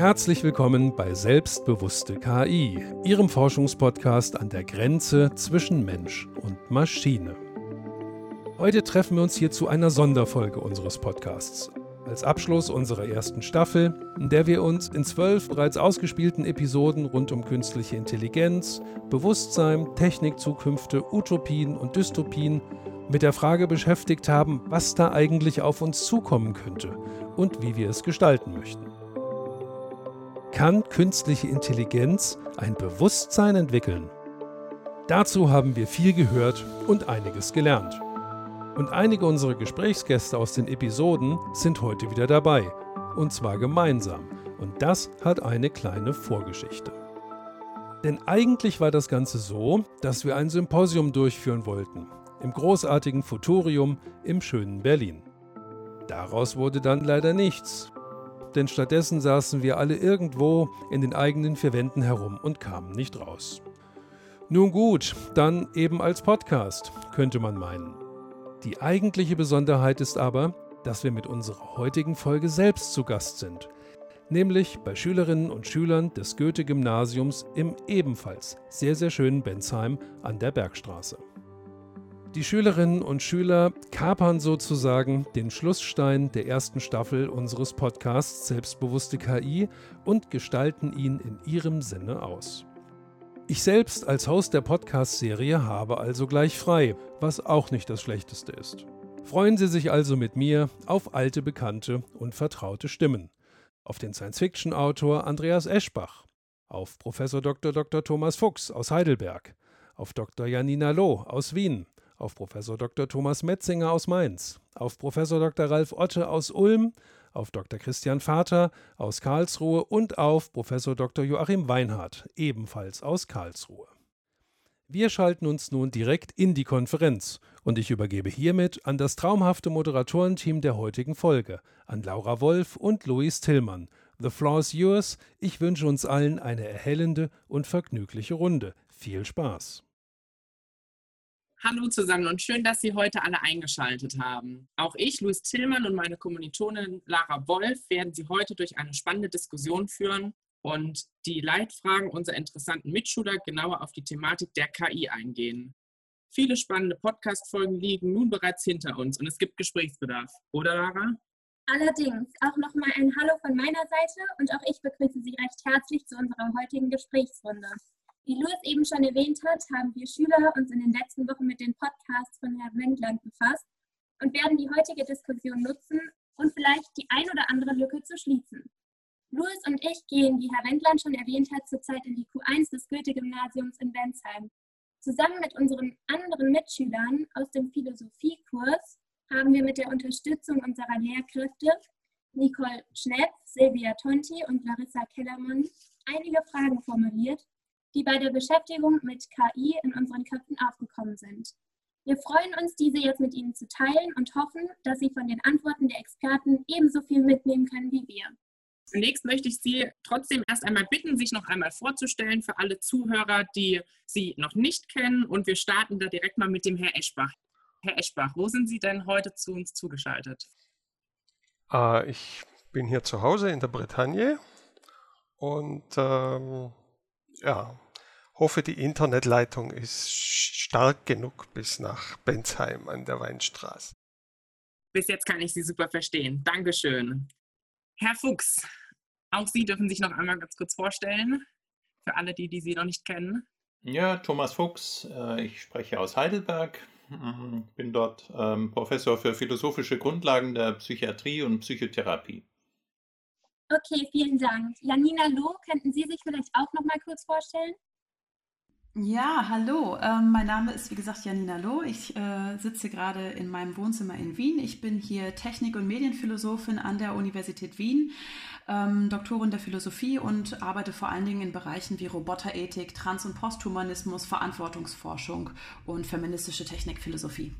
Herzlich willkommen bei Selbstbewusste KI, Ihrem Forschungspodcast an der Grenze zwischen Mensch und Maschine. Heute treffen wir uns hier zu einer Sonderfolge unseres Podcasts. Als Abschluss unserer ersten Staffel, in der wir uns in zwölf bereits ausgespielten Episoden rund um künstliche Intelligenz, Bewusstsein, Technikzukünfte, Utopien und Dystopien mit der Frage beschäftigt haben, was da eigentlich auf uns zukommen könnte und wie wir es gestalten möchten. Kann künstliche Intelligenz ein Bewusstsein entwickeln? Dazu haben wir viel gehört und einiges gelernt. Und einige unserer Gesprächsgäste aus den Episoden sind heute wieder dabei, und zwar gemeinsam. Und das hat eine kleine Vorgeschichte. Denn eigentlich war das Ganze so, dass wir ein Symposium durchführen wollten, im großartigen Futurium im schönen Berlin. Daraus wurde dann leider nichts, denn stattdessen saßen wir alle irgendwo in den eigenen vier Wänden herum und kamen nicht raus. Nun gut, dann eben als Podcast, könnte man meinen. Die eigentliche Besonderheit ist aber, dass wir mit unserer heutigen Folge selbst zu Gast sind, nämlich bei Schülerinnen und Schülern des Goethe-Gymnasiums im ebenfalls sehr, sehr schönen Bensheim an der Bergstraße. Die Schülerinnen und Schüler kapern sozusagen den Schlussstein der ersten Staffel unseres Podcasts Selbstbewusste KI und gestalten ihn in ihrem Sinne aus. Ich selbst als Host der Podcast-Serie habe also gleich frei, was auch nicht das Schlechteste ist. Freuen Sie sich also mit mir auf alte Bekannte und vertraute Stimmen. Auf den Science-Fiction-Autor Andreas Eschbach, auf Prof. Dr. Dr. Thomas Fuchs aus Heidelberg, auf Dr. Janina Loh aus Wien, auf Prof. Dr. Thomas Metzinger aus Mainz, auf Prof. Dr. Ralf Otte aus Ulm, auf Dr. Christian Vater aus Karlsruhe und auf Prof. Dr. Joachim Weinhardt, ebenfalls aus Karlsruhe. Wir schalten uns nun direkt in die Konferenz und ich übergebe hiermit an das traumhafte Moderatorenteam der heutigen Folge, an Laura Wolf und Luis Tillmann. The floor is yours. Ich wünsche uns allen eine erhellende und vergnügliche Runde. Viel Spaß! Hallo zusammen und schön, dass Sie heute alle eingeschaltet haben. Auch ich, Luis Tillmann und meine Kommilitonin Lara Wolf werden Sie heute durch eine spannende Diskussion führen und die Leitfragen unserer interessanten Mitschüler genauer auf die Thematik der KI eingehen. Viele spannende Podcast-Folgen liegen nun bereits hinter uns und es gibt Gesprächsbedarf. Oder Lara? Allerdings auch nochmal ein Hallo von meiner Seite und auch ich begrüße Sie recht herzlich zu unserer heutigen Gesprächsrunde. Wie Louis eben schon erwähnt hat, haben wir Schüler uns in den letzten Wochen mit den Podcasts von Herrn Wendland befasst und werden die heutige Diskussion nutzen und vielleicht die ein oder andere Lücke zu schließen. Louis und ich gehen, wie Herr Wendland schon erwähnt hat, zurzeit in die Q1 des Goethe-Gymnasiums in Bensheim. Zusammen mit unseren anderen Mitschülern aus dem Philosophiekurs haben wir mit der Unterstützung unserer Lehrkräfte Nicole Schnepp, Silvia Tonti und Larissa Kellermann einige Fragen formuliert, die bei der Beschäftigung mit KI in unseren Köpfen aufgekommen sind. Wir freuen uns, diese jetzt mit Ihnen zu teilen und hoffen, dass Sie von den Antworten der Experten ebenso viel mitnehmen können wie wir. Zunächst möchte ich Sie trotzdem erst einmal bitten, sich noch einmal vorzustellen für alle Zuhörer, die Sie noch nicht kennen. Und wir starten da direkt mal mit dem Herr Eschbach. Herr Eschbach, wo sind Sie denn heute zu uns zugeschaltet? Äh, ich bin hier zu Hause in der Bretagne und ähm, ja, hoffe, die Internetleitung ist stark genug bis nach Bensheim an der Weinstraße. Bis jetzt kann ich Sie super verstehen. Dankeschön. Herr Fuchs, auch Sie dürfen sich noch einmal ganz kurz vorstellen, für alle, die, die Sie noch nicht kennen. Ja, Thomas Fuchs, äh, ich spreche aus Heidelberg, mhm, bin dort ähm, Professor für philosophische Grundlagen der Psychiatrie und Psychotherapie. Okay, vielen Dank. Janina Loh, könnten Sie sich vielleicht auch noch mal kurz vorstellen? Ja, hallo. Ähm, mein Name ist wie gesagt Janina Loh. Ich äh, sitze gerade in meinem Wohnzimmer in Wien. Ich bin hier Technik- und Medienphilosophin an der Universität Wien, ähm, Doktorin der Philosophie und arbeite vor allen Dingen in Bereichen wie Roboterethik, Trans- und Posthumanismus, Verantwortungsforschung und feministische Technikphilosophie.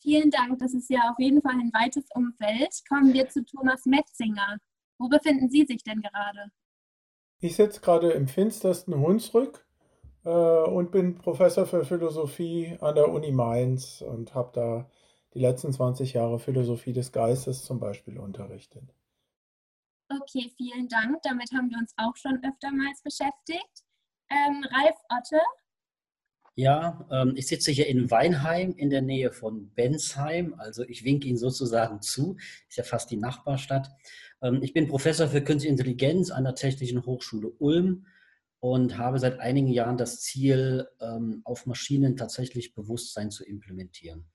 Vielen Dank. Das ist ja auf jeden Fall ein weites Umfeld. Kommen wir zu Thomas Metzinger. Wo befinden Sie sich denn gerade? Ich sitze gerade im finstersten Hunsrück äh, und bin Professor für Philosophie an der Uni Mainz und habe da die letzten 20 Jahre Philosophie des Geistes zum Beispiel unterrichtet. Okay, vielen Dank. Damit haben wir uns auch schon öftermals beschäftigt. Ähm, Ralf Otte. Ja, ähm, ich sitze hier in Weinheim in der Nähe von Bensheim. Also ich winke Ihnen sozusagen zu. Ist ja fast die Nachbarstadt. Ähm, ich bin Professor für Künstliche Intelligenz an der Technischen Hochschule Ulm und habe seit einigen Jahren das Ziel, ähm, auf Maschinen tatsächlich Bewusstsein zu implementieren.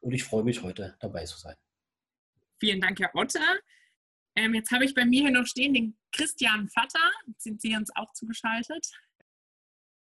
Und ich freue mich, heute dabei zu sein. Vielen Dank, Herr Otter. Ähm, jetzt habe ich bei mir hier noch stehen den Christian Vatter. Sind Sie uns auch zugeschaltet?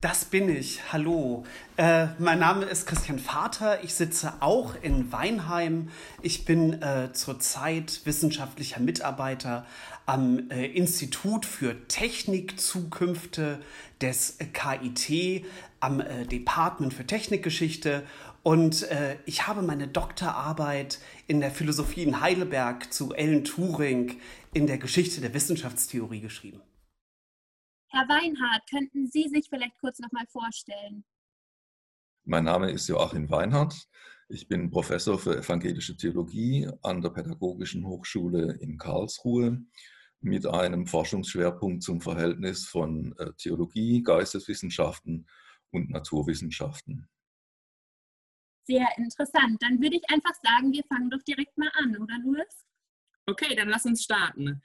Das bin ich. Hallo. Äh, mein Name ist Christian Vater. Ich sitze auch in Weinheim. Ich bin äh, zurzeit wissenschaftlicher Mitarbeiter am äh, Institut für Technikzukünfte des KIT, am äh, Department für Technikgeschichte. Und äh, ich habe meine Doktorarbeit in der Philosophie in Heidelberg zu Ellen Turing in der Geschichte der Wissenschaftstheorie geschrieben. Herr Weinhardt, könnten Sie sich vielleicht kurz noch mal vorstellen? Mein Name ist Joachim Weinhardt. Ich bin Professor für evangelische Theologie an der Pädagogischen Hochschule in Karlsruhe mit einem Forschungsschwerpunkt zum Verhältnis von äh, Theologie, Geisteswissenschaften und Naturwissenschaften. Sehr interessant. Dann würde ich einfach sagen, wir fangen doch direkt mal an, oder Louis? Okay, dann lass uns starten.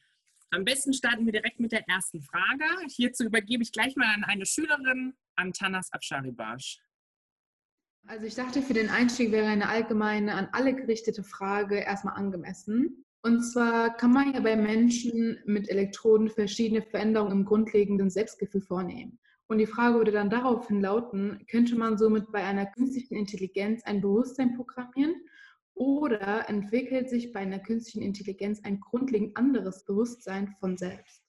Am besten starten wir direkt mit der ersten Frage. Hierzu übergebe ich gleich mal an eine Schülerin, an Tanas Absharibash. Also ich dachte, für den Einstieg wäre eine allgemeine, an alle gerichtete Frage erstmal angemessen. Und zwar kann man ja bei Menschen mit Elektroden verschiedene Veränderungen im grundlegenden Selbstgefühl vornehmen. Und die Frage würde dann daraufhin lauten, könnte man somit bei einer künstlichen Intelligenz ein Bewusstsein programmieren oder entwickelt sich bei einer künstlichen Intelligenz ein grundlegend anderes Bewusstsein von selbst?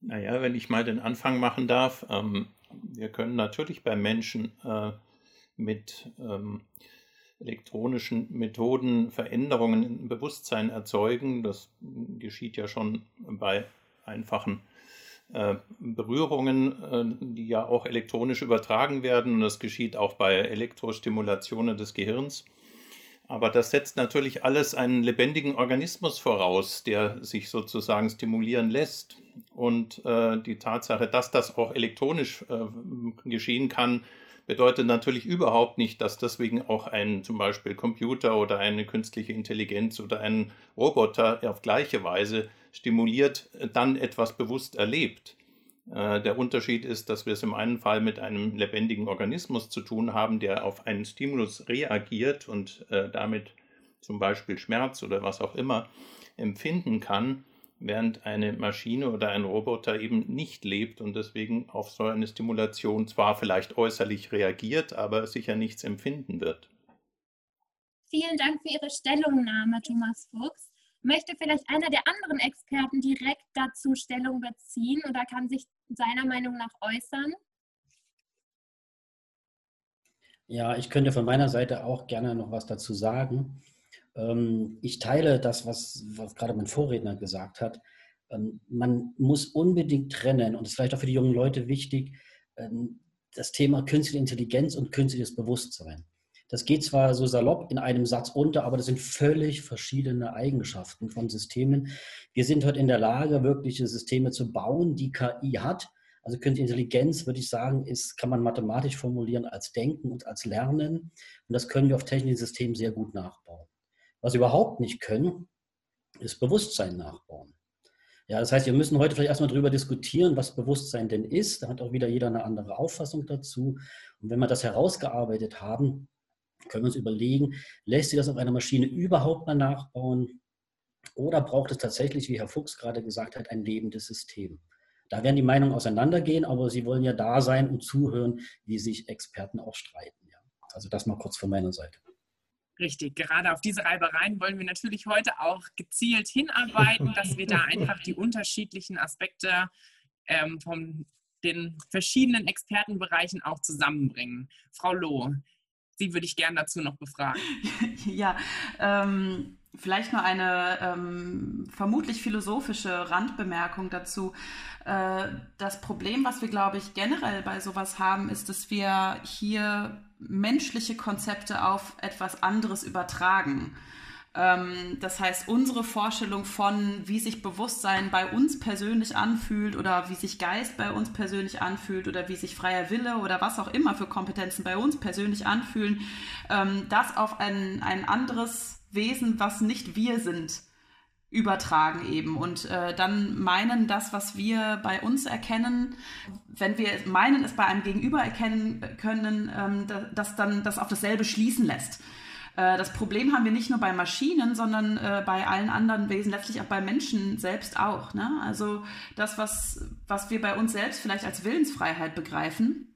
Naja, wenn ich mal den Anfang machen darf, ähm, wir können natürlich bei Menschen äh, mit ähm, elektronischen Methoden Veränderungen im Bewusstsein erzeugen. Das geschieht ja schon bei einfachen Berührungen, äh, die ja auch elektronisch übertragen werden. Und das geschieht auch bei Elektrostimulationen des Gehirns. Aber das setzt natürlich alles einen lebendigen Organismus voraus, der sich sozusagen stimulieren lässt. Und äh, die Tatsache, dass das auch elektronisch äh, geschehen kann, bedeutet natürlich überhaupt nicht, dass deswegen auch ein zum Beispiel Computer oder eine künstliche Intelligenz oder ein Roboter auf gleiche Weise stimuliert dann etwas bewusst erlebt. Äh, der Unterschied ist, dass wir es im einen Fall mit einem lebendigen Organismus zu tun haben, der auf einen Stimulus reagiert und äh, damit zum Beispiel Schmerz oder was auch immer empfinden kann, während eine Maschine oder ein Roboter eben nicht lebt und deswegen auf so eine Stimulation zwar vielleicht äußerlich reagiert, aber sicher nichts empfinden wird. Vielen Dank für Ihre Stellungnahme, Thomas Fuchs. Möchte vielleicht einer der anderen Experten direkt dazu Stellung beziehen oder kann sich seiner Meinung nach äußern? Ja, ich könnte von meiner Seite auch gerne noch was dazu sagen. Ähm, ich teile das, was, was gerade mein Vorredner gesagt hat. Ähm, man muss unbedingt trennen, und das ist vielleicht auch für die jungen Leute wichtig, ähm, das Thema künstliche Intelligenz und künstliches Bewusstsein. Das geht zwar so salopp in einem Satz unter, aber das sind völlig verschiedene Eigenschaften von Systemen. Wir sind heute in der Lage, wirkliche Systeme zu bauen, die KI hat. Also künstliche Intelligenz, würde ich sagen, ist, kann man mathematisch formulieren als Denken und als Lernen. Und das können wir auf technischen Systemen sehr gut nachbauen. Was wir überhaupt nicht können, ist Bewusstsein nachbauen. Ja, das heißt, wir müssen heute vielleicht erstmal darüber diskutieren, was Bewusstsein denn ist. Da hat auch wieder jeder eine andere Auffassung dazu. Und wenn wir das herausgearbeitet haben, können wir uns überlegen, lässt sich das auf einer Maschine überhaupt mal nachbauen oder braucht es tatsächlich, wie Herr Fuchs gerade gesagt hat, ein lebendes System? Da werden die Meinungen auseinandergehen, aber Sie wollen ja da sein und zuhören, wie sich Experten auch streiten. Ja. Also das mal kurz von meiner Seite. Richtig, gerade auf diese Reibereien wollen wir natürlich heute auch gezielt hinarbeiten, dass wir da einfach die unterschiedlichen Aspekte ähm, von den verschiedenen Expertenbereichen auch zusammenbringen. Frau Loh, Sie würde ich gerne dazu noch befragen. ja, ähm, vielleicht nur eine ähm, vermutlich philosophische Randbemerkung dazu. Äh, das Problem, was wir, glaube ich, generell bei sowas haben, ist, dass wir hier menschliche Konzepte auf etwas anderes übertragen. Ähm, das heißt, unsere Vorstellung von, wie sich Bewusstsein bei uns persönlich anfühlt oder wie sich Geist bei uns persönlich anfühlt oder wie sich freier Wille oder was auch immer für Kompetenzen bei uns persönlich anfühlen, ähm, das auf ein, ein anderes Wesen, was nicht wir sind, übertragen eben und äh, dann meinen, das, was wir bei uns erkennen, wenn wir meinen, es bei einem Gegenüber erkennen können, ähm, dass dann das auf dasselbe schließen lässt. Äh, das Problem haben wir nicht nur bei Maschinen, sondern äh, bei allen anderen Wesen, letztlich auch bei Menschen selbst auch. Ne? Also das, was, was wir bei uns selbst vielleicht als Willensfreiheit begreifen,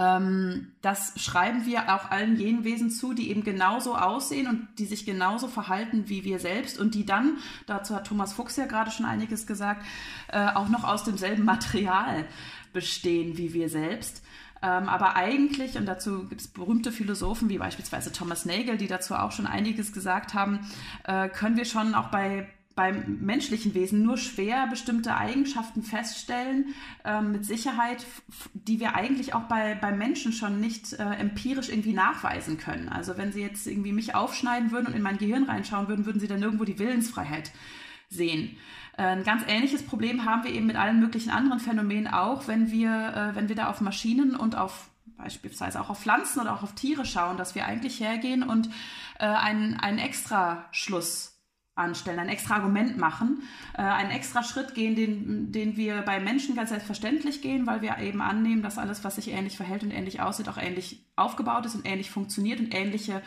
ähm, das schreiben wir auch allen jenen Wesen zu, die eben genauso aussehen und die sich genauso verhalten wie wir selbst und die dann, dazu hat Thomas Fuchs ja gerade schon einiges gesagt, äh, auch noch aus demselben Material bestehen wie wir selbst. Ähm, aber eigentlich, und dazu gibt es berühmte Philosophen wie beispielsweise Thomas Nagel, die dazu auch schon einiges gesagt haben, äh, können wir schon auch bei beim menschlichen Wesen nur schwer bestimmte Eigenschaften feststellen, äh, mit Sicherheit, die wir eigentlich auch bei, beim Menschen schon nicht äh, empirisch irgendwie nachweisen können. Also wenn Sie jetzt irgendwie mich aufschneiden würden und in mein Gehirn reinschauen würden, würden Sie dann irgendwo die Willensfreiheit sehen. Ein ganz ähnliches Problem haben wir eben mit allen möglichen anderen Phänomenen auch, wenn wir, äh, wenn wir da auf Maschinen und auf beispielsweise auch auf Pflanzen oder auch auf Tiere schauen, dass wir eigentlich hergehen und äh, einen, einen Extraschluss anstellen, ein extra Argument machen, äh, einen extra Schritt gehen, den, den wir bei Menschen ganz selbstverständlich gehen, weil wir eben annehmen, dass alles, was sich ähnlich verhält und ähnlich aussieht, auch ähnlich aufgebaut ist und ähnlich funktioniert und ähnliche,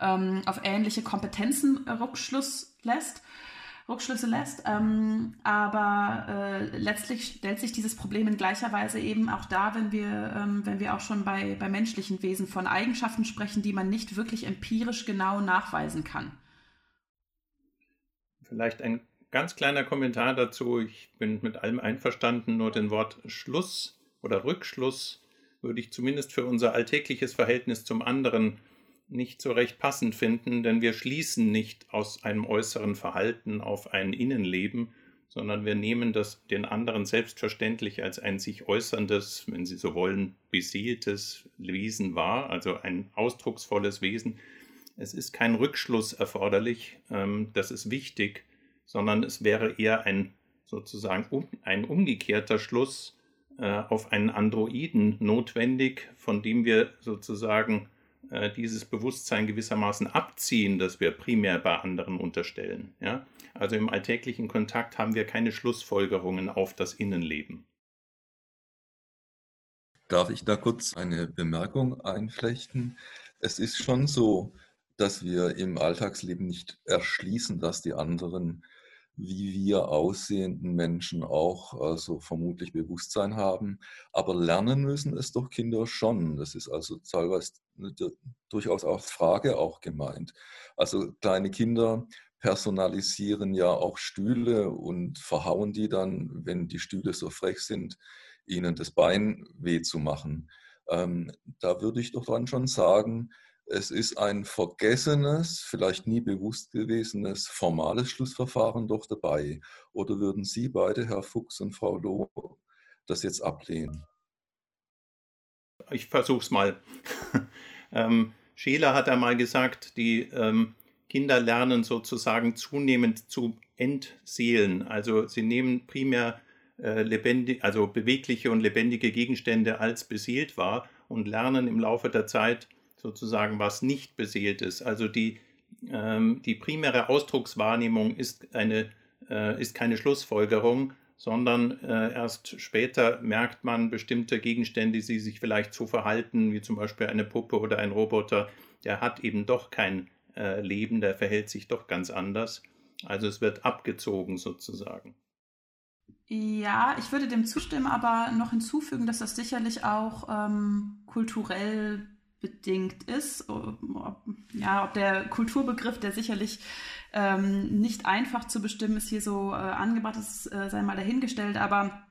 ähm, auf ähnliche Kompetenzen Rückschluss lässt. Rückschlüsse lässt. Ähm, aber äh, letztlich stellt sich dieses Problem in gleicher Weise eben auch da, wenn wir, ähm, wenn wir auch schon bei, bei menschlichen Wesen von Eigenschaften sprechen, die man nicht wirklich empirisch genau nachweisen kann. Vielleicht ein ganz kleiner Kommentar dazu. Ich bin mit allem einverstanden, nur den Wort Schluss oder Rückschluss würde ich zumindest für unser alltägliches Verhältnis zum anderen nicht so recht passend finden, denn wir schließen nicht aus einem äußeren Verhalten auf ein Innenleben, sondern wir nehmen das den anderen selbstverständlich als ein sich äußerndes, wenn Sie so wollen, beseeltes Wesen wahr, also ein ausdrucksvolles Wesen, es ist kein Rückschluss erforderlich, ähm, das ist wichtig, sondern es wäre eher ein sozusagen um, ein umgekehrter Schluss äh, auf einen Androiden notwendig, von dem wir sozusagen äh, dieses Bewusstsein gewissermaßen abziehen, das wir primär bei anderen unterstellen. Ja? Also im alltäglichen Kontakt haben wir keine Schlussfolgerungen auf das Innenleben. Darf ich da kurz eine Bemerkung einflechten? Es ist schon so, dass wir im Alltagsleben nicht erschließen, dass die anderen wie wir aussehenden Menschen auch also vermutlich Bewusstsein haben. Aber lernen müssen es doch Kinder schon. Das ist also teilweise durchaus auch Frage auch gemeint. Also kleine Kinder personalisieren ja auch Stühle und verhauen die dann, wenn die Stühle so frech sind, ihnen das Bein weh zu machen. Ähm, da würde ich doch dann schon sagen, es ist ein vergessenes, vielleicht nie bewusst gewesenes formales Schlussverfahren doch dabei. Oder würden Sie beide, Herr Fuchs und Frau Loh, das jetzt ablehnen? Ich versuche es mal. ähm, Scheler hat einmal gesagt, die ähm, Kinder lernen sozusagen zunehmend zu entseelen. Also sie nehmen primär äh, lebendig, also bewegliche und lebendige Gegenstände als beseelt wahr und lernen im Laufe der Zeit sozusagen, was nicht beseelt ist. Also die, ähm, die primäre Ausdruckswahrnehmung ist, eine, äh, ist keine Schlussfolgerung, sondern äh, erst später merkt man bestimmte Gegenstände, die sich vielleicht so verhalten, wie zum Beispiel eine Puppe oder ein Roboter, der hat eben doch kein äh, Leben, der verhält sich doch ganz anders. Also es wird abgezogen sozusagen. Ja, ich würde dem zustimmen, aber noch hinzufügen, dass das sicherlich auch ähm, kulturell bedingt ist. Ob, ja, ob der Kulturbegriff, der sicherlich ähm, nicht einfach zu bestimmen ist, hier so äh, angebracht ist, äh, sei mal dahingestellt, aber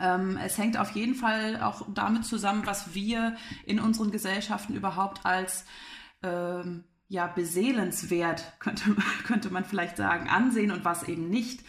ähm, es hängt auf jeden Fall auch damit zusammen, was wir in unseren Gesellschaften überhaupt als ähm, ja, beseelenswert, könnte, könnte man vielleicht sagen, ansehen und was eben nicht.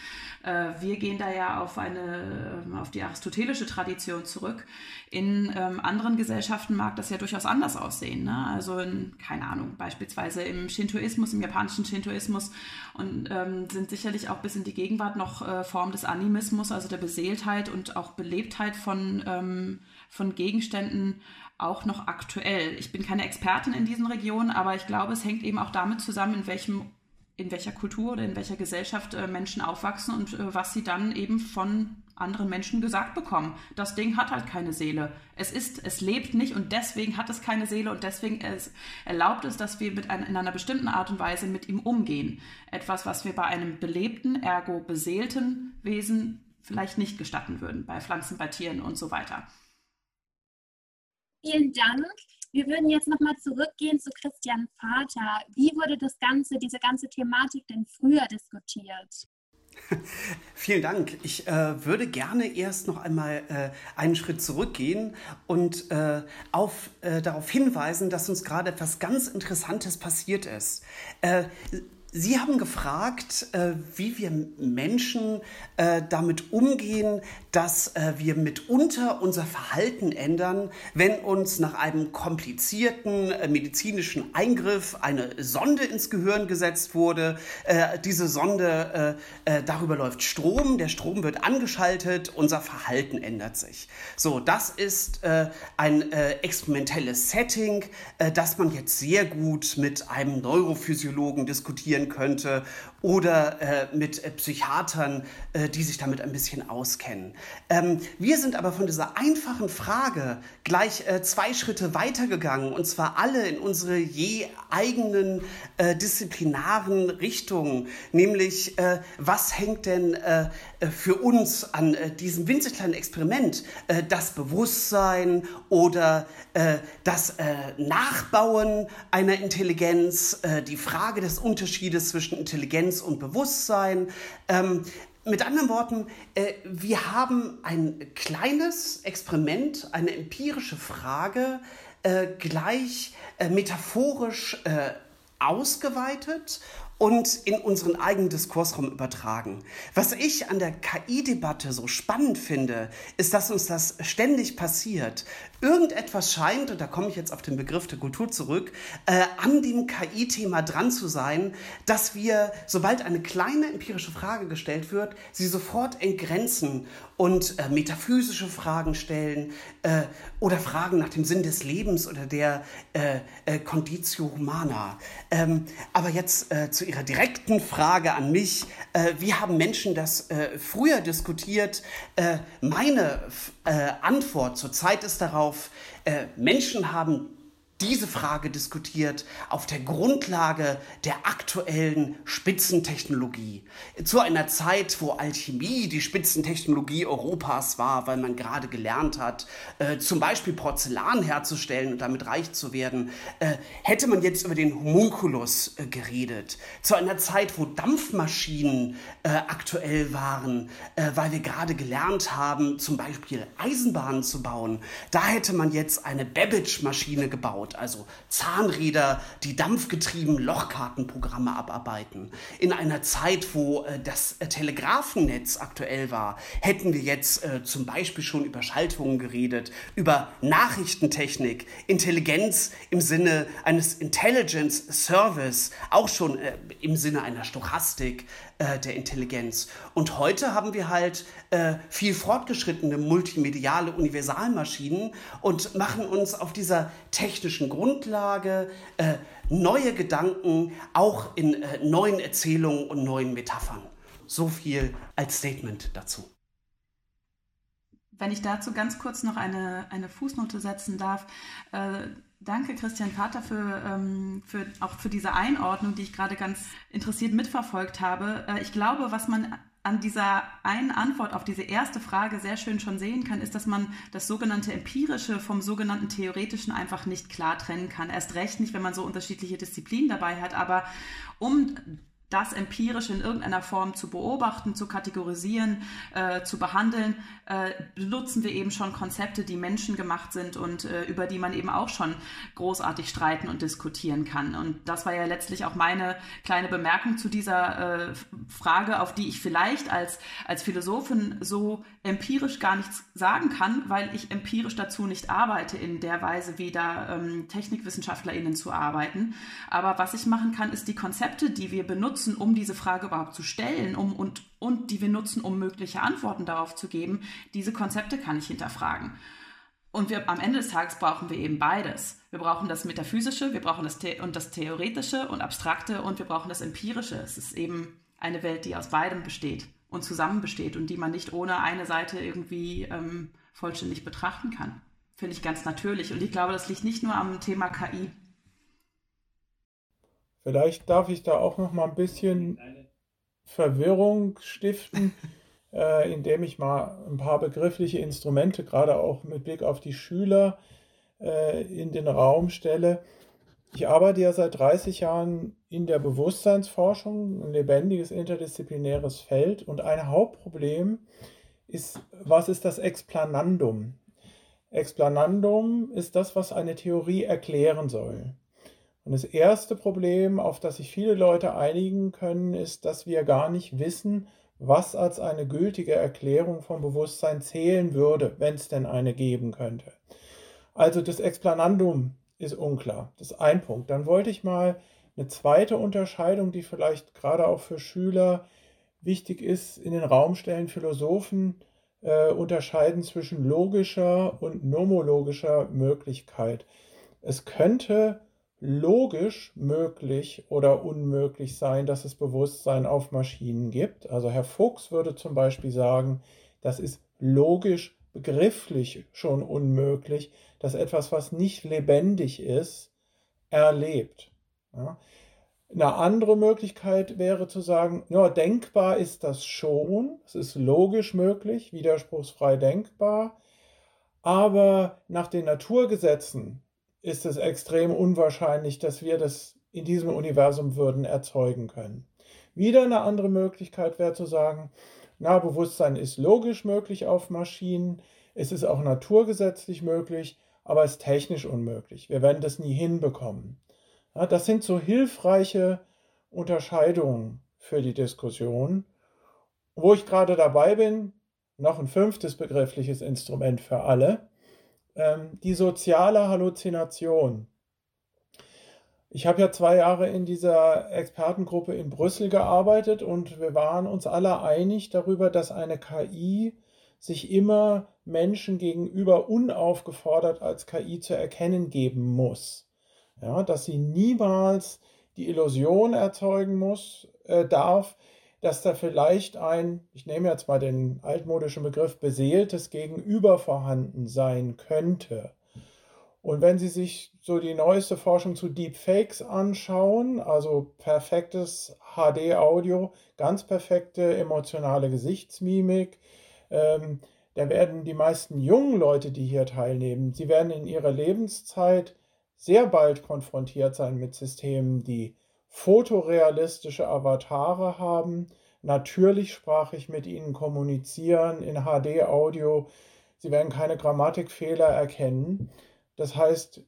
Äh, wir gehen da ja auf, eine, ähm, auf die aristotelische Tradition zurück. In ähm, anderen Gesellschaften mag das ja durchaus anders aussehen. Ne? Also, in, keine Ahnung, beispielsweise im Shintoismus, im japanischen Shintoismus und ähm, sind sicherlich auch bis in die Gegenwart noch äh, Formen des Animismus, also der Beseeltheit und auch Belebtheit von, ähm, von Gegenständen auch noch aktuell. Ich bin keine Expertin in diesen Regionen, aber ich glaube, es hängt eben auch damit zusammen, in welchem in welcher Kultur oder in welcher Gesellschaft äh, Menschen aufwachsen und äh, was sie dann eben von anderen Menschen gesagt bekommen. Das Ding hat halt keine Seele. Es ist, es lebt nicht und deswegen hat es keine Seele und deswegen es erlaubt es, dass wir mit ein, in einer bestimmten Art und Weise mit ihm umgehen. Etwas, was wir bei einem belebten, ergo beseelten Wesen vielleicht nicht gestatten würden, bei Pflanzen, bei Tieren und so weiter. Vielen Dank. Wir würden jetzt nochmal zurückgehen zu Christian Vater. Wie wurde das Ganze, diese ganze Thematik denn früher diskutiert? Vielen Dank. Ich äh, würde gerne erst noch einmal äh, einen Schritt zurückgehen und äh, auf, äh, darauf hinweisen, dass uns gerade etwas ganz Interessantes passiert ist. Sie haben gefragt, äh, wie wir Menschen äh, damit umgehen, dass äh, wir mitunter unser Verhalten ändern, wenn uns nach einem komplizierten medizinischen Eingriff eine Sonde ins Gehirn gesetzt wurde. Diese Sonde, darüber läuft Strom, der Strom wird angeschaltet, unser Verhalten ändert sich. So, das ist ein experimentelles Setting, das man jetzt sehr gut mit einem Neurophysiologen diskutieren könnte oder äh, mit äh, Psychiatern, äh, die sich damit ein bisschen auskennen. Ähm, wir sind aber von dieser einfachen Frage gleich äh, zwei Schritte weitergegangen und zwar alle in unsere je eigenen äh, disziplinaren Richtungen, nämlich was hängt denn für uns an diesem winzig kleinen Experiment, das Bewusstsein oder das Nachbauen einer Intelligenz, die Frage des Unterschiedes zwischen Intelligenz Intelligenz und Bewusstsein. Ähm, mit anderen Worten, äh, wir haben ein kleines Experiment, eine empirische Frage äh, gleich äh, metaphorisch äh, ausgeweitet und in unseren eigenen Diskursraum übertragen. Was ich an der KI-Debatte so spannend finde, ist, dass uns das ständig passiert. Irgendetwas scheint, und da komme ich jetzt auf den Begriff der Kultur zurück, äh, an dem KI-Thema dran zu sein, dass wir, sobald eine kleine empirische Frage gestellt wird, sie sofort entgrenzen und äh, metaphysische Fragen stellen äh, oder Fragen nach dem Sinn des Lebens oder der äh, äh Conditio Humana. Ähm, aber jetzt äh, zu Ihrer direkten Frage an mich. Wie haben Menschen das früher diskutiert? meine Antwort zurzeit ist darauf, Menschen haben diese Frage diskutiert auf der Grundlage der aktuellen Spitzentechnologie. Zu einer Zeit, wo Alchemie die Spitzentechnologie Europas war, weil man gerade gelernt hat, äh, zum Beispiel Porzellan herzustellen und damit reich zu werden, äh, hätte man jetzt über den Homunculus äh, geredet. Zu einer Zeit, wo Dampfmaschinen äh, aktuell waren, äh, weil wir gerade gelernt haben, zum Beispiel Eisenbahnen zu bauen, da hätte man jetzt eine Babbage-Maschine gebaut gebaut, also Zahnräder, die dampfgetrieben Lochkartenprogramme abarbeiten. In einer Zeit, wo äh, das äh, Telegrafennetz aktuell war, hätten wir jetzt äh, zum Beispiel schon über Schaltungen geredet, über Nachrichtentechnik, Intelligenz im Sinne eines Intelligence Service, auch schon äh, im Sinne einer Stochastik, äh, der Intelligenz. Und heute haben wir halt äh, viel fortgeschrittene multimediale Universalmaschinen und machen uns auf dieser technischen Grundlage äh, neue Gedanken, auch in äh, neuen Erzählungen und neuen Metaphern. So viel als Statement dazu. Wenn ich dazu ganz kurz noch eine, eine Fußnote setzen darf, äh, Danke, Christian Vater, für, ähm, für, auch für diese Einordnung, die ich gerade ganz interessiert mitverfolgt habe. Äh, ich glaube, was man an dieser einen Antwort auf diese erste Frage sehr schön schon sehen kann, ist, dass man das sogenannte Empirische vom sogenannten Theoretischen einfach nicht klar trennen kann. Erst recht nicht, wenn man so unterschiedliche Disziplinen dabei hat. Aber um das empirisch in irgendeiner Form zu beobachten, zu kategorisieren, äh, zu behandeln, äh, benutzen wir eben schon Konzepte, die menschengemacht sind und äh, über die man eben auch schon großartig streiten und diskutieren kann. Und das war ja letztlich auch meine kleine Bemerkung zu dieser äh, Frage, auf die ich vielleicht als, als Philosophin so empirisch gar nichts sagen kann, weil ich empirisch dazu nicht arbeite in der Weise, wie da ähm, TechnikwissenschaftlerInnen zu arbeiten. Aber was ich machen kann, ist die Konzepte, die wir benutzen, um diese Frage überhaupt zu stellen um, und, und die wir nutzen, um mögliche Antworten darauf zu geben, diese Konzepte kann ich hinterfragen. Und wir, am Ende des Tages brauchen wir eben beides. Wir brauchen das Metaphysische, wir brauchen das, The und das Theoretische und Abstrakte und wir brauchen das Empirische. Es ist eben eine Welt, die aus beidem besteht und zusammen besteht und die man nicht ohne eine Seite irgendwie ähm, vollständig betrachten kann. Finde ich ganz natürlich. Und ich glaube, das liegt nicht nur am Thema KI. Vielleicht darf ich da auch noch mal ein bisschen Verwirrung stiften, äh, indem ich mal ein paar begriffliche Instrumente, gerade auch mit Blick auf die Schüler, äh, in den Raum stelle. Ich arbeite ja seit 30 Jahren in der Bewusstseinsforschung, ein lebendiges interdisziplinäres Feld. Und ein Hauptproblem ist, was ist das Explanandum? Explanandum ist das, was eine Theorie erklären soll. Und das erste Problem, auf das sich viele Leute einigen können, ist, dass wir gar nicht wissen, was als eine gültige Erklärung vom Bewusstsein zählen würde, wenn es denn eine geben könnte. Also das Explanandum ist unklar. Das ist ein Punkt. Dann wollte ich mal eine zweite Unterscheidung, die vielleicht gerade auch für Schüler wichtig ist, in den Raum stellen. Philosophen äh, unterscheiden zwischen logischer und nomologischer Möglichkeit. Es könnte logisch möglich oder unmöglich sein, dass es Bewusstsein auf Maschinen gibt. Also Herr Fuchs würde zum Beispiel sagen, das ist logisch begrifflich schon unmöglich, dass etwas, was nicht lebendig ist, erlebt. Ja. Eine andere Möglichkeit wäre zu sagen, ja, denkbar ist das schon, es ist logisch möglich, widerspruchsfrei denkbar, aber nach den Naturgesetzen ist es extrem unwahrscheinlich, dass wir das in diesem Universum würden erzeugen können. Wieder eine andere Möglichkeit wäre zu sagen, na, Bewusstsein ist logisch möglich auf Maschinen, es ist auch naturgesetzlich möglich, aber es ist technisch unmöglich. Wir werden das nie hinbekommen. Ja, das sind so hilfreiche Unterscheidungen für die Diskussion. Wo ich gerade dabei bin, noch ein fünftes begriffliches Instrument für alle, ähm, die soziale Halluzination. Ich habe ja zwei Jahre in dieser Expertengruppe in Brüssel gearbeitet und wir waren uns alle einig darüber, dass eine KI sich immer Menschen gegenüber unaufgefordert als KI zu erkennen geben muss. Ja, dass sie niemals die Illusion erzeugen muss, äh, darf, dass da vielleicht ein, ich nehme jetzt mal den altmodischen Begriff, beseeltes Gegenüber vorhanden sein könnte. Und wenn Sie sich so die neueste Forschung zu Deepfakes anschauen, also perfektes HD-Audio, ganz perfekte emotionale Gesichtsmimik, ähm, da werden die meisten jungen Leute, die hier teilnehmen, sie werden in ihrer Lebenszeit sehr bald konfrontiert sein mit Systemen, die fotorealistische Avatare haben, natürlich sprachig mit ihnen kommunizieren in HD-Audio. Sie werden keine Grammatikfehler erkennen. Das heißt,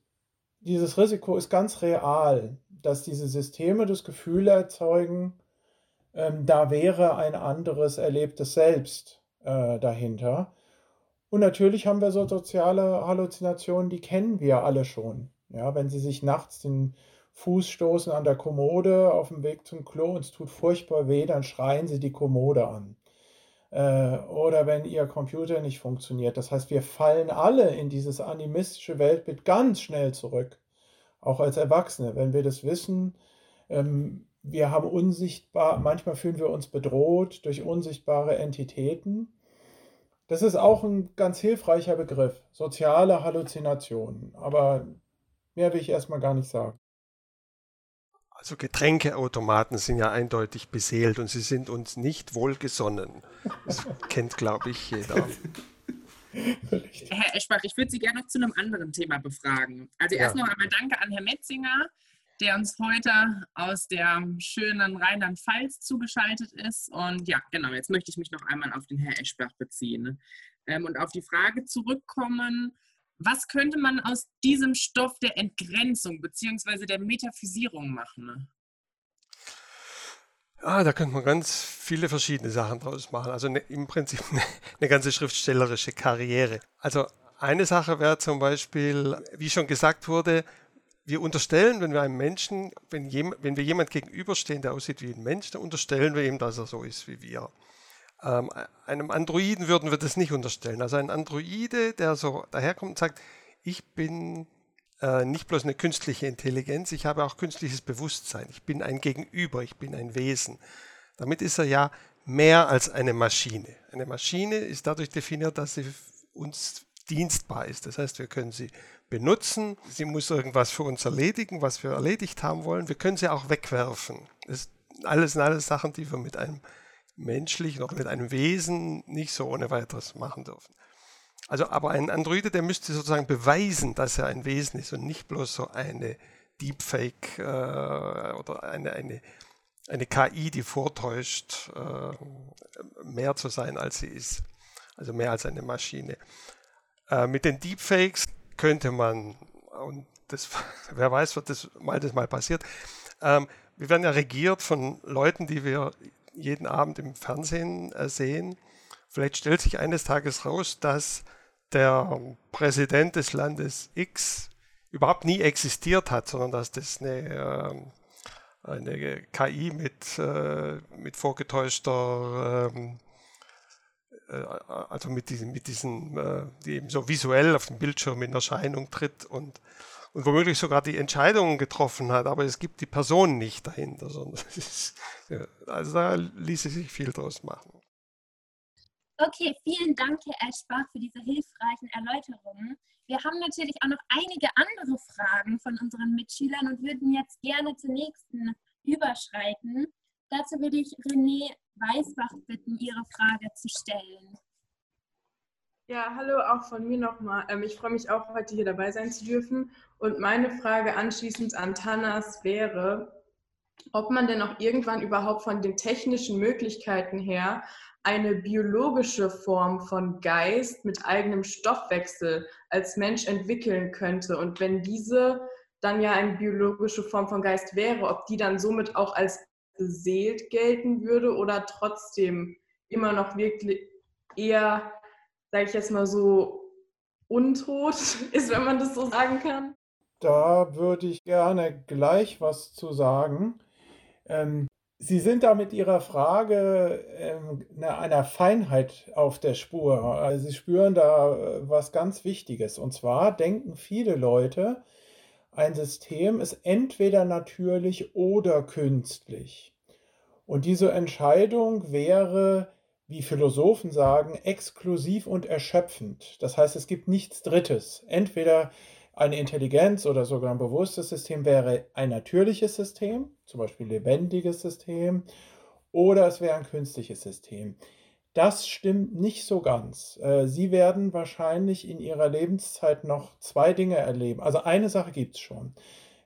dieses Risiko ist ganz real, dass diese Systeme das Gefühl erzeugen, ähm, da wäre ein anderes erlebtes Selbst äh, dahinter. Und natürlich haben wir so soziale Halluzinationen, die kennen wir alle schon. Ja, wenn Sie sich nachts den Fuß stoßen an der Kommode auf dem Weg zum Klo und es tut furchtbar weh, dann schreien Sie die Kommode an. Äh, oder wenn Ihr Computer nicht funktioniert. Das heißt, wir fallen alle in dieses animistische Weltbild ganz schnell zurück. Auch als Erwachsene, wenn wir das wissen, ähm, wir haben unsichtbar, manchmal fühlen wir uns bedroht durch unsichtbare Entitäten. Das ist auch ein ganz hilfreicher Begriff, soziale Halluzinationen. Aber mehr will ich erstmal gar nicht sagen. Also Getränkeautomaten sind ja eindeutig beseelt und sie sind uns nicht wohlgesonnen. Das kennt, glaube ich, jeder. Herr Eschbach, ich würde Sie gerne noch zu einem anderen Thema befragen. Also erst ja. noch einmal danke an Herrn Metzinger, der uns heute aus der schönen Rheinland-Pfalz zugeschaltet ist. Und ja, genau, jetzt möchte ich mich noch einmal auf den Herr Eschbach beziehen ähm, und auf die Frage zurückkommen, was könnte man aus diesem Stoff der Entgrenzung bzw. der Metaphysierung machen? Ah, da könnte man ganz viele verschiedene Sachen draus machen. Also ne, im Prinzip eine, eine ganze schriftstellerische Karriere. Also eine Sache wäre zum Beispiel, wie schon gesagt wurde, wir unterstellen, wenn wir einem Menschen, wenn, jem, wenn wir jemand gegenüberstehen, der aussieht wie ein Mensch, dann unterstellen wir ihm, dass er so ist wie wir. Ähm, einem Androiden würden wir das nicht unterstellen. Also ein Androide, der so daherkommt und sagt, ich bin äh, nicht bloß eine künstliche Intelligenz, ich habe auch künstliches Bewusstsein. Ich bin ein Gegenüber, ich bin ein Wesen. Damit ist er ja mehr als eine Maschine. Eine Maschine ist dadurch definiert, dass sie uns dienstbar ist. Das heißt, wir können sie benutzen. Sie muss irgendwas für uns erledigen, was wir erledigt haben wollen. Wir können sie auch wegwerfen. Das sind alles, alles Sachen, die wir mit einem menschlichen oder mit einem Wesen nicht so ohne weiteres machen dürfen. Also, aber ein Androide, der müsste sozusagen beweisen, dass er ein Wesen ist und nicht bloß so eine Deepfake äh, oder eine, eine, eine KI, die vortäuscht, äh, mehr zu sein, als sie ist. Also mehr als eine Maschine. Äh, mit den Deepfakes könnte man, und das, wer weiß, wird das mal das mal passiert, ähm, wir werden ja regiert von Leuten, die wir jeden Abend im Fernsehen äh, sehen. Vielleicht stellt sich eines Tages raus, dass der Präsident des Landes X überhaupt nie existiert hat, sondern dass das eine, äh, eine KI mit, äh, mit vorgetäuschter ähm, äh, also mit diesen, mit diesen, äh, die eben so visuell auf dem Bildschirm in Erscheinung tritt und, und womöglich sogar die Entscheidungen getroffen hat, aber es gibt die Person nicht dahinter, sondern ist, also da ließe sich viel draus machen. Okay, vielen Dank, Herr Eschbach, für diese hilfreichen Erläuterungen. Wir haben natürlich auch noch einige andere Fragen von unseren Mitschülern und würden jetzt gerne zur nächsten überschreiten. Dazu würde ich René Weißbach bitten, Ihre Frage zu stellen. Ja, hallo auch von mir nochmal. Ähm, ich freue mich auch, heute hier dabei sein zu dürfen. Und meine Frage anschließend an Tanas wäre, ob man denn auch irgendwann überhaupt von den technischen Möglichkeiten her eine biologische Form von Geist mit eigenem Stoffwechsel als Mensch entwickeln könnte. Und wenn diese dann ja eine biologische Form von Geist wäre, ob die dann somit auch als beseelt gelten würde oder trotzdem immer noch wirklich eher, sage ich jetzt mal so, untot ist, wenn man das so sagen kann? Da würde ich gerne gleich was zu sagen. Ähm, Sie sind da mit Ihrer Frage ähm, einer Feinheit auf der Spur. Also Sie spüren da äh, was ganz Wichtiges. Und zwar denken viele Leute, ein System ist entweder natürlich oder künstlich. Und diese Entscheidung wäre, wie Philosophen sagen, exklusiv und erschöpfend. Das heißt, es gibt nichts Drittes. Entweder eine Intelligenz oder sogar ein bewusstes System wäre ein natürliches System, zum Beispiel lebendiges System, oder es wäre ein künstliches System. Das stimmt nicht so ganz. Äh, Sie werden wahrscheinlich in Ihrer Lebenszeit noch zwei Dinge erleben. Also eine Sache gibt es schon.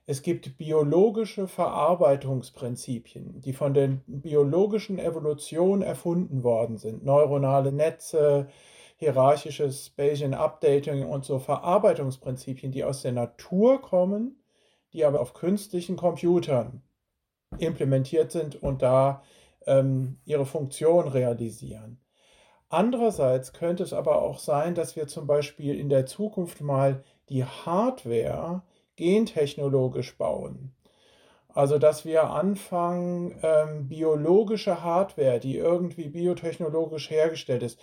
Es gibt biologische Verarbeitungsprinzipien, die von der biologischen Evolution erfunden worden sind. Neuronale Netze, hierarchisches Bayesian Updating und so Verarbeitungsprinzipien, die aus der Natur kommen, die aber auf künstlichen Computern implementiert sind und da ähm, ihre Funktion realisieren. Andererseits könnte es aber auch sein, dass wir zum Beispiel in der Zukunft mal die Hardware gentechnologisch bauen. Also, dass wir anfangen, ähm, biologische Hardware, die irgendwie biotechnologisch hergestellt ist,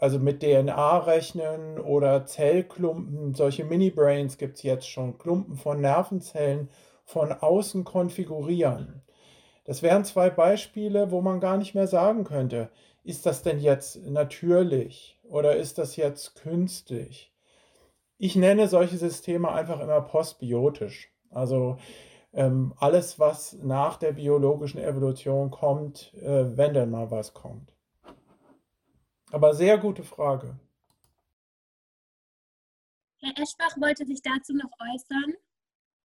also mit DNA rechnen oder Zellklumpen, solche Mini-Brains gibt es jetzt schon, Klumpen von Nervenzellen von außen konfigurieren. Das wären zwei Beispiele, wo man gar nicht mehr sagen könnte, ist das denn jetzt natürlich oder ist das jetzt künstlich? Ich nenne solche Systeme einfach immer postbiotisch. Also ähm, alles, was nach der biologischen Evolution kommt, äh, wenn denn mal was kommt. Aber sehr gute Frage. Herr Eschbach wollte sich dazu noch äußern.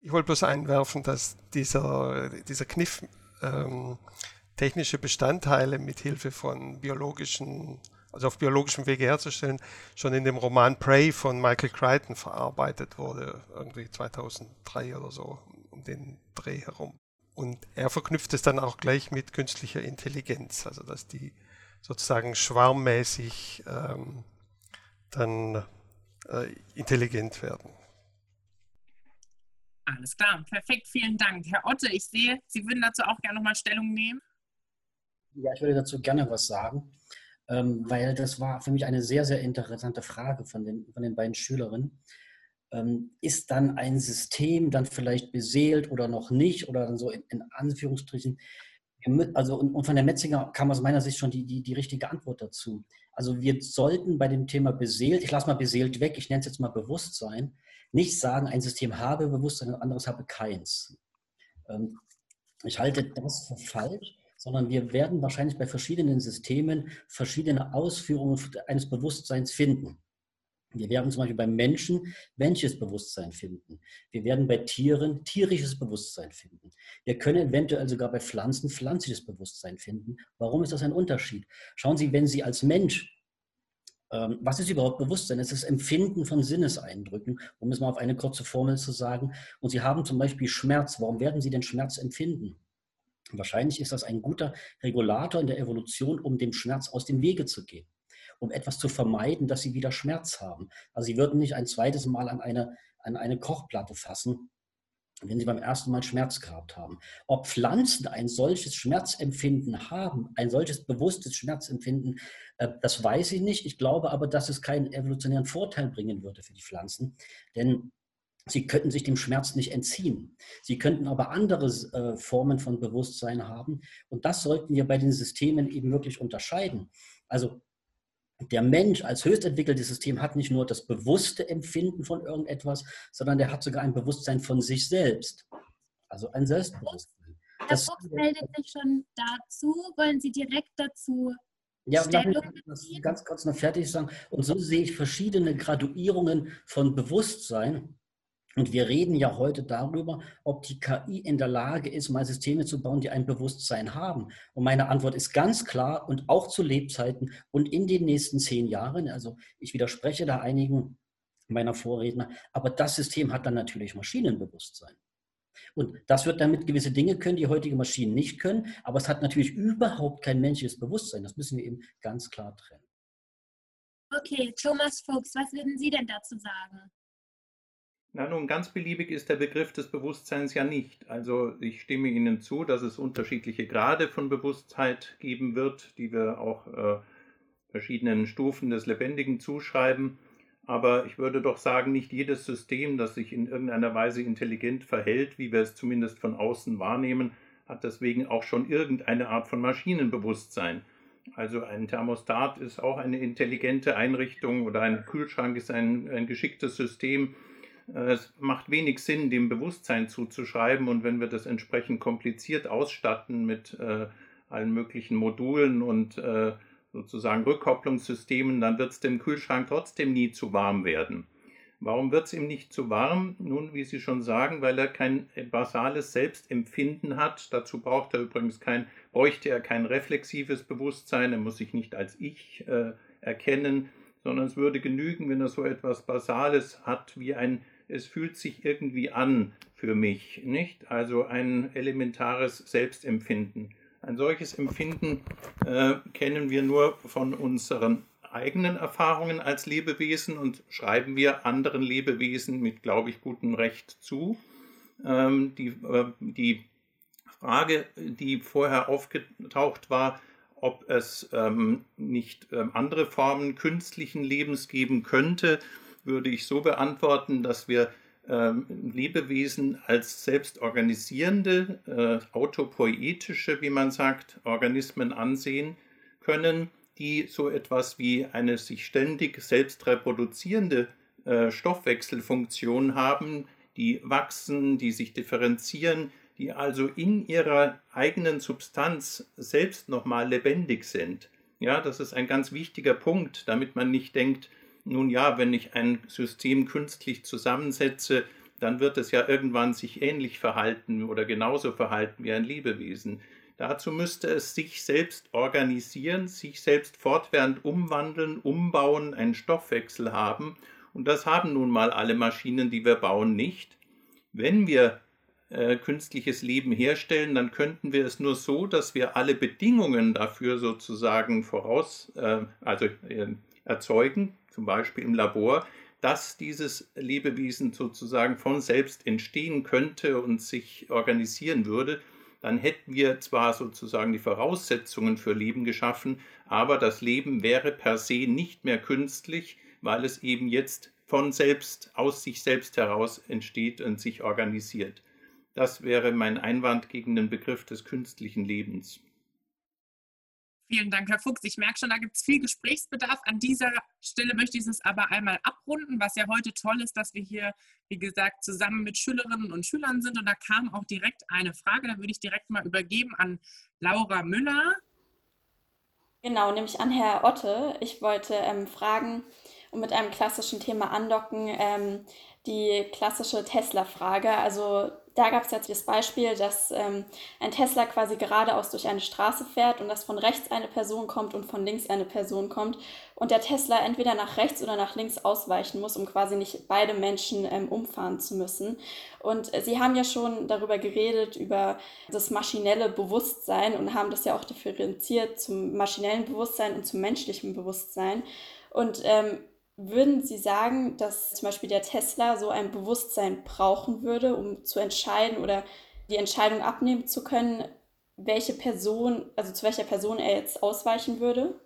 Ich wollte bloß einwerfen, dass dieser, dieser Kniff, ähm, technische Bestandteile mit Hilfe von biologischen, also auf biologischem Wege herzustellen, schon in dem Roman Prey von Michael Crichton verarbeitet wurde, irgendwie 2003 oder so, um den Dreh herum. Und er verknüpft es dann auch gleich mit künstlicher Intelligenz, also dass die sozusagen schwarmmäßig ähm, dann äh, intelligent werden. Alles klar, perfekt, vielen Dank. Herr Otte, ich sehe, Sie würden dazu auch gerne nochmal Stellung nehmen. Ja, ich würde dazu gerne was sagen, ähm, weil das war für mich eine sehr, sehr interessante Frage von den, von den beiden Schülerinnen. Ähm, ist dann ein System dann vielleicht beseelt oder noch nicht oder dann so in, in Anführungsstrichen? Also und, und, von der Metzinger kam aus meiner Sicht schon die, die, die richtige Antwort dazu. Also wir sollten bei dem Thema beseelt, ich lasse mal beseelt weg, ich nenne es jetzt mal Bewusstsein, nicht sagen, ein System habe Bewusstsein, ein anderes habe keins. Ähm, ich halte das für falsch, sondern wir werden wahrscheinlich bei verschiedenen Systemen verschiedene Ausführungen eines Bewusstseins finden. Wir werden zum Beispiel beim Menschen menschliches Bewusstsein finden. Wir werden bei Tieren tierisches Bewusstsein finden. Wir können eventuell sogar bei Pflanzen pflanzliches Bewusstsein finden. Warum ist das ein Unterschied? Schauen Sie, wenn Sie als Mensch ähm, was ist überhaupt Bewusstsein? Es ist das Empfinden von Sinneseindrücken, um es mal auf eine kurze Formel zu sagen. Und Sie haben zum Beispiel Schmerz. Warum werden Sie denn Schmerz empfinden? Wahrscheinlich ist das ein guter Regulator in der Evolution, um dem Schmerz aus dem Wege zu gehen, um etwas zu vermeiden, dass Sie wieder Schmerz haben. Also Sie würden nicht ein zweites Mal an eine, an eine Kochplatte fassen, wenn sie beim ersten Mal Schmerz gehabt haben. Ob Pflanzen ein solches Schmerzempfinden haben, ein solches bewusstes Schmerzempfinden, äh, das weiß ich nicht. Ich glaube aber, dass es keinen evolutionären Vorteil bringen würde für die Pflanzen. Denn Sie könnten sich dem Schmerz nicht entziehen. Sie könnten aber andere äh, Formen von Bewusstsein haben. Und das sollten wir bei den Systemen eben wirklich unterscheiden. Also der Mensch als höchst entwickeltes System hat nicht nur das bewusste Empfinden von irgendetwas, sondern der hat sogar ein Bewusstsein von sich selbst. Also ein Selbstbewusstsein. Herr das, Fuchs meldet sich schon dazu. Wollen Sie direkt dazu ja, Stellung ich ganz kurz noch fertig sagen. Und so sehe ich verschiedene Graduierungen von Bewusstsein und wir reden ja heute darüber, ob die KI in der Lage ist, mal Systeme zu bauen, die ein Bewusstsein haben. Und meine Antwort ist ganz klar und auch zu Lebzeiten und in den nächsten zehn Jahren. Also ich widerspreche da einigen meiner Vorredner, aber das System hat dann natürlich Maschinenbewusstsein. Und das wird damit gewisse Dinge können, die heutige Maschinen nicht können, aber es hat natürlich überhaupt kein menschliches Bewusstsein. Das müssen wir eben ganz klar trennen. Okay, Thomas Fuchs, was würden Sie denn dazu sagen? Na nun, ganz beliebig ist der Begriff des Bewusstseins ja nicht. Also ich stimme Ihnen zu, dass es unterschiedliche Grade von Bewusstheit geben wird, die wir auch äh, verschiedenen Stufen des Lebendigen zuschreiben. Aber ich würde doch sagen, nicht jedes System, das sich in irgendeiner Weise intelligent verhält, wie wir es zumindest von außen wahrnehmen, hat deswegen auch schon irgendeine Art von Maschinenbewusstsein. Also ein Thermostat ist auch eine intelligente Einrichtung oder ein Kühlschrank ist ein, ein geschicktes System es macht wenig Sinn, dem Bewusstsein zuzuschreiben und wenn wir das entsprechend kompliziert ausstatten mit äh, allen möglichen Modulen und äh, sozusagen Rückkopplungssystemen, dann wird es dem Kühlschrank trotzdem nie zu warm werden. Warum wird es ihm nicht zu warm? Nun, wie Sie schon sagen, weil er kein basales Selbstempfinden hat. Dazu braucht er übrigens kein, bräuchte er kein reflexives Bewusstsein. Er muss sich nicht als Ich äh, erkennen, sondern es würde genügen, wenn er so etwas Basales hat wie ein es fühlt sich irgendwie an für mich, nicht? Also ein elementares Selbstempfinden. Ein solches Empfinden äh, kennen wir nur von unseren eigenen Erfahrungen als Lebewesen und schreiben wir anderen Lebewesen mit, glaube ich, gutem Recht zu. Ähm, die, äh, die Frage, die vorher aufgetaucht war, ob es ähm, nicht äh, andere Formen künstlichen Lebens geben könnte, würde ich so beantworten, dass wir ähm, Lebewesen als selbstorganisierende, äh, autopoietische, wie man sagt, Organismen ansehen können, die so etwas wie eine sich ständig selbst reproduzierende äh, Stoffwechselfunktion haben, die wachsen, die sich differenzieren, die also in ihrer eigenen Substanz selbst nochmal lebendig sind. Ja, das ist ein ganz wichtiger Punkt, damit man nicht denkt, nun ja, wenn ich ein System künstlich zusammensetze, dann wird es ja irgendwann sich ähnlich verhalten oder genauso verhalten wie ein Lebewesen. Dazu müsste es sich selbst organisieren, sich selbst fortwährend umwandeln, umbauen, einen Stoffwechsel haben. Und das haben nun mal alle Maschinen, die wir bauen, nicht. Wenn wir äh, künstliches Leben herstellen, dann könnten wir es nur so, dass wir alle Bedingungen dafür sozusagen voraus, äh, also äh, erzeugen, zum Beispiel im Labor, dass dieses Lebewesen sozusagen von selbst entstehen könnte und sich organisieren würde, dann hätten wir zwar sozusagen die Voraussetzungen für Leben geschaffen, aber das Leben wäre per se nicht mehr künstlich, weil es eben jetzt von selbst, aus sich selbst heraus entsteht und sich organisiert. Das wäre mein Einwand gegen den Begriff des künstlichen Lebens. Vielen Dank, Herr Fuchs. Ich merke schon, da gibt es viel Gesprächsbedarf. An dieser Stelle möchte ich es aber einmal abrunden, was ja heute toll ist, dass wir hier, wie gesagt, zusammen mit Schülerinnen und Schülern sind. Und da kam auch direkt eine Frage, da würde ich direkt mal übergeben an Laura Müller. Genau, nämlich an Herr Otte. Ich wollte ähm, fragen und mit einem klassischen Thema andocken, ähm, die klassische Tesla-Frage. Also da gab es jetzt das Beispiel, dass ähm, ein Tesla quasi geradeaus durch eine Straße fährt und dass von rechts eine Person kommt und von links eine Person kommt und der Tesla entweder nach rechts oder nach links ausweichen muss, um quasi nicht beide Menschen ähm, umfahren zu müssen. Und äh, Sie haben ja schon darüber geredet, über das maschinelle Bewusstsein und haben das ja auch differenziert zum maschinellen Bewusstsein und zum menschlichen Bewusstsein. Und ähm, würden Sie sagen, dass zum Beispiel der Tesla so ein Bewusstsein brauchen würde, um zu entscheiden oder die Entscheidung abnehmen zu können, welche Person, also zu welcher Person er jetzt ausweichen würde?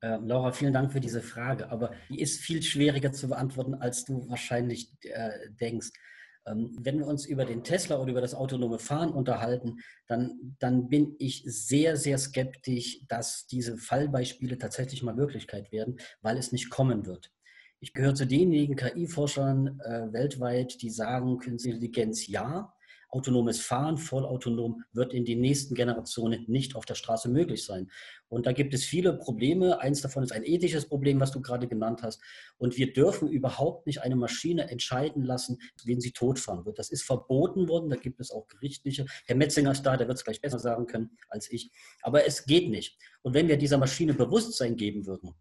Äh, Laura, vielen Dank für diese Frage, aber die ist viel schwieriger zu beantworten, als du wahrscheinlich äh, denkst. Ähm, wenn wir uns über den Tesla oder über das autonome Fahren unterhalten, dann, dann bin ich sehr, sehr skeptisch, dass diese Fallbeispiele tatsächlich mal Wirklichkeit werden, weil es nicht kommen wird. Ich gehöre zu denjenigen KI-Forschern äh, weltweit, die sagen, künstliche Intelligenz ja, autonomes Fahren, vollautonom, wird in den nächsten Generationen nicht auf der Straße möglich sein. Und da gibt es viele Probleme. Eins davon ist ein ethisches Problem, was du gerade genannt hast. Und wir dürfen überhaupt nicht eine Maschine entscheiden lassen, wen sie totfahren wird. Das ist verboten worden. Da gibt es auch gerichtliche. Herr Metzinger ist da, der wird es gleich besser sagen können als ich. Aber es geht nicht. Und wenn wir dieser Maschine Bewusstsein geben würden,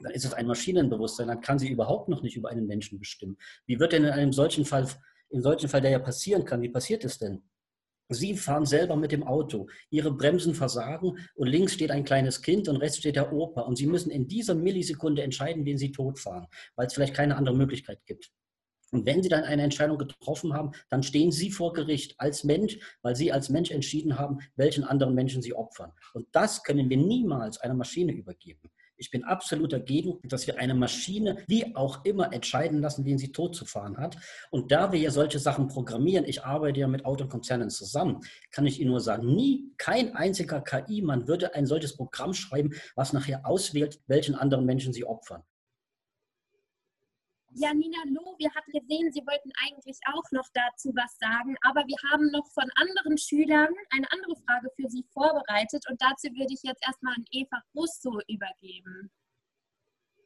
dann ist es ein Maschinenbewusstsein, dann kann sie überhaupt noch nicht über einen Menschen bestimmen. Wie wird denn in einem solchen Fall im solchen Fall, der ja passieren kann, wie passiert es denn? Sie fahren selber mit dem Auto, Ihre Bremsen versagen und links steht ein kleines Kind und rechts steht der Opa und Sie müssen in dieser Millisekunde entscheiden, wen Sie totfahren, weil es vielleicht keine andere Möglichkeit gibt. Und wenn Sie dann eine Entscheidung getroffen haben, dann stehen Sie vor Gericht als Mensch, weil Sie als Mensch entschieden haben, welchen anderen Menschen Sie opfern. Und das können wir niemals einer Maschine übergeben. Ich bin absolut dagegen, dass wir eine Maschine wie auch immer entscheiden lassen, wen sie tot zu fahren hat. Und da wir ja solche Sachen programmieren, ich arbeite ja mit Autokonzernen zusammen, kann ich Ihnen nur sagen, nie, kein einziger KI-Mann würde ein solches Programm schreiben, was nachher auswählt, welchen anderen Menschen sie opfern. Ja, Nina Loh, wir hatten gesehen, Sie wollten eigentlich auch noch dazu was sagen, aber wir haben noch von anderen Schülern eine andere Frage für Sie vorbereitet und dazu würde ich jetzt erstmal an Eva Russo übergeben.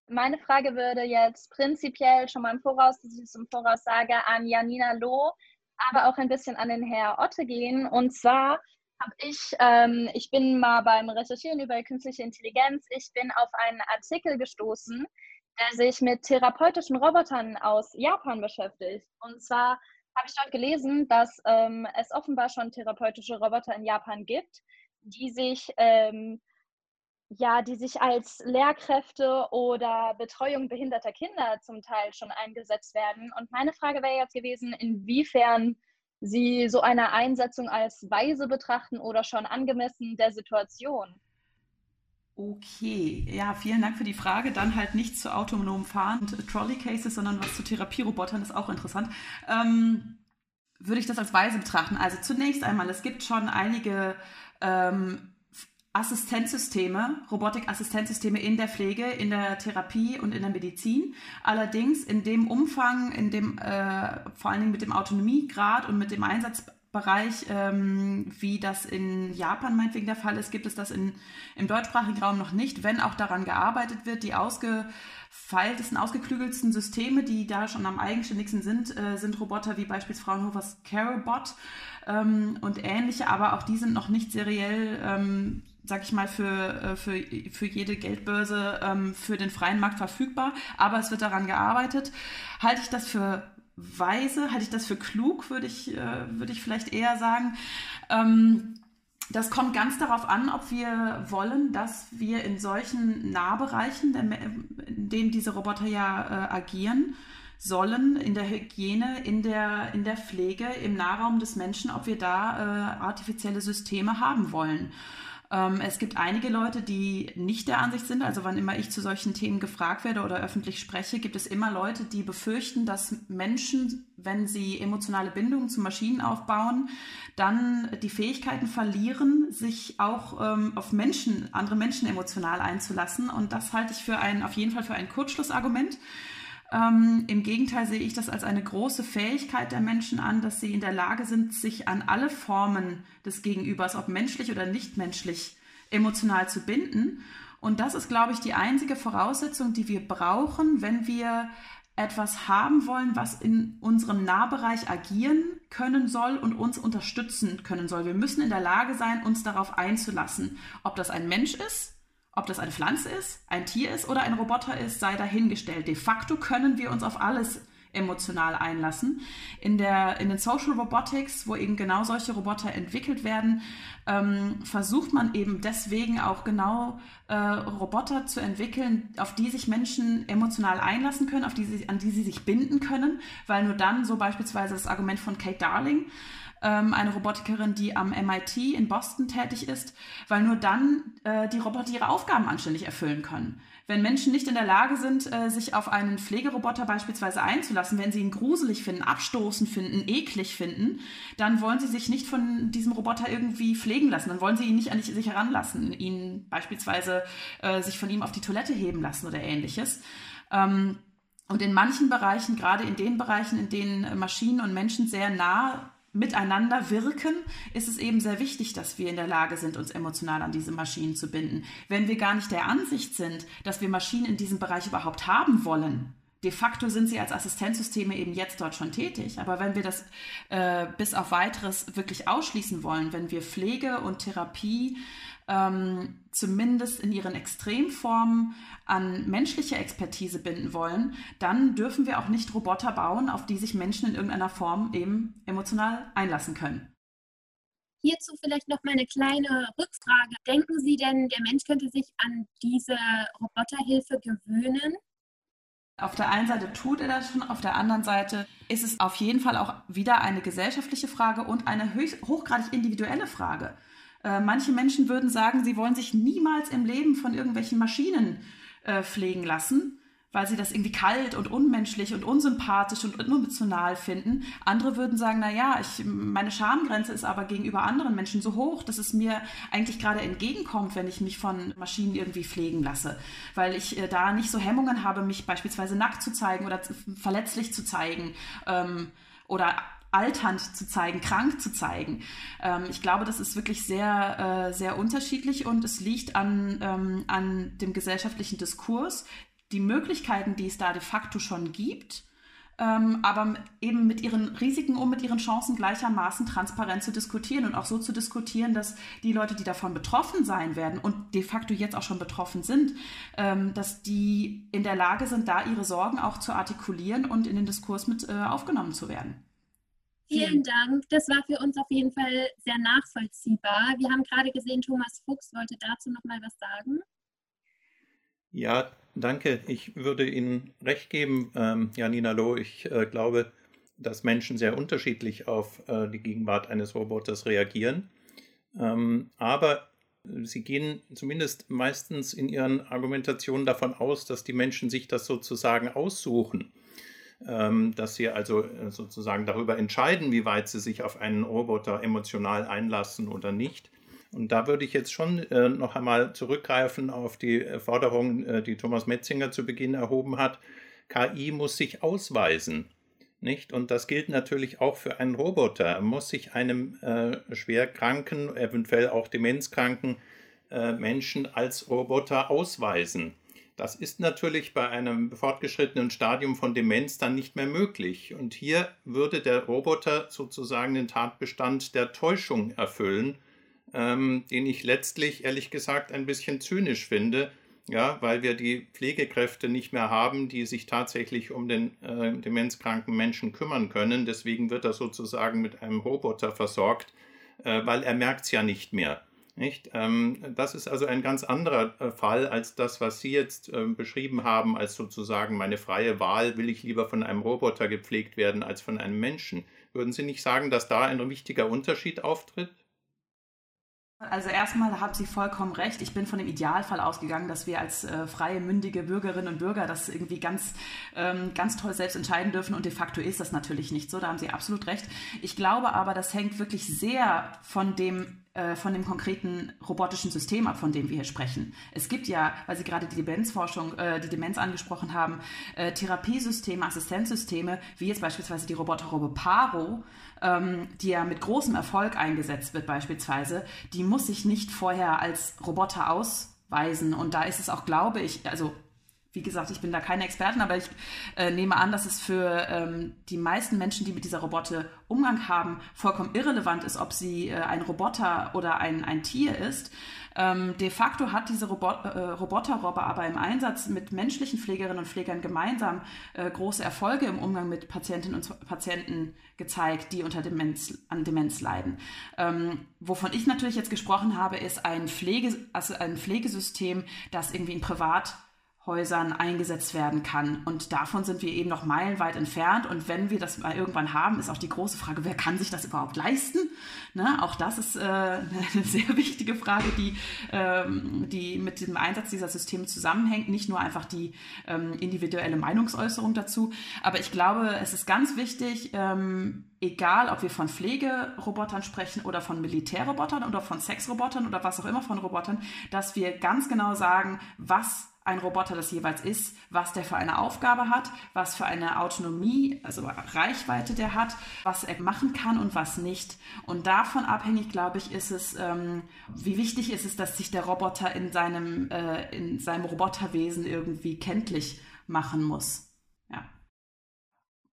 Meine Frage würde jetzt prinzipiell schon mal im Voraus, dass ich es im Voraus sage, an Janina Loh, aber auch ein bisschen an den Herr Otte gehen. Und zwar habe ich, ähm, ich bin mal beim Recherchieren über künstliche Intelligenz, ich bin auf einen Artikel gestoßen, der sich mit therapeutischen Robotern aus Japan beschäftigt. Und zwar habe ich dort gelesen, dass ähm, es offenbar schon therapeutische Roboter in Japan gibt, die sich ähm, ja, die sich als Lehrkräfte oder Betreuung behinderter Kinder zum Teil schon eingesetzt werden. Und meine Frage wäre jetzt gewesen, inwiefern Sie so eine Einsetzung als weise betrachten oder schon angemessen der Situation. Okay, ja, vielen Dank für die Frage. Dann halt nicht zu autonomem Fahren und Trolley Cases, sondern was zu Therapierobotern ist auch interessant. Ähm, würde ich das als Weise betrachten? Also zunächst einmal, es gibt schon einige ähm, Assistenzsysteme, Robotikassistenzsysteme in der Pflege, in der Therapie und in der Medizin. Allerdings in dem Umfang, in dem äh, vor allen Dingen mit dem Autonomiegrad und mit dem Einsatz Bereich, ähm, wie das in Japan meinetwegen der Fall ist, gibt es das in, im deutschsprachigen Raum noch nicht, wenn auch daran gearbeitet wird. Die ausgefeiltesten, ausgeklügelsten Systeme, die da schon am eigenständigsten sind, äh, sind Roboter wie beispielsweise Fraunhofers Carobot ähm, und ähnliche, aber auch die sind noch nicht seriell ähm, sag ich mal, für, äh, für, für jede Geldbörse ähm, für den freien Markt verfügbar, aber es wird daran gearbeitet. Halte ich das für weise, halte ich das für klug, würde ich, äh, würde ich vielleicht eher sagen. Ähm, das kommt ganz darauf an, ob wir wollen, dass wir in solchen Nahbereichen, in denen diese Roboter ja äh, agieren, sollen, in der Hygiene, in der, in der Pflege, im Nahraum des Menschen, ob wir da äh, artifizielle Systeme haben wollen. Ähm, es gibt einige Leute, die nicht der Ansicht sind, also wann immer ich zu solchen Themen gefragt werde oder öffentlich spreche, gibt es immer Leute, die befürchten, dass Menschen, wenn sie emotionale Bindungen zu Maschinen aufbauen, dann die Fähigkeiten verlieren, sich auch ähm, auf Menschen, andere Menschen emotional einzulassen. Und das halte ich für ein, auf jeden Fall für ein Kurzschlussargument. Ähm, Im Gegenteil sehe ich das als eine große Fähigkeit der Menschen an, dass sie in der Lage sind, sich an alle Formen des Gegenübers, ob menschlich oder nicht menschlich, emotional zu binden. Und das ist, glaube ich, die einzige Voraussetzung, die wir brauchen, wenn wir etwas haben wollen, was in unserem Nahbereich agieren können soll und uns unterstützen können soll. Wir müssen in der Lage sein, uns darauf einzulassen, ob das ein Mensch ist ob das eine Pflanze ist, ein Tier ist oder ein Roboter ist, sei dahingestellt. De facto können wir uns auf alles emotional einlassen. In, der, in den Social Robotics, wo eben genau solche Roboter entwickelt werden, ähm, versucht man eben deswegen auch genau äh, Roboter zu entwickeln, auf die sich Menschen emotional einlassen können, auf die sie, an die sie sich binden können, weil nur dann, so beispielsweise das Argument von Kate Darling, ähm, eine Robotikerin, die am MIT in Boston tätig ist, weil nur dann äh, die Roboter ihre Aufgaben anständig erfüllen können. Wenn Menschen nicht in der Lage sind, äh, sich auf einen Pflegeroboter beispielsweise einzulassen, wenn sie ihn gruselig finden, abstoßend finden, eklig finden, dann wollen sie sich nicht von diesem Roboter irgendwie pflegen lassen. Dann wollen sie ihn nicht an sich heranlassen, ihn beispielsweise äh, sich von ihm auf die Toilette heben lassen oder ähnliches. Ähm, und in manchen Bereichen, gerade in den Bereichen, in denen Maschinen und Menschen sehr nah miteinander wirken, ist es eben sehr wichtig, dass wir in der Lage sind, uns emotional an diese Maschinen zu binden. Wenn wir gar nicht der Ansicht sind, dass wir Maschinen in diesem Bereich überhaupt haben wollen, de facto sind sie als Assistenzsysteme eben jetzt dort schon tätig. Aber wenn wir das äh, bis auf weiteres wirklich ausschließen wollen, wenn wir Pflege und Therapie ähm, zumindest in ihren Extremformen an menschliche Expertise binden wollen, dann dürfen wir auch nicht Roboter bauen, auf die sich Menschen in irgendeiner Form eben emotional einlassen können. Hierzu vielleicht noch mal eine kleine Rückfrage. Denken Sie denn, der Mensch könnte sich an diese Roboterhilfe gewöhnen? Auf der einen Seite tut er das schon, auf der anderen Seite ist es auf jeden Fall auch wieder eine gesellschaftliche Frage und eine höchst, hochgradig individuelle Frage. Äh, manche Menschen würden sagen, sie wollen sich niemals im Leben von irgendwelchen Maschinen äh, pflegen lassen, weil sie das irgendwie kalt und unmenschlich und unsympathisch und unemotional finden. Andere würden sagen, na ja, ich, meine Schamgrenze ist aber gegenüber anderen Menschen so hoch, dass es mir eigentlich gerade entgegenkommt, wenn ich mich von Maschinen irgendwie pflegen lasse, weil ich äh, da nicht so Hemmungen habe, mich beispielsweise nackt zu zeigen oder verletzlich zu zeigen ähm, oder alternd zu zeigen, krank zu zeigen. Ähm, ich glaube, das ist wirklich sehr, äh, sehr unterschiedlich und es liegt an, ähm, an dem gesellschaftlichen Diskurs, die Möglichkeiten, die es da de facto schon gibt, ähm, aber eben mit ihren Risiken und mit ihren Chancen gleichermaßen transparent zu diskutieren und auch so zu diskutieren, dass die Leute, die davon betroffen sein werden und de facto jetzt auch schon betroffen sind, ähm, dass die in der Lage sind, da ihre Sorgen auch zu artikulieren und in den Diskurs mit äh, aufgenommen zu werden. Vielen Dank. Das war für uns auf jeden Fall sehr nachvollziehbar. Wir haben gerade gesehen, Thomas Fuchs wollte dazu noch mal was sagen. Ja, danke. Ich würde Ihnen recht geben, ähm, Janina Loh. Ich äh, glaube, dass Menschen sehr unterschiedlich auf äh, die Gegenwart eines Roboters reagieren. Ähm, aber sie gehen zumindest meistens in ihren Argumentationen davon aus, dass die Menschen sich das sozusagen aussuchen. Ähm, dass sie also äh, sozusagen darüber entscheiden, wie weit sie sich auf einen Roboter emotional einlassen oder nicht. Und da würde ich jetzt schon äh, noch einmal zurückgreifen auf die äh, Forderung, die Thomas Metzinger zu Beginn erhoben hat. KI muss sich ausweisen. Nicht? Und das gilt natürlich auch für einen Roboter. Er muss sich einem äh, schwerkranken, eventuell auch demenzkranken äh, Menschen als Roboter ausweisen. Das ist natürlich bei einem fortgeschrittenen Stadium von Demenz dann nicht mehr möglich. Und hier würde der Roboter sozusagen den Tatbestand der Täuschung erfüllen, ähm, den ich letztlich, ehrlich gesagt, ein bisschen zynisch finde, ja, weil wir die Pflegekräfte nicht mehr haben, die sich tatsächlich um den äh, demenzkranken Menschen kümmern können. Deswegen wird er sozusagen mit einem Roboter versorgt, äh, weil er merkt es ja nicht mehr. Nicht? Ähm, das ist also ein ganz anderer äh, Fall als das, was Sie jetzt äh, beschrieben haben, als sozusagen meine freie Wahl, will ich lieber von einem Roboter gepflegt werden als von einem Menschen. Würden Sie nicht sagen, dass da ein wichtiger Unterschied auftritt? Also erstmal haben Sie vollkommen recht. Ich bin von dem Idealfall ausgegangen, dass wir als äh, freie, mündige Bürgerinnen und Bürger das irgendwie ganz, ähm, ganz toll selbst entscheiden dürfen. Und de facto ist das natürlich nicht so. Da haben Sie absolut recht. Ich glaube aber, das hängt wirklich sehr von dem äh, von dem konkreten robotischen System ab, von dem wir hier sprechen. Es gibt ja, weil Sie gerade die Demenzforschung, äh, die Demenz angesprochen haben, äh, Therapiesysteme, Assistenzsysteme, wie jetzt beispielsweise die Roboterrobe Paro, ähm, die ja mit großem Erfolg eingesetzt wird beispielsweise, die muss sich nicht vorher als Roboter ausweisen. Und da ist es auch, glaube ich, also wie gesagt, ich bin da keine Expertin, aber ich äh, nehme an, dass es für ähm, die meisten Menschen, die mit dieser Roboter Umgang haben, vollkommen irrelevant ist, ob sie äh, ein Roboter oder ein, ein Tier ist. Ähm, de facto hat diese Robot, äh, Roboterrobber aber im Einsatz mit menschlichen Pflegerinnen und Pflegern gemeinsam äh, große Erfolge im Umgang mit Patientinnen und Patienten gezeigt, die unter Demenz, an Demenz leiden. Ähm, wovon ich natürlich jetzt gesprochen habe, ist ein, Pflege, also ein Pflegesystem, das irgendwie in Privat Häusern eingesetzt werden kann. Und davon sind wir eben noch meilenweit entfernt. Und wenn wir das mal irgendwann haben, ist auch die große Frage, wer kann sich das überhaupt leisten? Ne? Auch das ist äh, eine sehr wichtige Frage, die, ähm, die mit dem Einsatz dieser Systeme zusammenhängt. Nicht nur einfach die ähm, individuelle Meinungsäußerung dazu. Aber ich glaube, es ist ganz wichtig, ähm, egal ob wir von Pflegerobotern sprechen oder von Militärrobotern oder von Sexrobotern oder was auch immer von Robotern, dass wir ganz genau sagen, was ein Roboter das jeweils ist, was der für eine Aufgabe hat, was für eine Autonomie, also Reichweite der hat, was er machen kann und was nicht. Und davon abhängig, glaube ich, ist es, ähm, wie wichtig ist es, dass sich der Roboter in seinem, äh, in seinem Roboterwesen irgendwie kenntlich machen muss. Ja.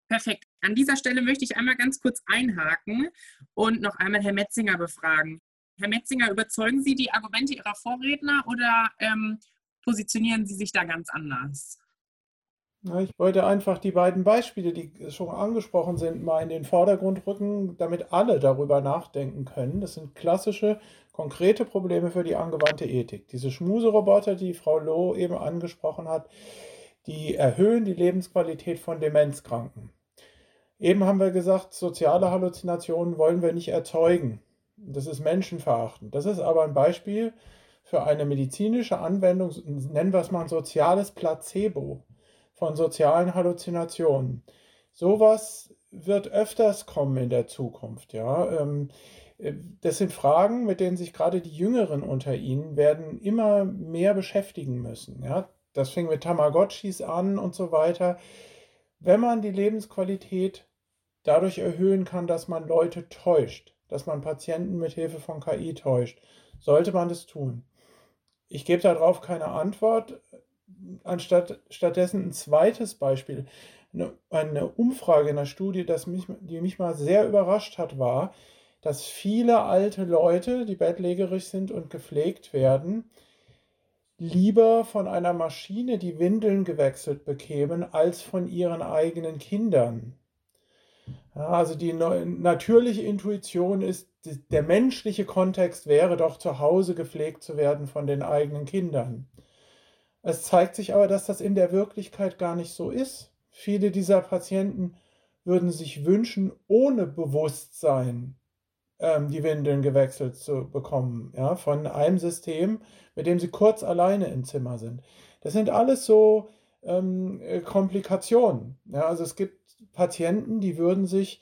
Perfekt. An dieser Stelle möchte ich einmal ganz kurz einhaken und noch einmal Herr Metzinger befragen. Herr Metzinger, überzeugen Sie die Argumente Ihrer Vorredner oder ähm, positionieren Sie sich da ganz anders? Ich wollte einfach die beiden Beispiele, die schon angesprochen sind, mal in den Vordergrund rücken, damit alle darüber nachdenken können. Das sind klassische, konkrete Probleme für die angewandte Ethik. Diese Schmuseroboter, die Frau Loh eben angesprochen hat, die erhöhen die Lebensqualität von Demenzkranken. Eben haben wir gesagt, soziale Halluzinationen wollen wir nicht erzeugen. Das ist menschenverachtend. Das ist aber ein Beispiel für eine medizinische Anwendung, nennen wir es mal ein soziales Placebo von sozialen Halluzinationen. Sowas wird öfters kommen in der Zukunft, ja. Ähm, das sind Fragen, mit denen sich gerade die Jüngeren unter Ihnen werden immer mehr beschäftigen müssen. Ja? Das fing mit Tamagotchis an und so weiter. Wenn man die Lebensqualität dadurch erhöhen kann, dass man Leute täuscht, dass man Patienten mit Hilfe von KI täuscht, sollte man das tun. Ich gebe darauf keine Antwort. Anstatt stattdessen ein zweites Beispiel. Eine, eine Umfrage in der Studie, das mich, die mich mal sehr überrascht hat, war, dass viele alte Leute, die bettlägerig sind und gepflegt werden, lieber von einer Maschine die Windeln gewechselt bekämen, als von ihren eigenen Kindern. Also die natürliche Intuition ist, der menschliche Kontext wäre doch zu Hause gepflegt zu werden von den eigenen Kindern. Es zeigt sich aber, dass das in der Wirklichkeit gar nicht so ist. Viele dieser Patienten würden sich wünschen, ohne Bewusstsein ähm, die Windeln gewechselt zu bekommen, ja, von einem System, mit dem sie kurz alleine im Zimmer sind. Das sind alles so ähm, Komplikationen. Ja, also es gibt Patienten, die würden sich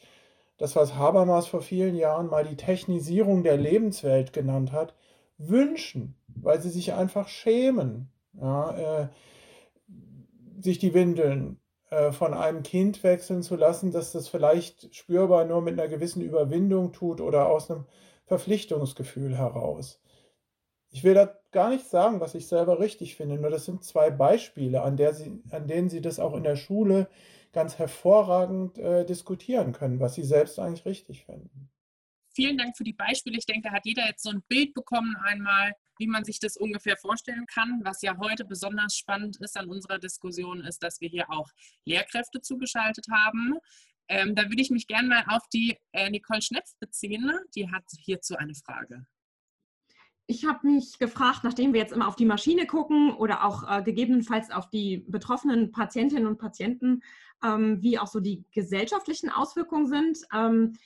das, was Habermas vor vielen Jahren mal die Technisierung der Lebenswelt genannt hat, wünschen, weil sie sich einfach schämen, ja, äh, sich die Windeln äh, von einem Kind wechseln zu lassen, dass das vielleicht spürbar nur mit einer gewissen Überwindung tut oder aus einem Verpflichtungsgefühl heraus. Ich will da gar nicht sagen, was ich selber richtig finde, nur das sind zwei Beispiele, an, der sie, an denen Sie das auch in der Schule ganz hervorragend äh, diskutieren können, was Sie selbst eigentlich richtig finden. Vielen Dank für die Beispiele. Ich denke, da hat jeder jetzt so ein Bild bekommen einmal, wie man sich das ungefähr vorstellen kann. Was ja heute besonders spannend ist an unserer Diskussion, ist, dass wir hier auch Lehrkräfte zugeschaltet haben. Ähm, da würde ich mich gerne mal auf die äh, Nicole Schnepf beziehen. Die hat hierzu eine Frage. Ich habe mich gefragt, nachdem wir jetzt immer auf die Maschine gucken oder auch äh, gegebenenfalls auf die betroffenen Patientinnen und Patienten, ähm, wie auch so die gesellschaftlichen Auswirkungen sind. Ähm,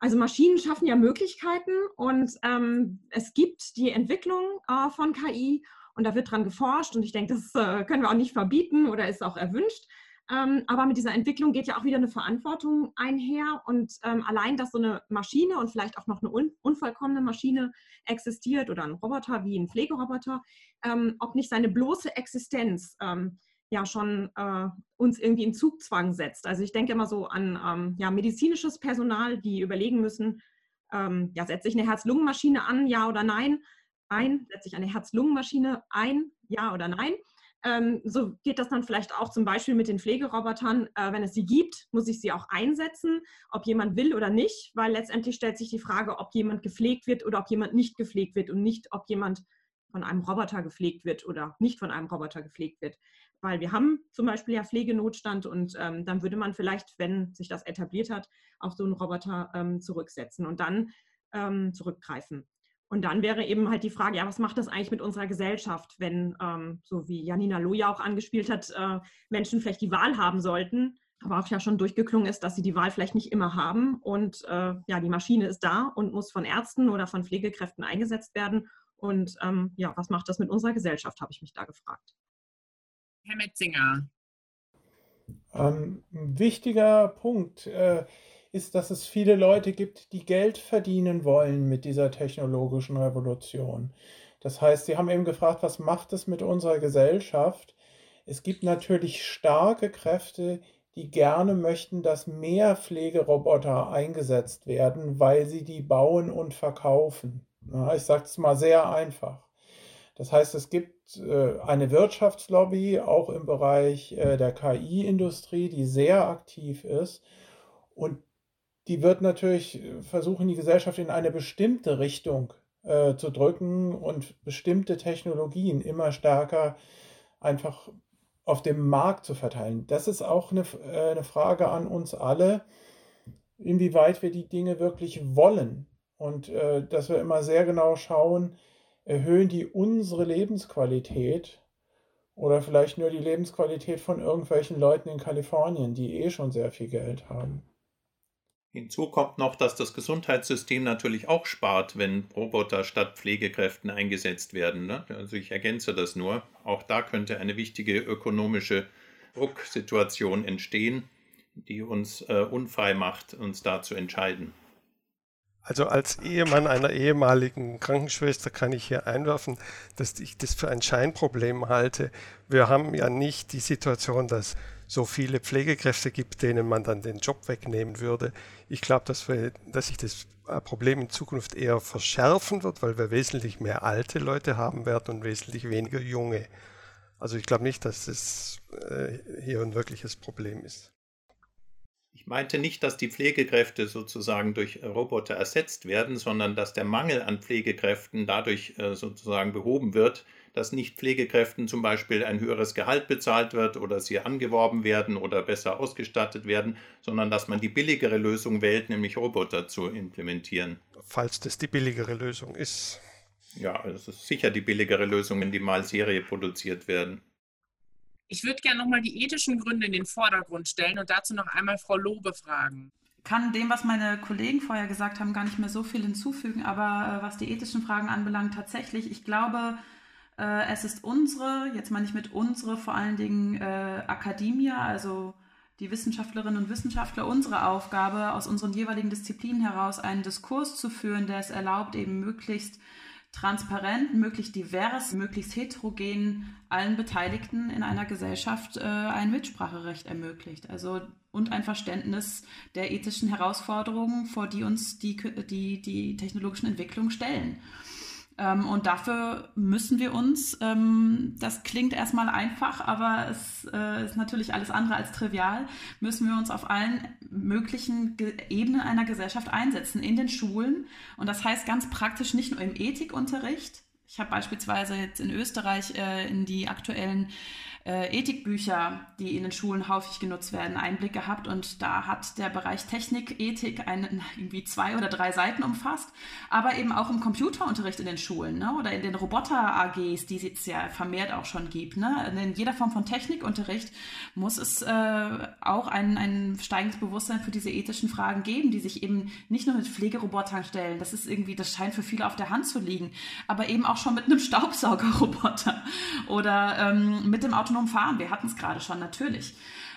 also Maschinen schaffen ja Möglichkeiten und ähm, es gibt die Entwicklung äh, von KI und da wird dran geforscht und ich denke, das äh, können wir auch nicht verbieten oder ist auch erwünscht. Ähm, aber mit dieser Entwicklung geht ja auch wieder eine Verantwortung einher und ähm, allein, dass so eine Maschine und vielleicht auch noch eine un unvollkommene Maschine existiert oder ein Roboter wie ein Pflegeroboter, ähm, ob nicht seine bloße Existenz ja schon äh, uns irgendwie in Zugzwang setzt. Also ich denke immer so an ähm, ja, medizinisches Personal, die überlegen müssen, ähm, ja, setze ich eine Herz-Lungen-Maschine an, ja oder nein? Ein, setze ich eine Herz-Lungen-Maschine ein, ja oder nein? Ähm, so geht das dann vielleicht auch zum Beispiel mit den Pflegerobotern. Äh, wenn es sie gibt, muss ich sie auch einsetzen, ob jemand will oder nicht, weil letztendlich stellt sich die Frage, ob jemand gepflegt wird oder ob jemand nicht gepflegt wird und nicht, ob jemand von einem Roboter gepflegt wird oder nicht von einem Roboter gepflegt wird weil wir haben zum Beispiel ja Pflegenotstand und ähm, dann würde man vielleicht, wenn sich das etabliert hat, auch so einen Roboter ähm, zurücksetzen und dann ähm, zurückgreifen. Und dann wäre eben halt die Frage, ja, was macht das eigentlich mit unserer Gesellschaft, wenn, ähm, so wie Janina Loja auch angespielt hat, äh, Menschen vielleicht die Wahl haben sollten, aber auch ja schon durchgeklungen ist, dass sie die Wahl vielleicht nicht immer haben. Und äh, ja, die Maschine ist da und muss von Ärzten oder von Pflegekräften eingesetzt werden. Und ähm, ja, was macht das mit unserer Gesellschaft, habe ich mich da gefragt. Herr Metzinger. Ähm, ein wichtiger Punkt äh, ist, dass es viele Leute gibt, die Geld verdienen wollen mit dieser technologischen Revolution. Das heißt, Sie haben eben gefragt, was macht es mit unserer Gesellschaft? Es gibt natürlich starke Kräfte, die gerne möchten, dass mehr Pflegeroboter eingesetzt werden, weil sie die bauen und verkaufen. Ich sage es mal sehr einfach. Das heißt, es gibt äh, eine Wirtschaftslobby auch im Bereich äh, der KI-Industrie, die sehr aktiv ist und die wird natürlich versuchen, die Gesellschaft in eine bestimmte Richtung äh, zu drücken und bestimmte Technologien immer stärker einfach auf dem Markt zu verteilen. Das ist auch eine, äh, eine Frage an uns alle, inwieweit wir die Dinge wirklich wollen und äh, dass wir immer sehr genau schauen, erhöhen die unsere Lebensqualität oder vielleicht nur die Lebensqualität von irgendwelchen Leuten in Kalifornien, die eh schon sehr viel Geld haben. Hinzu kommt noch, dass das Gesundheitssystem natürlich auch spart, wenn Roboter statt Pflegekräften eingesetzt werden. Ne? Also ich ergänze das nur. Auch da könnte eine wichtige ökonomische Drucksituation entstehen, die uns äh, unfrei macht, uns da zu entscheiden. Also als Ehemann einer ehemaligen Krankenschwester kann ich hier einwerfen, dass ich das für ein Scheinproblem halte. Wir haben ja nicht die Situation, dass so viele Pflegekräfte gibt, denen man dann den Job wegnehmen würde. Ich glaube, dass, dass sich das Problem in Zukunft eher verschärfen wird, weil wir wesentlich mehr alte Leute haben werden und wesentlich weniger junge. Also ich glaube nicht, dass das äh, hier ein wirkliches Problem ist meinte nicht, dass die Pflegekräfte sozusagen durch Roboter ersetzt werden, sondern dass der Mangel an Pflegekräften dadurch äh, sozusagen behoben wird, dass nicht Pflegekräften zum Beispiel ein höheres Gehalt bezahlt wird oder sie angeworben werden oder besser ausgestattet werden, sondern dass man die billigere Lösung wählt, nämlich Roboter zu implementieren. Falls das die billigere Lösung ist. Ja, es ist sicher die billigere Lösung, wenn die mal Serie produziert werden. Ich würde gerne nochmal die ethischen Gründe in den Vordergrund stellen und dazu noch einmal Frau Lobe fragen. Kann dem, was meine Kollegen vorher gesagt haben, gar nicht mehr so viel hinzufügen, aber äh, was die ethischen Fragen anbelangt, tatsächlich, ich glaube, äh, es ist unsere, jetzt meine ich mit unsere vor allen Dingen äh, Akademie, also die Wissenschaftlerinnen und Wissenschaftler, unsere Aufgabe, aus unseren jeweiligen Disziplinen heraus einen Diskurs zu führen, der es erlaubt, eben möglichst transparent, möglichst divers, möglichst heterogen allen Beteiligten in einer Gesellschaft äh, ein Mitspracherecht ermöglicht. Also und ein Verständnis der ethischen Herausforderungen, vor die uns die, die, die technologischen Entwicklungen stellen. Ähm, und dafür müssen wir uns, ähm, das klingt erstmal einfach, aber es äh, ist natürlich alles andere als trivial, müssen wir uns auf allen möglichen Ebenen einer Gesellschaft einsetzen, in den Schulen. Und das heißt ganz praktisch nicht nur im Ethikunterricht. Ich habe beispielsweise jetzt in Österreich äh, in die aktuellen äh, Ethikbücher, die in den Schulen häufig genutzt werden, Einblick gehabt und da hat der Bereich Technik, Ethik einen, irgendwie zwei oder drei Seiten umfasst, aber eben auch im Computerunterricht in den Schulen ne? oder in den Roboter-AGs, die es ja vermehrt auch schon gibt. Ne? In jeder Form von Technikunterricht muss es äh, auch ein, ein steigendes Bewusstsein für diese ethischen Fragen geben, die sich eben nicht nur mit Pflegerobotern stellen, das ist irgendwie, das scheint für viele auf der Hand zu liegen, aber eben auch schon mit einem Staubsaugerroboter oder ähm, mit dem autonomen autonom fahren. Wir hatten es gerade schon, natürlich.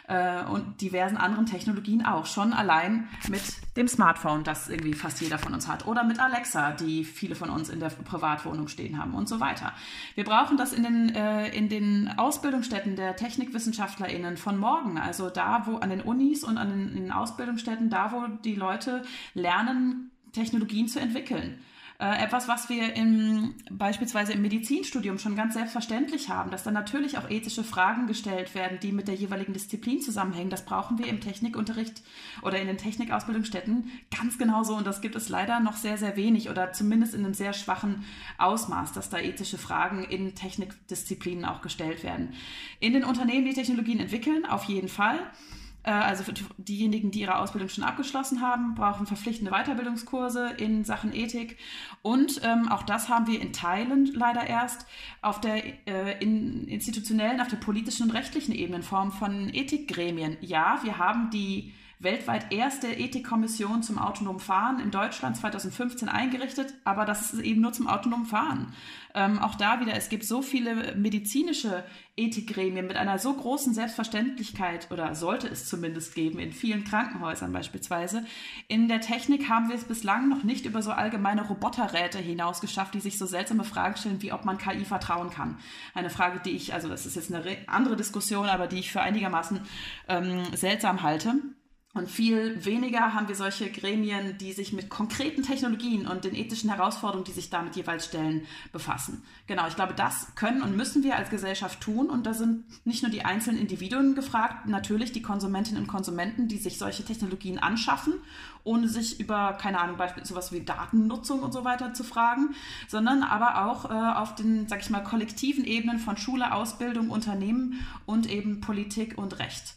Äh, und diversen anderen Technologien auch. Schon allein mit dem Smartphone, das irgendwie fast jeder von uns hat. Oder mit Alexa, die viele von uns in der Privatwohnung stehen haben und so weiter. Wir brauchen das in den, äh, in den Ausbildungsstätten der TechnikwissenschaftlerInnen von morgen. Also da, wo an den Unis und an den, den Ausbildungsstätten, da, wo die Leute lernen, Technologien zu entwickeln. Äh, etwas, was wir im, beispielsweise im Medizinstudium schon ganz selbstverständlich haben, dass dann natürlich auch ethische Fragen gestellt werden, die mit der jeweiligen Disziplin zusammenhängen. Das brauchen wir im Technikunterricht oder in den Technikausbildungsstätten ganz genauso. Und das gibt es leider noch sehr, sehr wenig oder zumindest in einem sehr schwachen Ausmaß, dass da ethische Fragen in Technikdisziplinen auch gestellt werden. In den Unternehmen, die Technologien entwickeln, auf jeden Fall. Äh, also diejenigen, die ihre Ausbildung schon abgeschlossen haben, brauchen verpflichtende Weiterbildungskurse in Sachen Ethik. Und ähm, auch das haben wir in Teilen leider erst auf der äh, in institutionellen, auf der politischen und rechtlichen Ebene in Form von Ethikgremien. Ja, wir haben die weltweit erste Ethikkommission zum autonomen Fahren in Deutschland 2015 eingerichtet, aber das ist eben nur zum autonomen Fahren. Ähm, auch da wieder, es gibt so viele medizinische Ethikgremien mit einer so großen Selbstverständlichkeit oder sollte es zumindest geben, in vielen Krankenhäusern beispielsweise. In der Technik haben wir es bislang noch nicht über so allgemeine Roboterräte hinaus geschafft, die sich so seltsame Fragen stellen, wie ob man KI vertrauen kann. Eine Frage, die ich, also das ist jetzt eine andere Diskussion, aber die ich für einigermaßen ähm, seltsam halte. Und viel weniger haben wir solche Gremien, die sich mit konkreten Technologien und den ethischen Herausforderungen, die sich damit jeweils stellen, befassen. Genau, ich glaube, das können und müssen wir als Gesellschaft tun. Und da sind nicht nur die einzelnen Individuen gefragt, natürlich die Konsumentinnen und Konsumenten, die sich solche Technologien anschaffen, ohne sich über, keine Ahnung, beispielsweise sowas wie Datennutzung und so weiter zu fragen, sondern aber auch äh, auf den, sag ich mal, kollektiven Ebenen von Schule, Ausbildung, Unternehmen und eben Politik und Recht.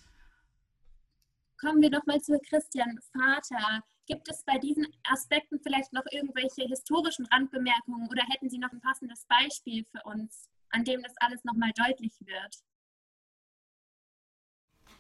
Kommen wir nochmal zu Christian Vater. Gibt es bei diesen Aspekten vielleicht noch irgendwelche historischen Randbemerkungen oder hätten Sie noch ein passendes Beispiel für uns, an dem das alles nochmal deutlich wird?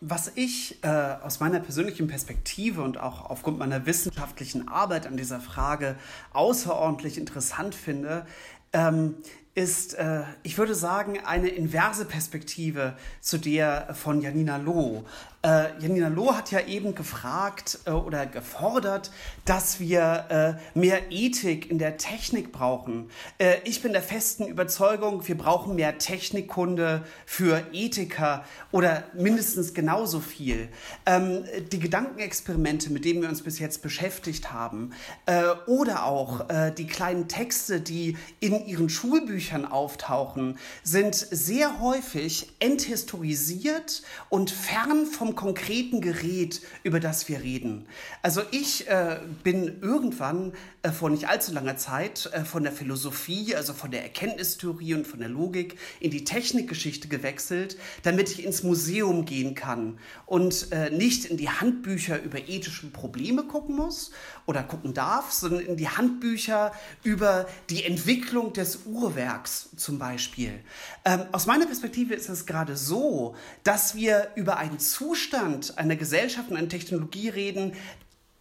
Was ich äh, aus meiner persönlichen Perspektive und auch aufgrund meiner wissenschaftlichen Arbeit an dieser Frage außerordentlich interessant finde, ähm, ist, äh, ich würde sagen, eine inverse Perspektive zu der von Janina Loh. Äh, Janina Loh hat ja eben gefragt äh, oder gefordert, dass wir äh, mehr Ethik in der Technik brauchen. Äh, ich bin der festen Überzeugung, wir brauchen mehr Technikkunde für Ethiker oder mindestens genauso viel. Ähm, die Gedankenexperimente, mit denen wir uns bis jetzt beschäftigt haben, äh, oder auch äh, die kleinen Texte, die in ihren Schulbüchern auftauchen, sind sehr häufig enthistorisiert und fern vom konkreten Gerät, über das wir reden. Also ich äh, bin irgendwann äh, vor nicht allzu langer Zeit äh, von der Philosophie, also von der Erkenntnistheorie und von der Logik in die Technikgeschichte gewechselt, damit ich ins Museum gehen kann und äh, nicht in die Handbücher über ethische Probleme gucken muss oder gucken darf, sondern in die Handbücher über die Entwicklung des Uhrwerks zum Beispiel. Ähm, aus meiner Perspektive ist es gerade so, dass wir über einen Zustand einer Gesellschaft und einer Technologie reden,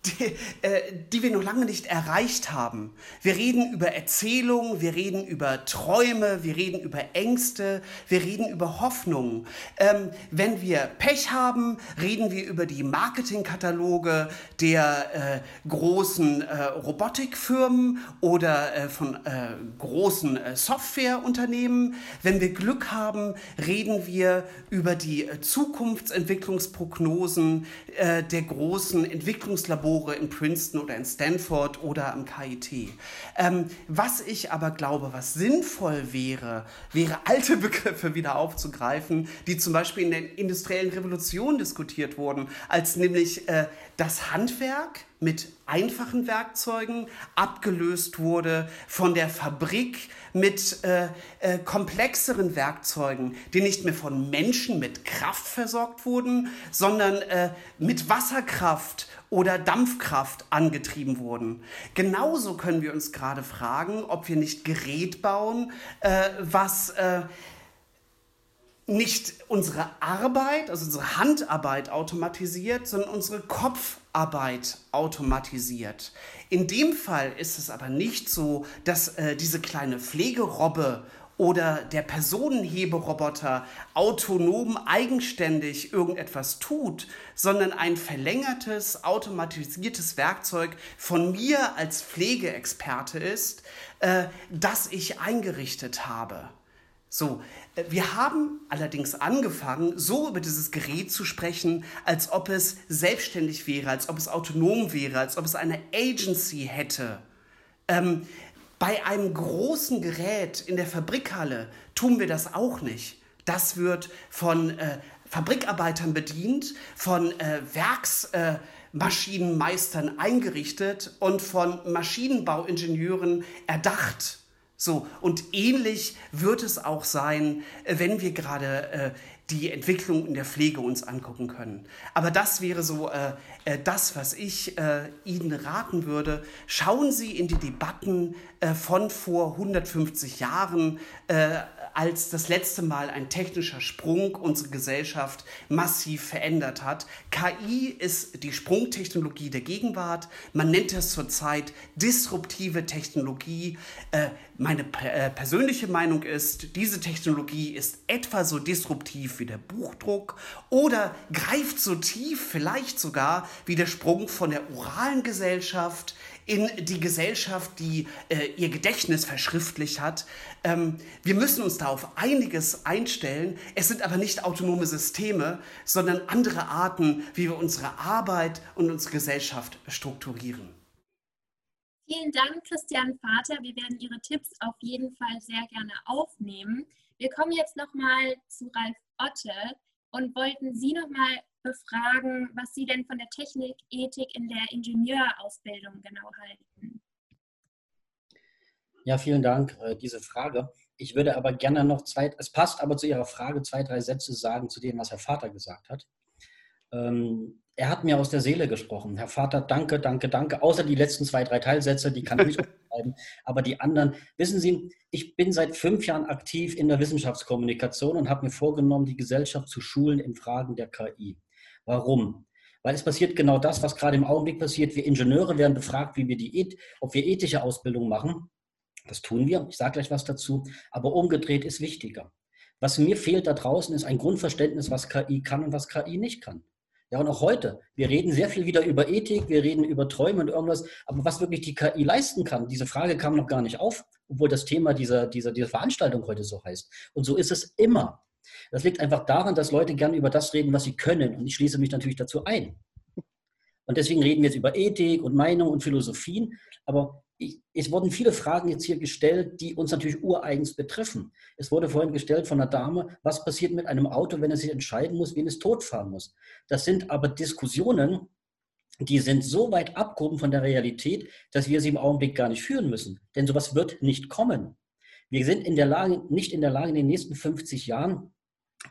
die, äh, die wir noch lange nicht erreicht haben. Wir reden über Erzählungen, wir reden über Träume, wir reden über Ängste, wir reden über Hoffnungen. Ähm, wenn wir Pech haben, reden wir über die Marketingkataloge der äh, großen äh, Robotikfirmen oder äh, von äh, großen äh, Softwareunternehmen. Wenn wir Glück haben, reden wir über die Zukunftsentwicklungsprognosen der großen Entwicklungslabore Labore in Princeton oder in Stanford oder am KIT. Ähm, was ich aber glaube, was sinnvoll wäre, wäre alte Begriffe wieder aufzugreifen, die zum Beispiel in der industriellen Revolution diskutiert wurden, als nämlich äh, das Handwerk mit einfachen Werkzeugen abgelöst wurde von der Fabrik mit äh, äh, komplexeren Werkzeugen, die nicht mehr von Menschen mit Kraft versorgt wurden, sondern äh, mit Wasserkraft oder Dampfkraft angetrieben wurden. Genauso können wir uns gerade fragen, ob wir nicht Gerät bauen, äh, was äh, nicht unsere Arbeit, also unsere Handarbeit automatisiert, sondern unsere Kopfarbeit automatisiert. In dem Fall ist es aber nicht so, dass äh, diese kleine Pflegerobbe oder der Personenheberoboter autonom eigenständig irgendetwas tut, sondern ein verlängertes, automatisiertes Werkzeug von mir als Pflegeexperte ist, äh, das ich eingerichtet habe. So, äh, wir haben allerdings angefangen, so über dieses Gerät zu sprechen, als ob es selbstständig wäre, als ob es autonom wäre, als ob es eine Agency hätte. Ähm, bei einem großen Gerät in der Fabrikhalle tun wir das auch nicht. Das wird von äh, Fabrikarbeitern bedient, von äh, Werksmaschinenmeistern äh, eingerichtet und von Maschinenbauingenieuren erdacht. So, und ähnlich wird es auch sein, äh, wenn wir gerade äh, die Entwicklung in der Pflege uns angucken können. Aber das wäre so äh, äh, das, was ich äh, Ihnen raten würde. Schauen Sie in die Debatten äh, von vor 150 Jahren als das letzte Mal ein technischer Sprung unsere Gesellschaft massiv verändert hat. KI ist die Sprungtechnologie der Gegenwart. Man nennt es zurzeit disruptive Technologie. Äh, meine äh, persönliche Meinung ist, diese Technologie ist etwa so disruptiv wie der Buchdruck oder greift so tief, vielleicht sogar wie der Sprung von der oralen Gesellschaft in die Gesellschaft, die äh, ihr Gedächtnis verschriftlicht hat. Ähm, wir müssen uns da auf einiges einstellen. Es sind aber nicht autonome Systeme, sondern andere Arten, wie wir unsere Arbeit und unsere Gesellschaft strukturieren. Vielen Dank, Christian Vater. Wir werden Ihre Tipps auf jeden Fall sehr gerne aufnehmen. Wir kommen jetzt nochmal zu Ralf Otte und wollten Sie nochmal befragen, was Sie denn von der Technikethik in der Ingenieurausbildung genau halten. Ja, vielen Dank, äh, diese Frage. Ich würde aber gerne noch zwei, es passt aber zu Ihrer Frage, zwei, drei Sätze sagen zu dem, was Herr Vater gesagt hat. Ähm, er hat mir aus der Seele gesprochen. Herr Vater, danke, danke, danke. Außer die letzten zwei, drei Teilsätze, die kann ich nicht schreiben. Aber die anderen, wissen Sie, ich bin seit fünf Jahren aktiv in der Wissenschaftskommunikation und habe mir vorgenommen, die Gesellschaft zu schulen in Fragen der KI. Warum? Weil es passiert genau das, was gerade im Augenblick passiert. Wir Ingenieure werden befragt, wie wir die, ob wir ethische Ausbildung machen. Das tun wir. Ich sage gleich was dazu. Aber umgedreht ist wichtiger. Was mir fehlt da draußen, ist ein Grundverständnis, was KI kann und was KI nicht kann. Ja, und auch heute. Wir reden sehr viel wieder über Ethik, wir reden über Träume und irgendwas, aber was wirklich die KI leisten kann, diese Frage kam noch gar nicht auf, obwohl das Thema dieser, dieser, dieser Veranstaltung heute so heißt. Und so ist es immer. Das liegt einfach daran, dass Leute gerne über das reden, was sie können. Und ich schließe mich natürlich dazu ein. Und deswegen reden wir jetzt über Ethik und Meinung und Philosophien. Aber ich, es wurden viele Fragen jetzt hier gestellt, die uns natürlich ureigens betreffen. Es wurde vorhin gestellt von einer Dame, was passiert mit einem Auto, wenn es sich entscheiden muss, wen es totfahren muss. Das sind aber Diskussionen, die sind so weit abgehoben von der Realität, dass wir sie im Augenblick gar nicht führen müssen. Denn sowas wird nicht kommen. Wir sind in der Lage, nicht in der Lage, in den nächsten 50 Jahren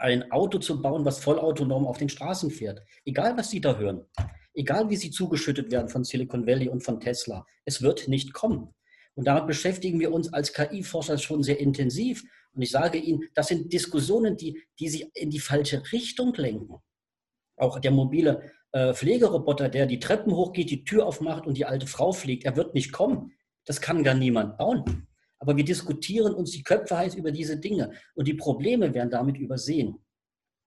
ein Auto zu bauen, was vollautonom auf den Straßen fährt. Egal, was Sie da hören. Egal, wie Sie zugeschüttet werden von Silicon Valley und von Tesla. Es wird nicht kommen. Und damit beschäftigen wir uns als KI-Forscher schon sehr intensiv. Und ich sage Ihnen, das sind Diskussionen, die, die Sie in die falsche Richtung lenken. Auch der mobile äh, Pflegeroboter, der die Treppen hochgeht, die Tür aufmacht und die alte Frau pflegt, er wird nicht kommen. Das kann gar niemand bauen. Aber wir diskutieren uns die Köpfe heiß über diese Dinge und die Probleme werden damit übersehen.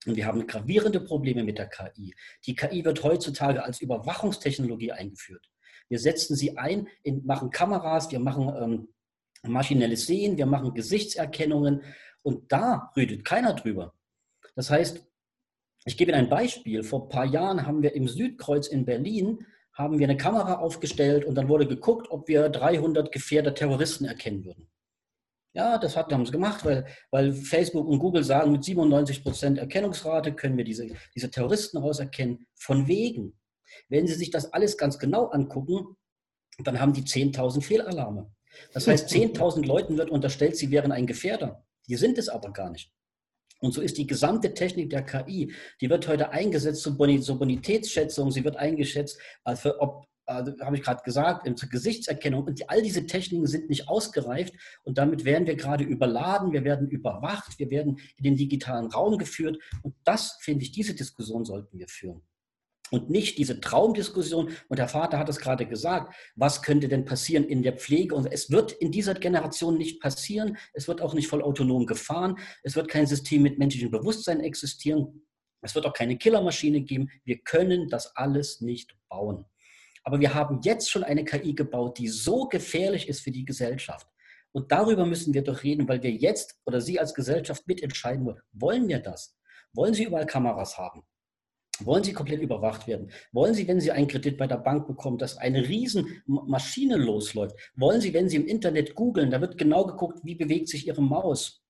Und wir haben gravierende Probleme mit der KI. Die KI wird heutzutage als Überwachungstechnologie eingeführt. Wir setzen sie ein, in, machen Kameras, wir machen ähm, maschinelles Sehen, wir machen Gesichtserkennungen und da redet keiner drüber. Das heißt, ich gebe Ihnen ein Beispiel. Vor ein paar Jahren haben wir im Südkreuz in Berlin haben wir eine Kamera aufgestellt und dann wurde geguckt, ob wir 300 Gefährder Terroristen erkennen würden. Ja, das hat, haben sie gemacht, weil, weil Facebook und Google sagen, mit 97 Prozent Erkennungsrate können wir diese, diese Terroristen rauserkennen. Von wegen. Wenn Sie sich das alles ganz genau angucken, dann haben die 10.000 Fehlalarme. Das heißt, 10.000 Leuten wird unterstellt, sie wären ein Gefährder. Die sind es aber gar nicht. Und so ist die gesamte Technik der KI, die wird heute eingesetzt zur Bonitätsschätzung, sie wird eingeschätzt, für, ob also, habe ich gerade gesagt, zur Gesichtserkennung. Und all diese Techniken sind nicht ausgereift und damit werden wir gerade überladen, wir werden überwacht, wir werden in den digitalen Raum geführt. Und das, finde ich, diese Diskussion sollten wir führen. Und nicht diese Traumdiskussion. Und der Vater hat es gerade gesagt, was könnte denn passieren in der Pflege? Und es wird in dieser Generation nicht passieren. Es wird auch nicht voll autonom gefahren. Es wird kein System mit menschlichem Bewusstsein existieren. Es wird auch keine Killermaschine geben. Wir können das alles nicht bauen. Aber wir haben jetzt schon eine KI gebaut, die so gefährlich ist für die Gesellschaft. Und darüber müssen wir doch reden, weil wir jetzt oder Sie als Gesellschaft mitentscheiden wollen. Wollen wir das? Wollen Sie überall Kameras haben? Wollen Sie komplett überwacht werden? Wollen Sie, wenn Sie einen Kredit bei der Bank bekommen, dass eine riesen Maschine losläuft? Wollen Sie, wenn Sie im Internet googeln, da wird genau geguckt, wie bewegt sich Ihre Maus?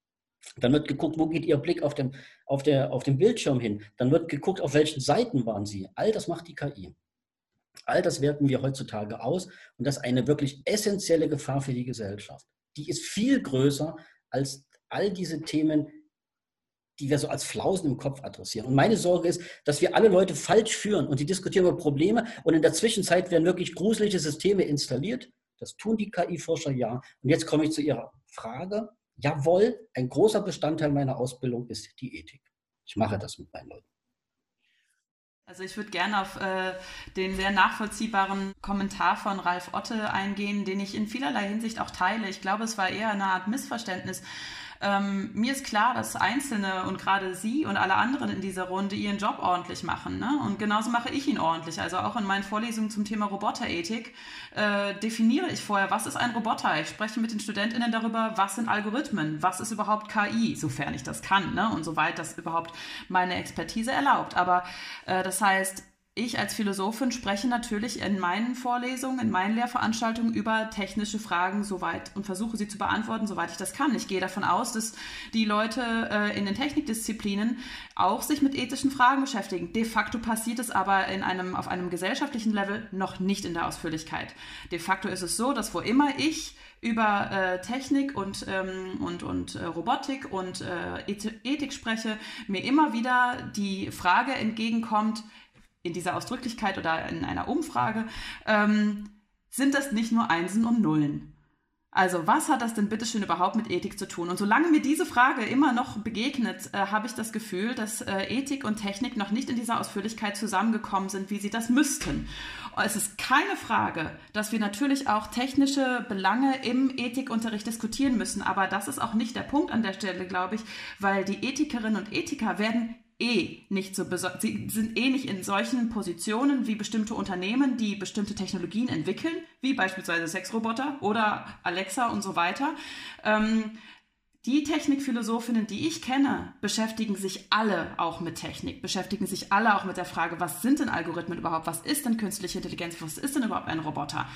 Dann wird geguckt, wo geht Ihr Blick auf dem, auf, der, auf dem Bildschirm hin? Dann wird geguckt, auf welchen Seiten waren Sie? All das macht die KI. All das werten wir heutzutage aus und das ist eine wirklich essentielle Gefahr für die Gesellschaft. Die ist viel größer als all diese Themen, die wir so als Flausen im Kopf adressieren. Und meine Sorge ist, dass wir alle Leute falsch führen und die diskutieren über Probleme und in der Zwischenzeit werden wirklich gruselige Systeme installiert. Das tun die KI-Forscher ja. Und jetzt komme ich zu Ihrer Frage. Jawohl, ein großer Bestandteil meiner Ausbildung ist die Ethik. Ich mache das mit meinen Leuten. Also ich würde gerne auf äh, den sehr nachvollziehbaren Kommentar von Ralf Otte eingehen, den ich in vielerlei Hinsicht auch teile. Ich glaube, es war eher eine Art Missverständnis. Ähm, mir ist klar, dass Einzelne und gerade Sie und alle anderen in dieser Runde ihren Job ordentlich machen. Ne? Und genauso mache ich ihn ordentlich. Also auch in meinen Vorlesungen zum Thema Roboterethik äh, definiere ich vorher, was ist ein Roboter. Ich spreche mit den StudentInnen darüber, was sind Algorithmen, was ist überhaupt KI, sofern ich das kann ne? und soweit das überhaupt meine Expertise erlaubt. Aber äh, das heißt, ich als Philosophin spreche natürlich in meinen Vorlesungen, in meinen Lehrveranstaltungen über technische Fragen soweit und versuche sie zu beantworten, soweit ich das kann. Ich gehe davon aus, dass die Leute äh, in den Technikdisziplinen auch sich mit ethischen Fragen beschäftigen. De facto passiert es aber in einem, auf einem gesellschaftlichen Level noch nicht in der Ausführlichkeit. De facto ist es so, dass wo immer ich über äh, Technik und, ähm, und, und äh, Robotik und äh, Ethik spreche, mir immer wieder die Frage entgegenkommt, in dieser Ausdrücklichkeit oder in einer Umfrage, ähm, sind das nicht nur Einsen und Nullen. Also was hat das denn bitteschön überhaupt mit Ethik zu tun? Und solange mir diese Frage immer noch begegnet, äh, habe ich das Gefühl, dass äh, Ethik und Technik noch nicht in dieser Ausführlichkeit zusammengekommen sind, wie sie das müssten. Es ist keine Frage, dass wir natürlich auch technische Belange im Ethikunterricht diskutieren müssen, aber das ist auch nicht der Punkt an der Stelle, glaube ich, weil die Ethikerinnen und Ethiker werden eh nicht so sie sind eh nicht in solchen Positionen wie bestimmte Unternehmen, die bestimmte Technologien entwickeln, wie beispielsweise Sexroboter oder Alexa und so weiter. Ähm, die Technikphilosophinnen, die ich kenne, beschäftigen sich alle auch mit Technik, beschäftigen sich alle auch mit der Frage, was sind denn Algorithmen überhaupt, was ist denn künstliche Intelligenz, was ist denn überhaupt ein Roboter?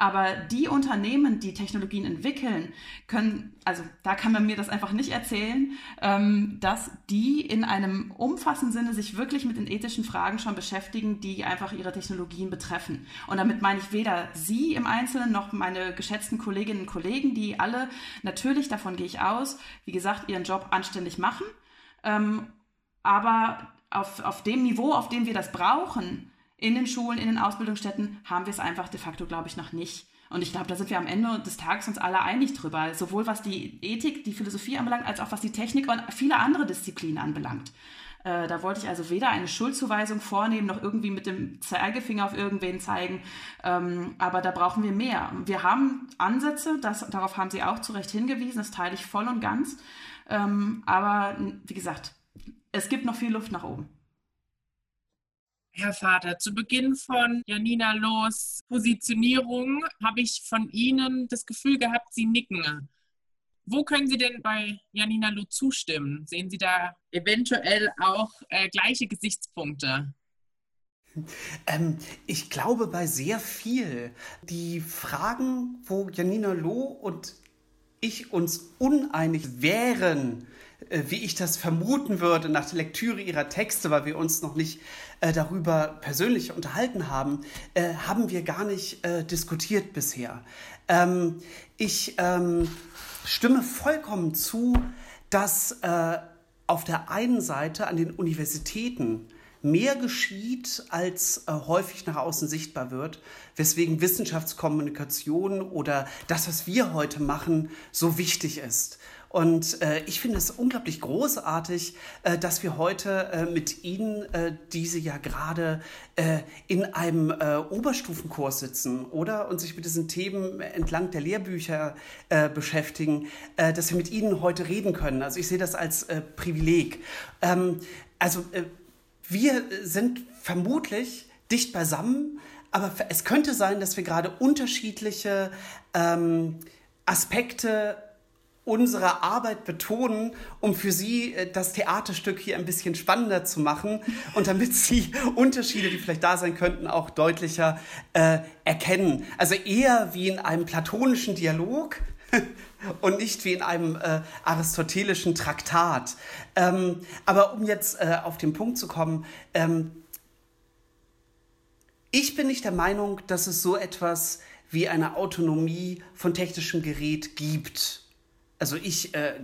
Aber die Unternehmen, die Technologien entwickeln, können, also da kann man mir das einfach nicht erzählen, ähm, dass die in einem umfassenden Sinne sich wirklich mit den ethischen Fragen schon beschäftigen, die einfach ihre Technologien betreffen. Und damit meine ich weder Sie im Einzelnen noch meine geschätzten Kolleginnen und Kollegen, die alle natürlich, davon gehe ich aus, wie gesagt, ihren Job anständig machen. Ähm, aber auf, auf dem Niveau, auf dem wir das brauchen, in den Schulen, in den Ausbildungsstätten haben wir es einfach de facto, glaube ich, noch nicht. Und ich glaube, da sind wir am Ende des Tages uns alle einig drüber, sowohl was die Ethik, die Philosophie anbelangt, als auch was die Technik und viele andere Disziplinen anbelangt. Äh, da wollte ich also weder eine Schuldzuweisung vornehmen, noch irgendwie mit dem Zeigefinger auf irgendwen zeigen. Ähm, aber da brauchen wir mehr. Wir haben Ansätze, das, darauf haben Sie auch zu Recht hingewiesen, das teile ich voll und ganz. Ähm, aber wie gesagt, es gibt noch viel Luft nach oben. Herr Vater, zu Beginn von Janina Los Positionierung habe ich von Ihnen das Gefühl gehabt, Sie nicken. Wo können Sie denn bei Janina Lo zustimmen? Sehen Sie da eventuell auch äh, gleiche Gesichtspunkte? Ähm, ich glaube bei sehr viel. Die Fragen, wo Janina Loh und ich uns uneinig wären, wie ich das vermuten würde nach der Lektüre ihrer Texte, weil wir uns noch nicht äh, darüber persönlich unterhalten haben, äh, haben wir gar nicht äh, diskutiert bisher. Ähm, ich ähm, stimme vollkommen zu, dass äh, auf der einen Seite an den Universitäten mehr geschieht, als äh, häufig nach außen sichtbar wird, weswegen Wissenschaftskommunikation oder das, was wir heute machen, so wichtig ist. Und äh, ich finde es unglaublich großartig, äh, dass wir heute äh, mit Ihnen, äh, diese ja gerade äh, in einem äh, Oberstufenkurs sitzen, oder? Und sich mit diesen Themen entlang der Lehrbücher beschäftigen, dass wir mit Ihnen heute reden können. Also ich sehe das als Privileg. Ähm, also wir sind vermutlich dicht beisammen, aber es könnte sein, dass wir gerade unterschiedliche ähm, Aspekte unsere Arbeit betonen, um für Sie äh, das Theaterstück hier ein bisschen spannender zu machen und damit Sie Unterschiede, die vielleicht da sein könnten, auch deutlicher äh, erkennen. Also eher wie in einem platonischen Dialog und nicht wie in einem äh, aristotelischen Traktat. Ähm, aber um jetzt äh, auf den Punkt zu kommen, ähm, ich bin nicht der Meinung, dass es so etwas wie eine Autonomie von technischem Gerät gibt. Also ich äh,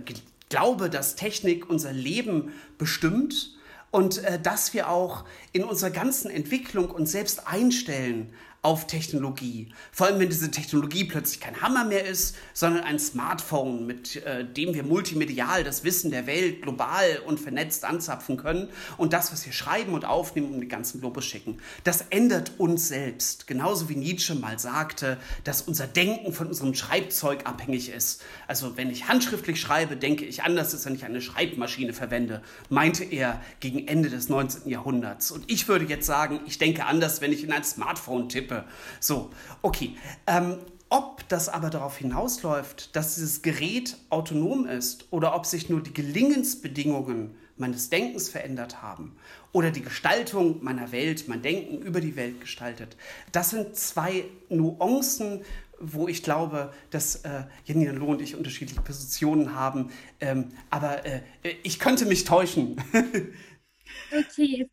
glaube, dass Technik unser Leben bestimmt und äh, dass wir auch in unserer ganzen Entwicklung uns selbst einstellen auf Technologie. Vor allem, wenn diese Technologie plötzlich kein Hammer mehr ist, sondern ein Smartphone, mit äh, dem wir multimedial das Wissen der Welt global und vernetzt anzapfen können und das, was wir schreiben und aufnehmen, um den ganzen Globus schicken. Das ändert uns selbst. Genauso wie Nietzsche mal sagte, dass unser Denken von unserem Schreibzeug abhängig ist. Also wenn ich handschriftlich schreibe, denke ich anders, als wenn ich eine Schreibmaschine verwende, meinte er gegen Ende des 19. Jahrhunderts. Und ich würde jetzt sagen, ich denke anders, wenn ich in ein Smartphone tippe so, okay. Ähm, ob das aber darauf hinausläuft, dass dieses Gerät autonom ist oder ob sich nur die Gelingensbedingungen meines Denkens verändert haben oder die Gestaltung meiner Welt, mein Denken über die Welt gestaltet, das sind zwei Nuancen, wo ich glaube, dass äh, Janina Loh und ich unterschiedliche Positionen haben. Ähm, aber äh, ich könnte mich täuschen. okay,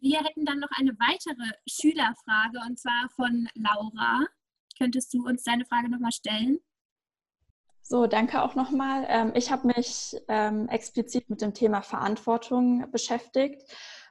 wir hätten dann noch eine weitere Schülerfrage und zwar von Laura. Könntest du uns deine Frage nochmal stellen? So, danke auch nochmal. Ähm, ich habe mich ähm, explizit mit dem Thema Verantwortung beschäftigt.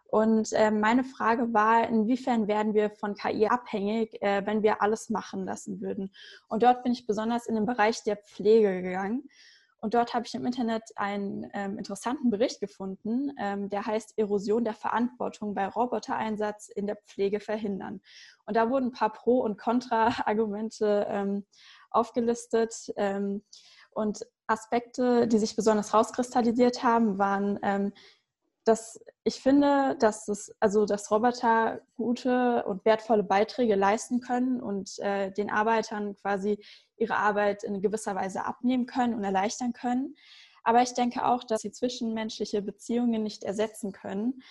Und äh, meine Frage war, inwiefern werden wir von KI abhängig, äh, wenn wir alles machen lassen würden? Und dort bin ich besonders in den Bereich der Pflege gegangen. Und dort habe ich im Internet einen ähm, interessanten Bericht gefunden, ähm, der heißt Erosion der Verantwortung bei Robotereinsatz in der Pflege verhindern. Und da wurden ein paar Pro- und Kontra-Argumente ähm, aufgelistet. Ähm, und Aspekte, die sich besonders rauskristallisiert haben, waren ähm, dass ich finde, dass es, also dass Roboter gute und wertvolle Beiträge leisten können und äh, den Arbeitern quasi ihre Arbeit in gewisser Weise abnehmen können und erleichtern können. Aber ich denke auch, dass sie zwischenmenschliche Beziehungen nicht ersetzen können,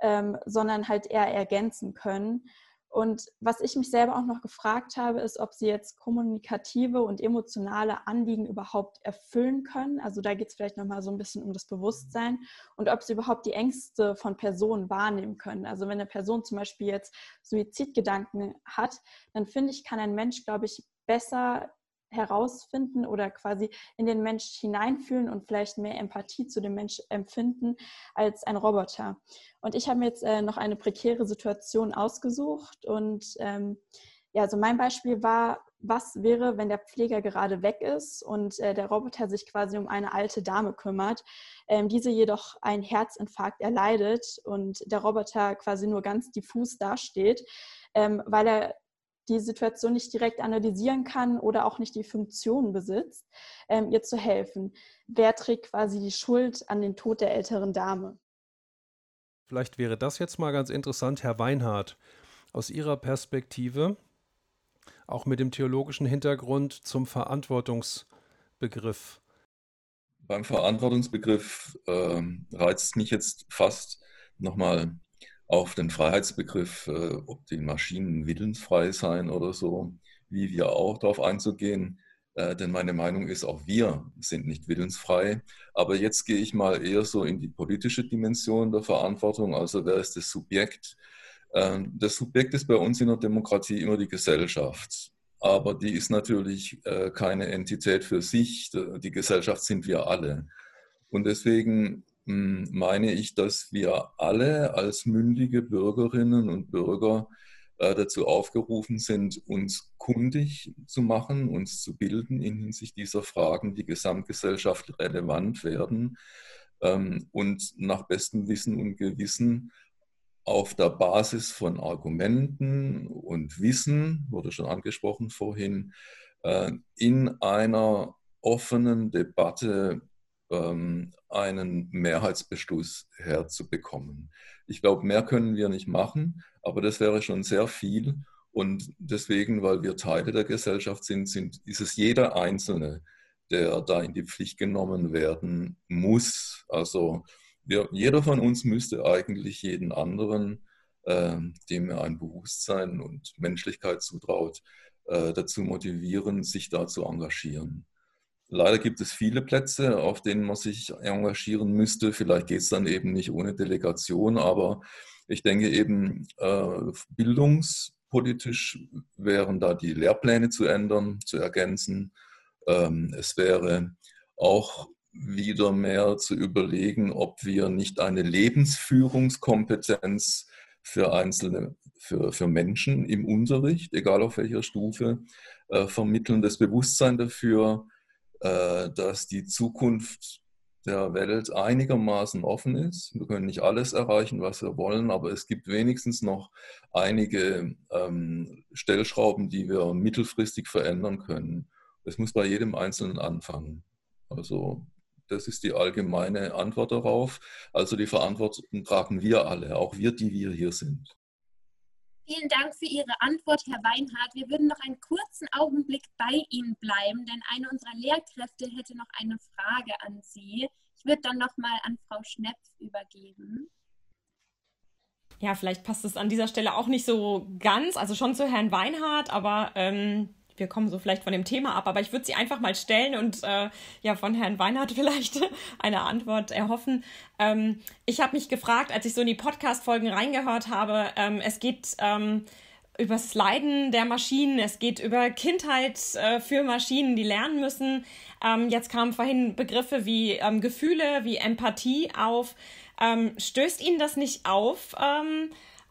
ähm, sondern halt eher ergänzen können. Und was ich mich selber auch noch gefragt habe, ist, ob sie jetzt kommunikative und emotionale Anliegen überhaupt erfüllen können. Also da geht es vielleicht nochmal so ein bisschen um das Bewusstsein und ob sie überhaupt die Ängste von Personen wahrnehmen können. Also wenn eine Person zum Beispiel jetzt Suizidgedanken hat, dann finde ich, kann ein Mensch, glaube ich, besser herausfinden oder quasi in den Mensch hineinfühlen und vielleicht mehr Empathie zu dem Mensch empfinden als ein Roboter. Und ich habe mir jetzt äh, noch eine prekäre Situation ausgesucht und ähm, ja, also mein Beispiel war, was wäre, wenn der Pfleger gerade weg ist und äh, der Roboter sich quasi um eine alte Dame kümmert, ähm, diese jedoch einen Herzinfarkt erleidet und der Roboter quasi nur ganz diffus dasteht, ähm, weil er die Situation nicht direkt analysieren kann oder auch nicht die Funktion besitzt, ähm, ihr zu helfen. Wer trägt quasi die Schuld an den Tod der älteren Dame? Vielleicht wäre das jetzt mal ganz interessant, Herr Weinhardt, aus Ihrer Perspektive, auch mit dem theologischen Hintergrund zum Verantwortungsbegriff. Beim Verantwortungsbegriff äh, reizt mich jetzt fast nochmal auf den Freiheitsbegriff, äh, ob die Maschinen willensfrei sein oder so, wie wir auch darauf einzugehen. Äh, denn meine Meinung ist, auch wir sind nicht willensfrei. Aber jetzt gehe ich mal eher so in die politische Dimension der Verantwortung. Also wer ist das Subjekt? Äh, das Subjekt ist bei uns in der Demokratie immer die Gesellschaft. Aber die ist natürlich äh, keine Entität für sich. Die Gesellschaft sind wir alle. Und deswegen meine ich, dass wir alle als mündige Bürgerinnen und Bürger äh, dazu aufgerufen sind, uns kundig zu machen, uns zu bilden in Hinsicht dieser Fragen, die Gesamtgesellschaft relevant werden ähm, und nach bestem Wissen und Gewissen auf der Basis von Argumenten und Wissen, wurde schon angesprochen vorhin, äh, in einer offenen Debatte einen Mehrheitsbeschluss herzubekommen. Ich glaube, mehr können wir nicht machen, aber das wäre schon sehr viel. Und deswegen, weil wir Teile der Gesellschaft sind, sind ist es jeder Einzelne, der da in die Pflicht genommen werden muss. Also wir, jeder von uns müsste eigentlich jeden anderen, äh, dem er ein Bewusstsein und Menschlichkeit zutraut, äh, dazu motivieren, sich da zu engagieren. Leider gibt es viele Plätze, auf denen man sich engagieren müsste. Vielleicht geht es dann eben nicht ohne Delegation, aber ich denke eben, äh, bildungspolitisch wären da die Lehrpläne zu ändern, zu ergänzen. Ähm, es wäre auch wieder mehr zu überlegen, ob wir nicht eine Lebensführungskompetenz für einzelne, für, für Menschen im Unterricht, egal auf welcher Stufe, äh, vermitteln, das Bewusstsein dafür, dass die Zukunft der Welt einigermaßen offen ist. Wir können nicht alles erreichen, was wir wollen, aber es gibt wenigstens noch einige ähm, Stellschrauben, die wir mittelfristig verändern können. Es muss bei jedem Einzelnen anfangen. Also das ist die allgemeine Antwort darauf. Also die Verantwortung tragen wir alle, auch wir, die wir hier sind. Vielen Dank für Ihre Antwort, Herr Weinhardt. Wir würden noch einen kurzen Augenblick bei Ihnen bleiben, denn eine unserer Lehrkräfte hätte noch eine Frage an Sie. Ich würde dann noch mal an Frau Schnepf übergeben. Ja, vielleicht passt es an dieser Stelle auch nicht so ganz, also schon zu Herrn Weinhardt, aber ähm, wir kommen so vielleicht von dem Thema ab, aber ich würde sie einfach mal stellen und äh, ja von Herrn Weinhardt vielleicht eine Antwort erhoffen. Ähm, ich habe mich gefragt, als ich so in die Podcast-Folgen reingehört habe, ähm, es geht ähm, über das Leiden der Maschinen, es geht über Kindheit äh, für Maschinen, die lernen müssen. Ähm, jetzt kamen vorhin Begriffe wie ähm, Gefühle, wie Empathie auf. Ähm, stößt Ihnen das nicht auf?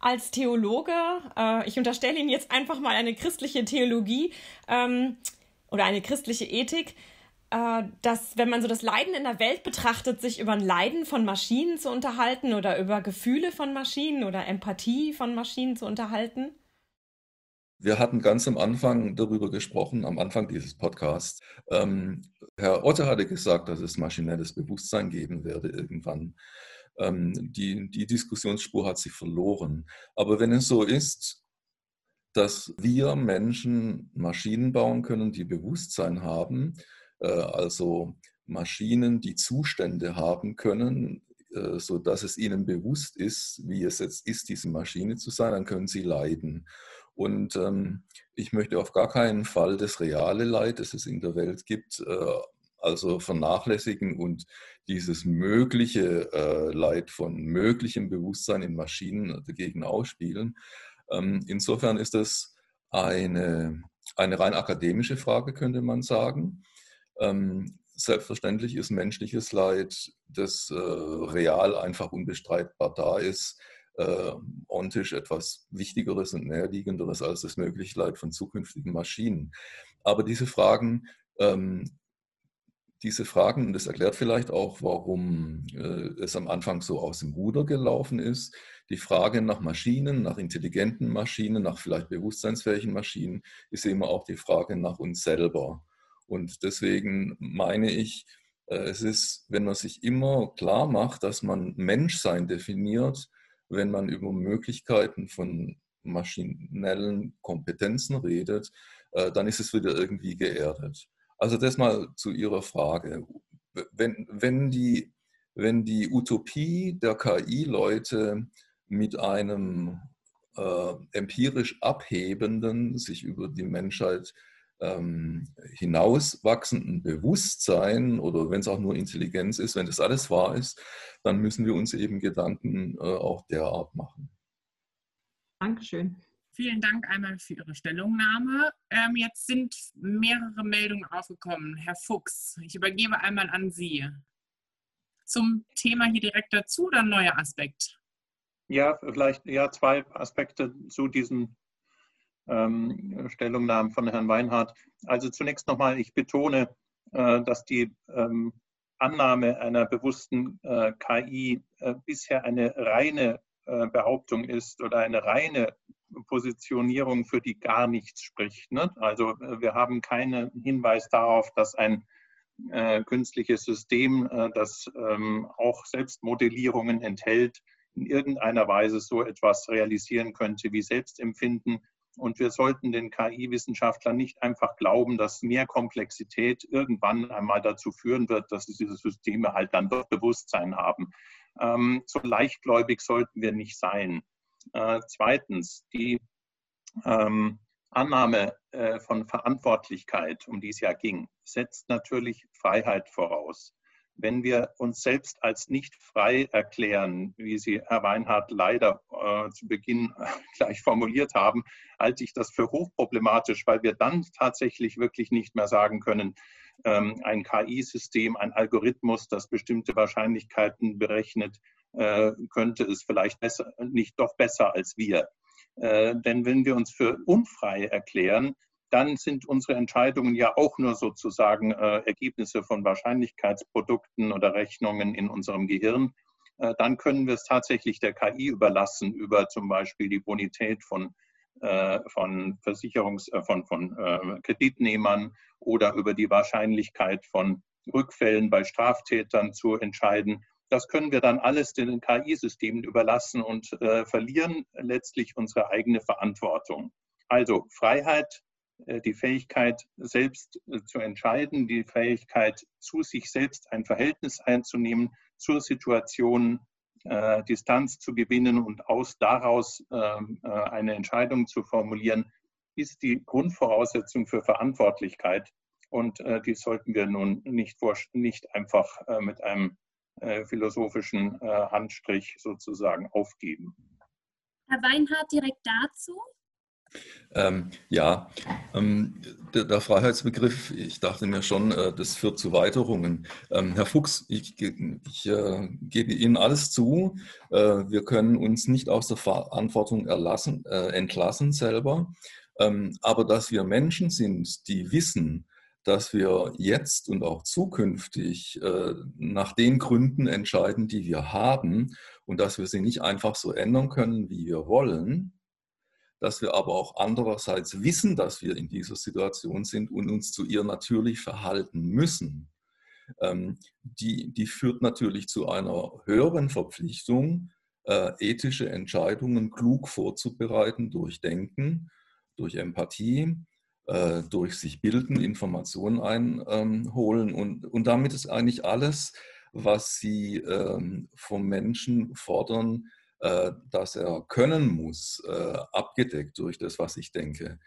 Als Theologe, äh, ich unterstelle Ihnen jetzt einfach mal eine christliche Theologie ähm, oder eine christliche Ethik, äh, dass, wenn man so das Leiden in der Welt betrachtet, sich über ein Leiden von Maschinen zu unterhalten oder über Gefühle von Maschinen oder Empathie von Maschinen zu unterhalten? Wir hatten ganz am Anfang darüber gesprochen, am Anfang dieses Podcasts. Ähm, Herr Otte hatte gesagt, dass es maschinelles Bewusstsein geben werde irgendwann. Ähm, die, die Diskussionsspur hat sich verloren. Aber wenn es so ist, dass wir Menschen Maschinen bauen können, die Bewusstsein haben, äh, also Maschinen, die Zustände haben können, äh, sodass es ihnen bewusst ist, wie es jetzt ist, diese Maschine zu sein, dann können sie leiden. Und ähm, ich möchte auf gar keinen Fall das reale Leid, das es in der Welt gibt, äh, also vernachlässigen und dieses mögliche äh, Leid von möglichem Bewusstsein in Maschinen dagegen ausspielen. Ähm, insofern ist das eine, eine rein akademische Frage, könnte man sagen. Ähm, selbstverständlich ist menschliches Leid, das äh, real einfach unbestreitbar da ist, äh, ontisch etwas Wichtigeres und Näherliegenderes als das Möglichkeit von zukünftigen Maschinen. Aber diese Fragen ähm, diese Fragen, und das erklärt vielleicht auch, warum äh, es am Anfang so aus dem Ruder gelaufen ist, die Frage nach Maschinen, nach intelligenten Maschinen, nach vielleicht bewusstseinsfähigen Maschinen, ist immer auch die Frage nach uns selber. Und deswegen meine ich, äh, es ist, wenn man sich immer klar macht, dass man Menschsein definiert, wenn man über Möglichkeiten von maschinellen Kompetenzen redet, äh, dann ist es wieder irgendwie geerdet. Also das mal zu Ihrer Frage. Wenn, wenn, die, wenn die Utopie der KI-Leute mit einem äh, empirisch abhebenden, sich über die Menschheit ähm, hinauswachsenden Bewusstsein oder wenn es auch nur Intelligenz ist, wenn das alles wahr ist, dann müssen wir uns eben Gedanken äh, auch derart machen. Dankeschön. Vielen Dank einmal für Ihre Stellungnahme. Ähm, jetzt sind mehrere Meldungen aufgekommen. Herr Fuchs, ich übergebe einmal an Sie. Zum Thema hier direkt dazu oder ein neuer Aspekt? Ja, vielleicht ja, zwei Aspekte zu diesen ähm, Stellungnahmen von Herrn Weinhardt. Also zunächst nochmal, ich betone, äh, dass die ähm, Annahme einer bewussten äh, KI äh, bisher eine reine äh, Behauptung ist oder eine reine Positionierung, für die gar nichts spricht. Ne? Also äh, wir haben keinen Hinweis darauf, dass ein äh, künstliches System, äh, das ähm, auch Selbstmodellierungen enthält, in irgendeiner Weise so etwas realisieren könnte wie Selbstempfinden. Und wir sollten den KI-Wissenschaftlern nicht einfach glauben, dass mehr Komplexität irgendwann einmal dazu führen wird, dass diese Systeme halt dann doch Bewusstsein haben. Ähm, so leichtgläubig sollten wir nicht sein. Äh, zweitens, die ähm, Annahme äh, von Verantwortlichkeit, um die es ja ging, setzt natürlich Freiheit voraus. Wenn wir uns selbst als nicht frei erklären, wie Sie, Herr Weinhardt, leider äh, zu Beginn gleich formuliert haben, halte ich das für hochproblematisch, weil wir dann tatsächlich wirklich nicht mehr sagen können, ähm, ein KI-System, ein Algorithmus, das bestimmte Wahrscheinlichkeiten berechnet, äh, könnte es vielleicht besser, nicht doch besser als wir. Äh, denn wenn wir uns für unfrei erklären, dann sind unsere Entscheidungen ja auch nur sozusagen äh, Ergebnisse von Wahrscheinlichkeitsprodukten oder Rechnungen in unserem Gehirn. Äh, dann können wir es tatsächlich der KI überlassen, über zum Beispiel die Bonität von, äh, von Versicherungs-, äh, von, von äh, Kreditnehmern oder über die Wahrscheinlichkeit von Rückfällen bei Straftätern zu entscheiden. Das können wir dann alles den KI-Systemen überlassen und äh, verlieren letztlich unsere eigene Verantwortung. Also Freiheit, äh, die Fähigkeit, selbst äh, zu entscheiden, die Fähigkeit, zu sich selbst ein Verhältnis einzunehmen, zur Situation äh, Distanz zu gewinnen und aus daraus ähm, äh, eine Entscheidung zu formulieren, ist die Grundvoraussetzung für Verantwortlichkeit. Und äh, die sollten wir nun nicht, nicht einfach mit einem philosophischen äh, Handstrich sozusagen aufgeben. Herr Weinhardt, direkt dazu. Ähm, ja, ähm, der, der, Freiheitsbegriff, ich dachte mir schon, äh, das führt zu Weiterungen. Ähm, Herr Fuchs, ich, ich äh, gebe Ihnen alles zu. Äh, wir können uns nicht aus der Verantwortung erlassen, äh, entlassen selber. Ähm, aber dass wir Menschen sind, die wissen, dass wir jetzt und auch zukünftig äh, nach den Gründen entscheiden, die wir haben und dass wir sie nicht einfach so ändern können, wie wir wollen, dass wir aber auch andererseits wissen, dass wir in dieser Situation sind und uns zu ihr natürlich verhalten müssen. Ähm, die, die führt natürlich zu einer höheren Verpflichtung, äh, ethische Entscheidungen klug vorzubereiten durch Denken, durch Empathie äh, durch sich bilden, Informationen einholen. Und, und damit ist eigentlich alles, was sie ähm, vom Menschen fordern, äh, dass er können muss, äh, abgedeckt durch das, was ich denke.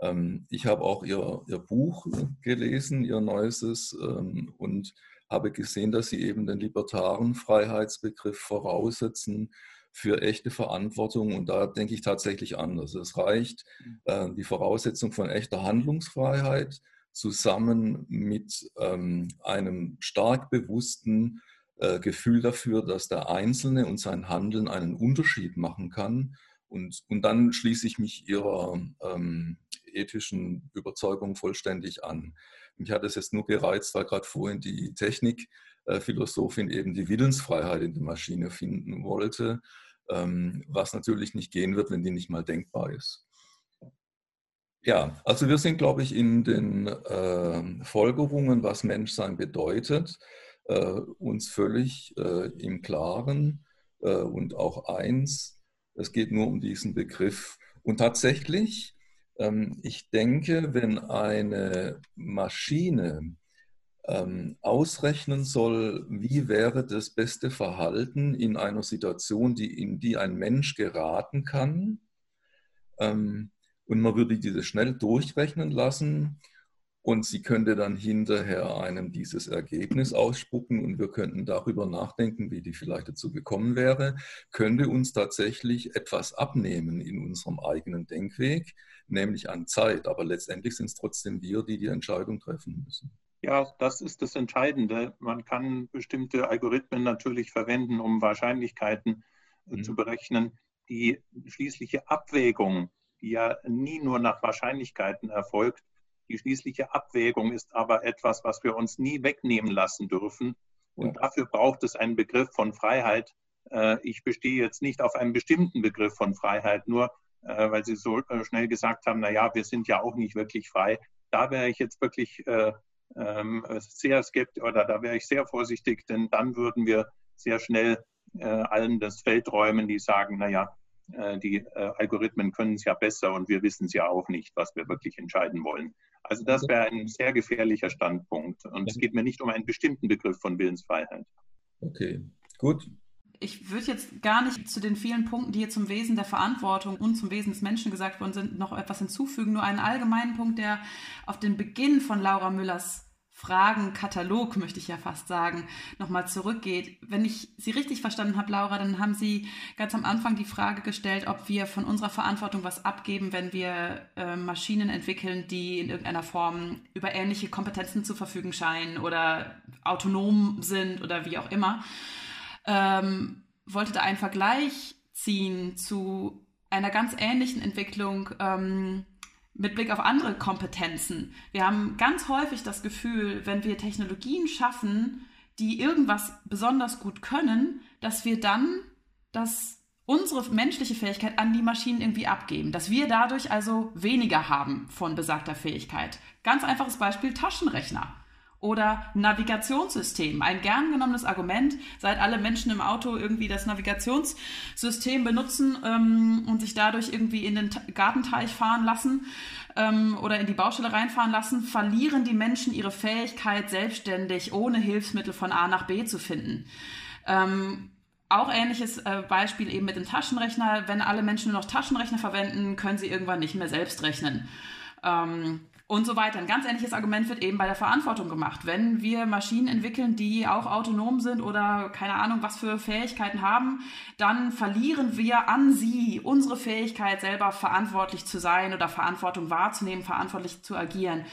Ähm, ich habe auch ihr, ihr Buch gelesen, ihr neuestes, ähm, und habe gesehen, dass sie eben den libertaren Freiheitsbegriff voraussetzen für echte Verantwortung. Und da denke ich tatsächlich anders. Es reicht äh, die Voraussetzung von echter Handlungsfreiheit zusammen mit ähm, einem stark bewussten äh, Gefühl dafür, dass der Einzelne und sein Handeln einen Unterschied machen kann. Und, und dann schließe ich mich Ihrer ähm, ethischen Überzeugung vollständig an. Mich hat es jetzt nur gereizt, weil gerade vorhin die Technikphilosophin eben die Willensfreiheit in der Maschine finden wollte, ähm, was natürlich nicht gehen wird, wenn die nicht mal denkbar ist. Ja, also wir sind, glaube ich, in den äh, Folgerungen, was Menschsein bedeutet, äh, uns völlig äh, im Klaren äh, und auch eins, es geht nur um diesen Begriff. Und tatsächlich, ähm, ich denke, wenn eine Maschine ähm, ausrechnen soll, wie wäre das beste Verhalten in einer Situation, die, in die ein Mensch geraten kann, ähm, und man würde diese schnell durchrechnen lassen, und sie könnte dann hinterher einem dieses Ergebnis ausspucken und wir könnten darüber nachdenken, wie die vielleicht dazu gekommen wäre, könnte uns tatsächlich etwas abnehmen in unserem eigenen Denkweg, nämlich an Zeit. Aber letztendlich sind es trotzdem wir, die die Entscheidung treffen müssen. Ja, das ist das Entscheidende. Man kann bestimmte Algorithmen natürlich verwenden, um Wahrscheinlichkeiten äh, mhm. zu berechnen. Die schließliche Abwägung, die ja nie nur nach Wahrscheinlichkeiten erfolgt, die schließliche Abwägung ist aber etwas, was wir uns nie wegnehmen lassen dürfen. Und ja. dafür braucht es einen Begriff von Freiheit. Äh, ich bestehe jetzt nicht auf einem bestimmten Begriff von Freiheit, nur äh, weil Sie so schnell gesagt haben, naja, wir sind ja auch nicht wirklich frei. Da wäre ich jetzt wirklich ähm, sehr skeptisch oder da wäre ich sehr vorsichtig, denn dann würden wir sehr schnell allen das Feld räumen, die sagen, naja, äh, die äh, Algorithmen können es ja besser und wir wissen es ja auch nicht, was wir wirklich entscheiden wollen. Also das wäre ein sehr gefährlicher Standpunkt. Und es geht mir nicht um einen bestimmten Begriff von Willensfreiheit. Okay, gut. Ich würde jetzt gar nicht zu den vielen Punkten, die hier zum Wesen der Verantwortung und zum Wesen des Menschen gesagt worden sind, noch etwas hinzufügen. Nur einen allgemeinen Punkt, der auf den Beginn von Laura Müllers Fragenkatalog, möchte ich ja fast sagen, nochmal zurückgeht. Wenn ich Sie richtig verstanden habe, Laura, dann haben Sie ganz am Anfang die Frage gestellt, ob wir von unserer Verantwortung was abgeben, wenn wir äh, Maschinen entwickeln, die in irgendeiner Form über ähnliche Kompetenzen zu verfügen scheinen oder autonom sind oder wie auch immer. Ähm, wollte da einen Vergleich ziehen zu einer ganz ähnlichen Entwicklung. Ähm, mit Blick auf andere Kompetenzen. Wir haben ganz häufig das Gefühl, wenn wir Technologien schaffen, die irgendwas besonders gut können, dass wir dann das unsere menschliche Fähigkeit an die Maschinen irgendwie abgeben, dass wir dadurch also weniger haben von besagter Fähigkeit. Ganz einfaches Beispiel Taschenrechner oder Navigationssystem. Ein gern genommenes Argument, seit alle Menschen im Auto irgendwie das Navigationssystem benutzen ähm, und sich dadurch irgendwie in den Gartenteich fahren lassen ähm, oder in die Baustelle reinfahren lassen, verlieren die Menschen ihre Fähigkeit, selbstständig ohne Hilfsmittel von A nach B zu finden. Ähm, auch ähnliches äh, Beispiel eben mit dem Taschenrechner. Wenn alle Menschen nur noch Taschenrechner verwenden, können sie irgendwann nicht mehr selbst rechnen. Ähm, und so weiter. Ein ganz ähnliches Argument wird eben bei der Verantwortung gemacht. Wenn wir Maschinen entwickeln, die auch autonom sind oder keine Ahnung, was für Fähigkeiten haben, dann verlieren wir an sie unsere Fähigkeit, selber verantwortlich zu sein oder Verantwortung wahrzunehmen, verantwortlich zu agieren.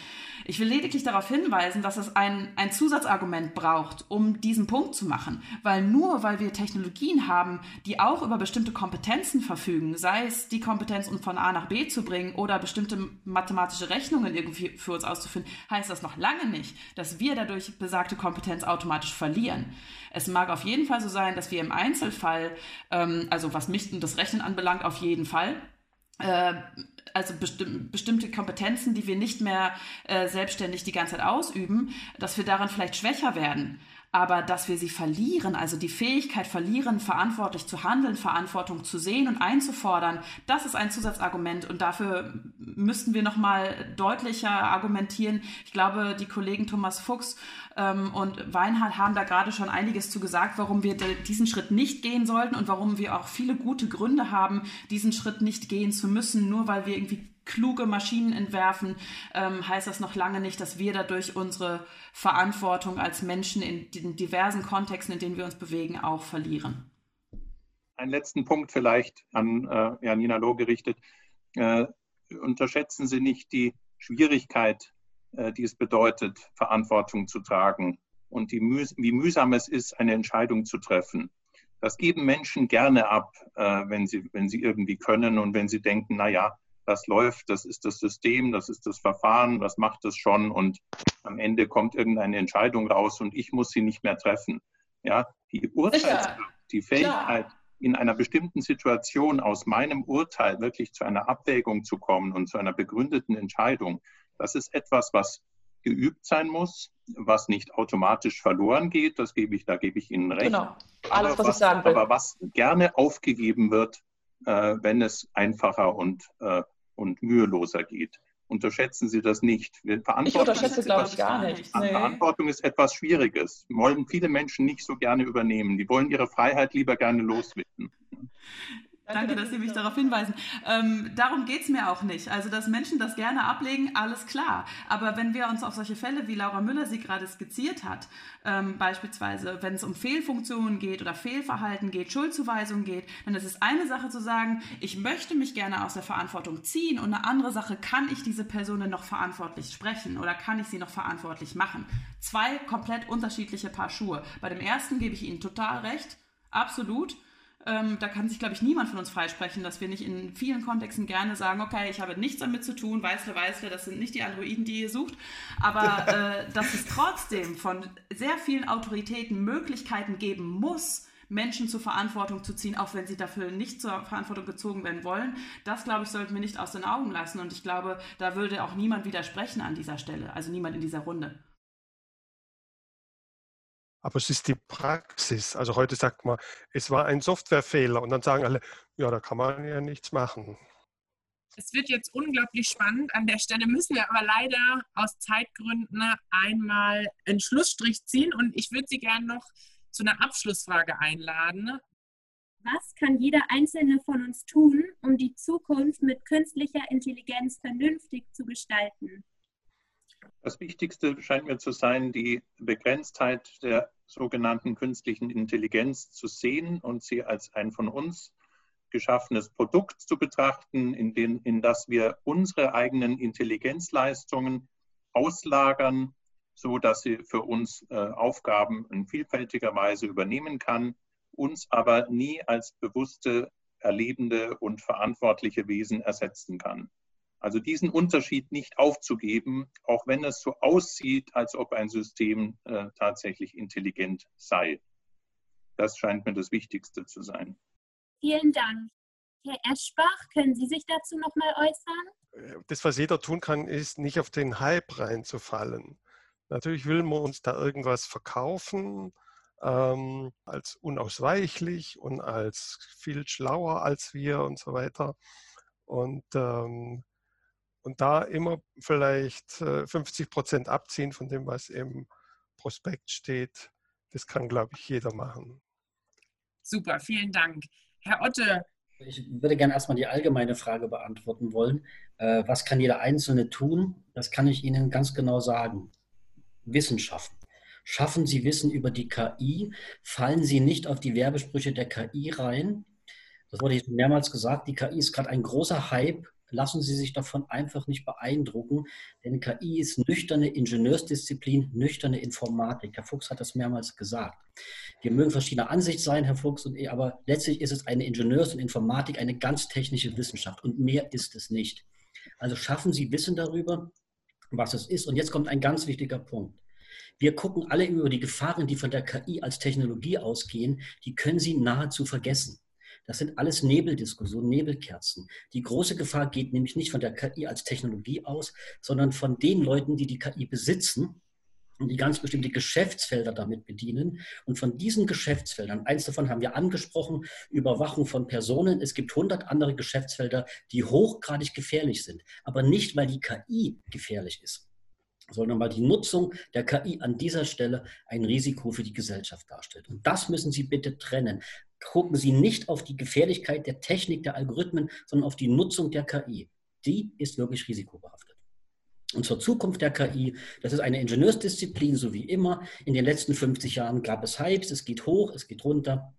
Ich will lediglich darauf hinweisen, dass es ein, ein Zusatzargument braucht, um diesen Punkt zu machen. Weil nur weil wir Technologien haben, die auch über bestimmte Kompetenzen verfügen, sei es die Kompetenz, um von A nach B zu bringen oder bestimmte mathematische Rechnungen irgendwie für uns auszuführen, heißt das noch lange nicht, dass wir dadurch besagte Kompetenz automatisch verlieren. Es mag auf jeden Fall so sein, dass wir im Einzelfall, ähm, also was mich und das Rechnen anbelangt, auf jeden Fall äh, also besti bestimmte Kompetenzen, die wir nicht mehr äh, selbstständig die ganze Zeit ausüben, dass wir daran vielleicht schwächer werden. Aber dass wir sie verlieren, also die Fähigkeit verlieren, verantwortlich zu handeln, Verantwortung zu sehen und einzufordern, das ist ein Zusatzargument und dafür müssten wir nochmal deutlicher argumentieren. Ich glaube, die Kollegen Thomas Fuchs ähm, und Weinhardt haben da gerade schon einiges zu gesagt, warum wir diesen Schritt nicht gehen sollten und warum wir auch viele gute Gründe haben, diesen Schritt nicht gehen zu müssen, nur weil wir irgendwie kluge Maschinen entwerfen, ähm, heißt das noch lange nicht, dass wir dadurch unsere Verantwortung als Menschen in den diversen Kontexten, in denen wir uns bewegen, auch verlieren. Einen letzten Punkt vielleicht an äh, Janina Loh gerichtet. Äh, unterschätzen Sie nicht die Schwierigkeit, äh, die es bedeutet, Verantwortung zu tragen. und die wie mühsam es ist, eine Entscheidung zu treffen. Das geben Menschen gerne ab, äh, wenn, sie, wenn sie irgendwie können und wenn sie denken, naja, das läuft, das ist das System, das ist das Verfahren, das macht es schon und am Ende kommt irgendeine Entscheidung raus und ich muss sie nicht mehr treffen. Ja, die Urteilskraft, die Fähigkeit, in einer bestimmten Situation aus meinem Urteil wirklich zu einer Abwägung zu kommen und zu einer begründeten Entscheidung, das ist etwas, was geübt sein muss, was nicht automatisch verloren geht, das gebe ich, da gebe ich Ihnen recht. Genau, alles, was, was, ich sagen will. Aber was gerne aufgegeben wird, äh, wenn es einfacher und, äh, und müheloser geht. Unterschätzen Sie das nicht. ich unterschätze, glaube ich, gar nicht. Nee. Verantwortung ist etwas Schwieriges. Wollen viele Menschen nicht so gerne übernehmen. Die wollen ihre Freiheit lieber gerne loswerden. Danke, dass Sie mich darauf hinweisen. Ähm, darum geht es mir auch nicht. Also, dass Menschen das gerne ablegen, alles klar. Aber wenn wir uns auf solche Fälle, wie Laura Müller sie gerade skizziert hat, ähm, beispielsweise, wenn es um Fehlfunktionen geht oder Fehlverhalten geht, Schuldzuweisung geht, dann ist es eine Sache zu sagen, ich möchte mich gerne aus der Verantwortung ziehen und eine andere Sache, kann ich diese Person noch verantwortlich sprechen oder kann ich sie noch verantwortlich machen? Zwei komplett unterschiedliche Paar Schuhe. Bei dem ersten gebe ich Ihnen total recht, absolut. Ähm, da kann sich, glaube ich, niemand von uns freisprechen, dass wir nicht in vielen Kontexten gerne sagen, okay, ich habe nichts damit zu tun, Weißle, Weißle, das sind nicht die Androiden, die ihr sucht. Aber äh, dass es trotzdem von sehr vielen Autoritäten Möglichkeiten geben muss, Menschen zur Verantwortung zu ziehen, auch wenn sie dafür nicht zur Verantwortung gezogen werden wollen. Das, glaube ich, sollten wir nicht aus den Augen lassen. Und ich glaube, da würde auch niemand widersprechen an dieser Stelle, also niemand in dieser Runde. Aber es ist die Praxis. Also heute sagt man, es war ein Softwarefehler und dann sagen alle, ja, da kann man ja nichts machen. Es wird jetzt unglaublich spannend. An der Stelle müssen wir aber leider aus Zeitgründen einmal einen Schlussstrich ziehen und ich würde Sie gerne noch zu einer Abschlussfrage einladen. Was kann jeder Einzelne von uns tun, um die Zukunft mit künstlicher Intelligenz vernünftig zu gestalten? Das Wichtigste scheint mir zu sein, die Begrenztheit der sogenannten künstlichen Intelligenz zu sehen und sie als ein von uns geschaffenes Produkt zu betrachten, in, den, in das wir unsere eigenen Intelligenzleistungen auslagern, so dass sie für uns äh, Aufgaben in vielfältiger Weise übernehmen kann, uns aber nie als bewusste, erlebende und verantwortliche Wesen ersetzen kann. Also diesen Unterschied nicht aufzugeben, auch wenn es so aussieht, als ob ein System äh, tatsächlich intelligent sei. Das scheint mir das Wichtigste zu sein. Vielen Dank. Herr Eschbach, können Sie sich dazu noch mal äußern? Das, was jeder tun kann, ist nicht auf den Hype reinzufallen. Natürlich will man uns da irgendwas verkaufen ähm, als unausweichlich und als viel schlauer als wir und so weiter. Und ähm, und da immer vielleicht 50 äh, Prozent abziehen von dem, was im Prospekt steht, das kann, glaube ich, jeder machen. Super, vielen Dank. Herr Otte. Ich würde gerne erstmal die allgemeine Frage beantworten wollen. Äh, was kann jeder Einzelne tun? Das kann ich Ihnen ganz genau sagen. Wissen schaffen. Schaffen Sie Wissen über die KI, fallen Sie nicht auf die Werbesprüche der KI rein. Das wurde schon mehrmals gesagt, die KI ist gerade ein großer Hype lassen Sie sich davon einfach nicht beeindrucken, denn KI ist nüchterne Ingenieursdisziplin, nüchterne Informatik. Herr Fuchs hat das mehrmals gesagt. Wir mögen verschiedener Ansicht sein, Herr Fuchs und ich, aber letztlich ist es eine Ingenieurs- und Informatik, eine ganz technische Wissenschaft und mehr ist es nicht. Also schaffen Sie Wissen darüber, was es ist. Und jetzt kommt ein ganz wichtiger Punkt. Wir gucken alle über die Gefahren, die von der KI als Technologie ausgehen, die können Sie nahezu vergessen. Das sind alles Nebeldiskussionen, Nebelkerzen. Die große Gefahr geht nämlich nicht von der KI als Technologie aus, sondern von den Leuten, die die KI besitzen und die ganz bestimmte Geschäftsfelder damit bedienen. Und von diesen Geschäftsfeldern, eins davon haben wir angesprochen, Überwachung von Personen. Es gibt 100 andere Geschäftsfelder, die hochgradig gefährlich sind, aber nicht, weil die KI gefährlich ist sondern weil die Nutzung der KI an dieser Stelle ein Risiko für die Gesellschaft darstellt. Und das müssen Sie bitte trennen gucken Sie nicht auf die Gefährlichkeit der Technik, der Algorithmen, sondern auf die Nutzung der KI. Die ist wirklich risikobehaftet. Und zur Zukunft der KI, das ist eine Ingenieursdisziplin, so wie immer. In den letzten 50 Jahren gab es Hypes, es geht hoch, es geht runter.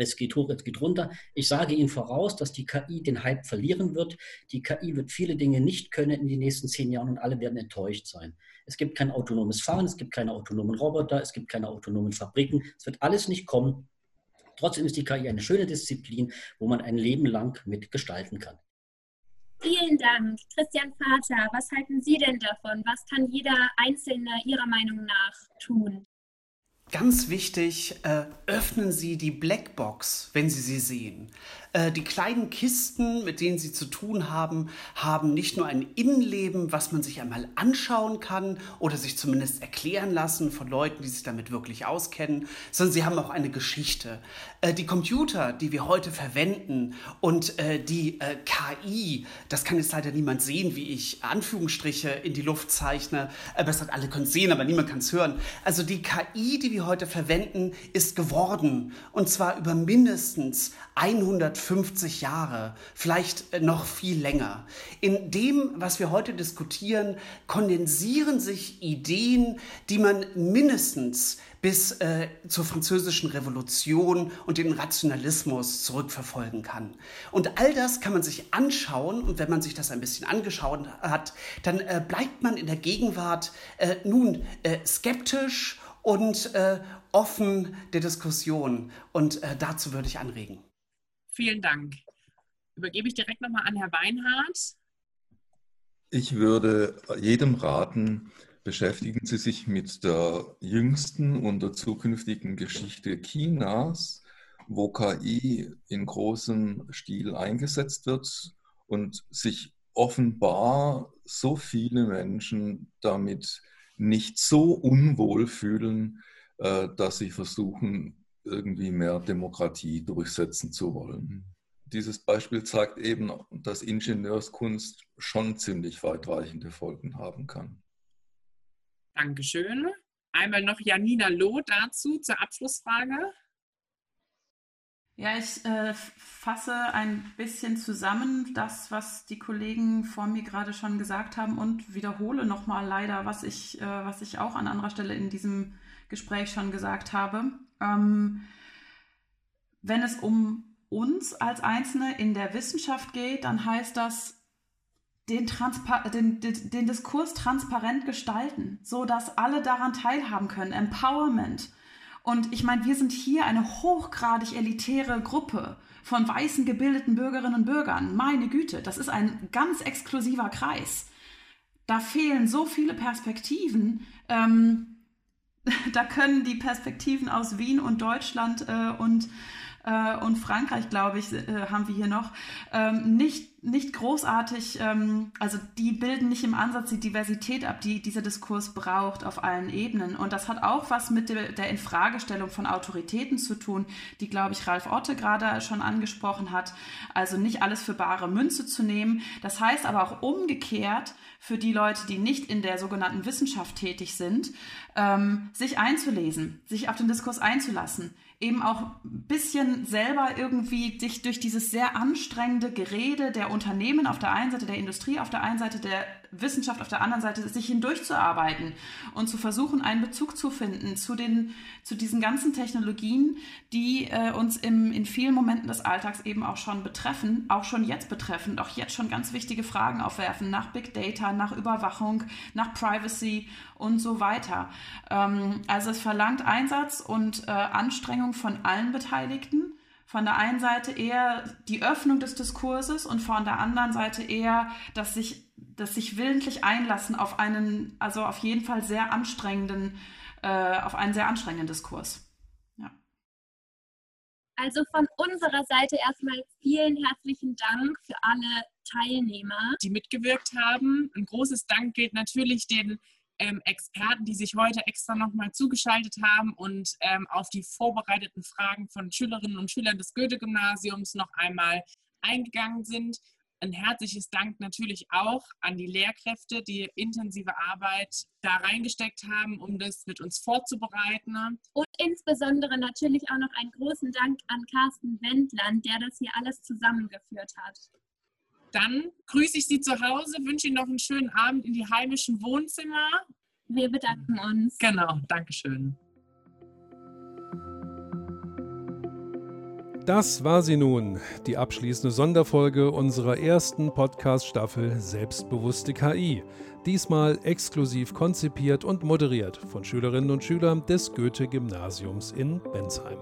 Es geht hoch, es geht runter. Ich sage Ihnen voraus, dass die KI den Hype verlieren wird. Die KI wird viele Dinge nicht können in den nächsten zehn Jahren und alle werden enttäuscht sein. Es gibt kein autonomes Fahren, es gibt keine autonomen Roboter, es gibt keine autonomen Fabriken. Es wird alles nicht kommen. Trotzdem ist die KI eine schöne Disziplin, wo man ein Leben lang mitgestalten kann. Vielen Dank. Christian Vater, was halten Sie denn davon? Was kann jeder Einzelne Ihrer Meinung nach tun? Ganz wichtig, äh, öffnen Sie die Blackbox, wenn Sie sie sehen. Äh, die kleinen Kisten, mit denen Sie zu tun haben, haben nicht nur ein Innenleben, was man sich einmal anschauen kann oder sich zumindest erklären lassen von Leuten, die sich damit wirklich auskennen, sondern sie haben auch eine Geschichte. Äh, die Computer, die wir heute verwenden und äh, die KI, das kann jetzt leider niemand sehen, wie ich Anführungsstriche in die Luft zeichne. Äh, besser, alle können sehen, aber niemand kann es hören. Also die KI, die wir heute verwenden, ist geworden. Und zwar über mindestens 150 Jahre, vielleicht äh, noch viel länger. In dem, was wir heute diskutieren, kondensieren sich Ideen, die man mindestens bis äh, zur französischen Revolution und den Rationalismus zurückverfolgen kann. Und all das kann man sich anschauen und wenn man sich das ein bisschen angeschaut hat, dann äh, bleibt man in der Gegenwart äh, nun äh, skeptisch und äh, offen der Diskussion. Und dazu würde ich anregen. Vielen Dank. Übergebe ich direkt nochmal an Herrn Weinhardt. Ich würde jedem raten, beschäftigen Sie sich mit der jüngsten und der zukünftigen Geschichte Chinas, wo KI in großem Stil eingesetzt wird und sich offenbar so viele Menschen damit nicht so unwohl fühlen, äh, dass sie versuchen, irgendwie mehr Demokratie durchsetzen zu wollen. Dieses Beispiel zeigt eben, dass Ingenieurskunst schon ziemlich weitreichende Folgen haben kann. Dankeschön. Einmal noch Janina Loh dazu zur Abschlussfrage. Ja, ich äh, fasse ein bisschen zusammen das, was die Kollegen vor mir gerade schon gesagt haben und wiederhole nochmal leider, was ich, äh, was ich auch an anderer Stelle in diesem Gespräch schon gesagt habe. Ähm, wenn es um uns als Einzelne in der Wissenschaft geht, dann heißt das, den, den, den, den Diskurs transparent gestalten, so dass alle daran teilhaben können. Empowerment und ich meine, wir sind hier eine hochgradig elitäre Gruppe von weißen gebildeten Bürgerinnen und Bürgern. Meine Güte, das ist ein ganz exklusiver Kreis. Da fehlen so viele Perspektiven. Ähm, da können die Perspektiven aus Wien und Deutschland äh, und äh, und Frankreich, glaube ich, äh, haben wir hier noch, ähm, nicht, nicht großartig, ähm, also die bilden nicht im Ansatz die Diversität ab, die dieser Diskurs braucht auf allen Ebenen. Und das hat auch was mit der, der Infragestellung von Autoritäten zu tun, die, glaube ich, Ralf Otte gerade schon angesprochen hat. Also nicht alles für bare Münze zu nehmen. Das heißt aber auch umgekehrt, für die Leute, die nicht in der sogenannten Wissenschaft tätig sind, ähm, sich einzulesen, sich auf den Diskurs einzulassen, eben auch ein bisschen selber irgendwie sich durch dieses sehr anstrengende Gerede der Unternehmen auf der einen Seite, der Industrie auf der einen Seite, der Wissenschaft auf der anderen Seite, sich hindurchzuarbeiten und zu versuchen, einen Bezug zu finden zu, den, zu diesen ganzen Technologien, die äh, uns im, in vielen Momenten des Alltags eben auch schon betreffen, auch schon jetzt betreffen, auch jetzt schon ganz wichtige Fragen aufwerfen nach Big Data, nach Überwachung, nach Privacy und so weiter. Ähm, also es verlangt Einsatz und äh, Anstrengung von allen Beteiligten. Von der einen Seite eher die Öffnung des Diskurses und von der anderen Seite eher, dass sich, dass sich willentlich einlassen auf einen, also auf jeden Fall sehr anstrengenden, äh, auf einen sehr anstrengenden Diskurs. Ja. Also von unserer Seite erstmal vielen herzlichen Dank für alle Teilnehmer, die mitgewirkt haben. Ein großes Dank gilt natürlich den ähm, Experten, die sich heute extra nochmal zugeschaltet haben und ähm, auf die vorbereiteten Fragen von Schülerinnen und Schülern des Goethe-Gymnasiums noch einmal eingegangen sind. Ein herzliches Dank natürlich auch an die Lehrkräfte, die intensive Arbeit da reingesteckt haben, um das mit uns vorzubereiten. Und insbesondere natürlich auch noch einen großen Dank an Carsten Wendland, der das hier alles zusammengeführt hat. Dann grüße ich Sie zu Hause, wünsche Ihnen noch einen schönen Abend in die heimischen Wohnzimmer. Wir bedanken uns. Genau, Dankeschön. Das war sie nun, die abschließende Sonderfolge unserer ersten Podcast-Staffel Selbstbewusste KI. Diesmal exklusiv konzipiert und moderiert von Schülerinnen und Schülern des Goethe-Gymnasiums in Bensheim.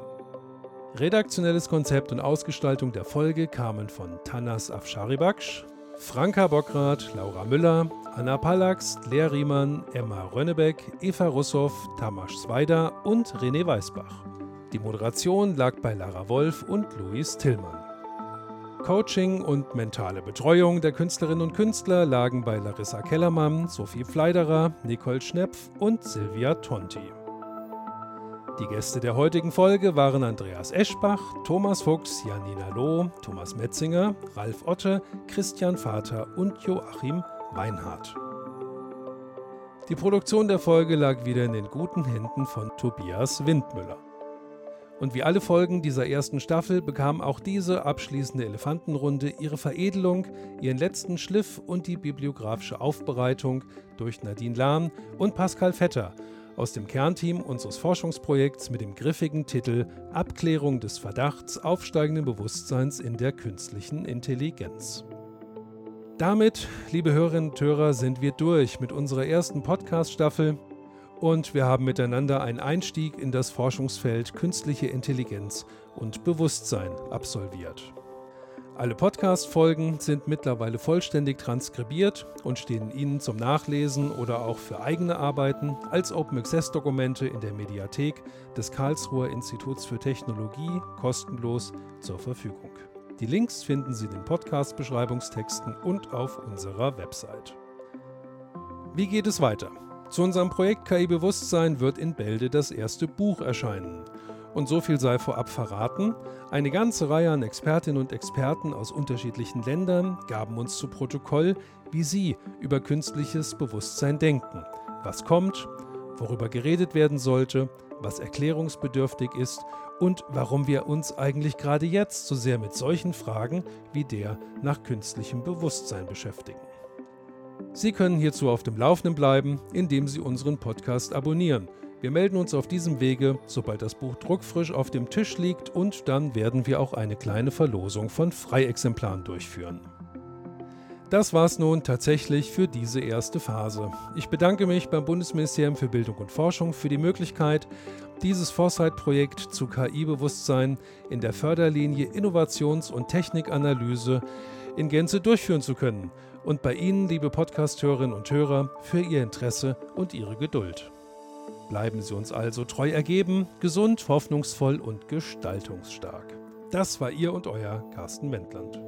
Redaktionelles Konzept und Ausgestaltung der Folge kamen von Tanas Afsharibaksch, Franka Bockrath, Laura Müller, Anna Pallax, Lea Riemann, Emma Rönnebeck, Eva Russow, Tamas Sweider und René Weißbach. Die Moderation lag bei Lara Wolf und Luis Tillmann. Coaching und mentale Betreuung der Künstlerinnen und Künstler lagen bei Larissa Kellermann, Sophie Fleiderer, Nicole Schnepf und Silvia Tonti. Die Gäste der heutigen Folge waren Andreas Eschbach, Thomas Fuchs, Janina Loh, Thomas Metzinger, Ralf Otte, Christian Vater und Joachim Weinhardt. Die Produktion der Folge lag wieder in den guten Händen von Tobias Windmüller. Und wie alle Folgen dieser ersten Staffel bekam auch diese abschließende Elefantenrunde ihre Veredelung, ihren letzten Schliff und die bibliografische Aufbereitung durch Nadine Lahn und Pascal Vetter – aus dem Kernteam unseres Forschungsprojekts mit dem griffigen Titel Abklärung des Verdachts aufsteigenden Bewusstseins in der künstlichen Intelligenz. Damit, liebe Hörerinnen und Hörer, sind wir durch mit unserer ersten Podcast-Staffel und wir haben miteinander einen Einstieg in das Forschungsfeld künstliche Intelligenz und Bewusstsein absolviert. Alle Podcast-Folgen sind mittlerweile vollständig transkribiert und stehen Ihnen zum Nachlesen oder auch für eigene Arbeiten als Open Access-Dokumente in der Mediathek des Karlsruher Instituts für Technologie kostenlos zur Verfügung. Die Links finden Sie in den Podcast-Beschreibungstexten und auf unserer Website. Wie geht es weiter? Zu unserem Projekt KI Bewusstsein wird in Bälde das erste Buch erscheinen. Und so viel sei vorab verraten, eine ganze Reihe an Expertinnen und Experten aus unterschiedlichen Ländern gaben uns zu Protokoll, wie sie über künstliches Bewusstsein denken, was kommt, worüber geredet werden sollte, was erklärungsbedürftig ist und warum wir uns eigentlich gerade jetzt so sehr mit solchen Fragen wie der nach künstlichem Bewusstsein beschäftigen. Sie können hierzu auf dem Laufenden bleiben, indem Sie unseren Podcast abonnieren – wir melden uns auf diesem Wege, sobald das Buch druckfrisch auf dem Tisch liegt und dann werden wir auch eine kleine Verlosung von Freiexemplaren durchführen. Das war's nun tatsächlich für diese erste Phase. Ich bedanke mich beim Bundesministerium für Bildung und Forschung für die Möglichkeit, dieses Foresight-Projekt zu KI-Bewusstsein in der Förderlinie Innovations- und Technikanalyse in Gänze durchführen zu können und bei Ihnen, liebe Podcast-Hörerinnen und Hörer, für Ihr Interesse und Ihre Geduld. Bleiben Sie uns also treu ergeben, gesund, hoffnungsvoll und gestaltungsstark. Das war Ihr und Euer Carsten Wendland.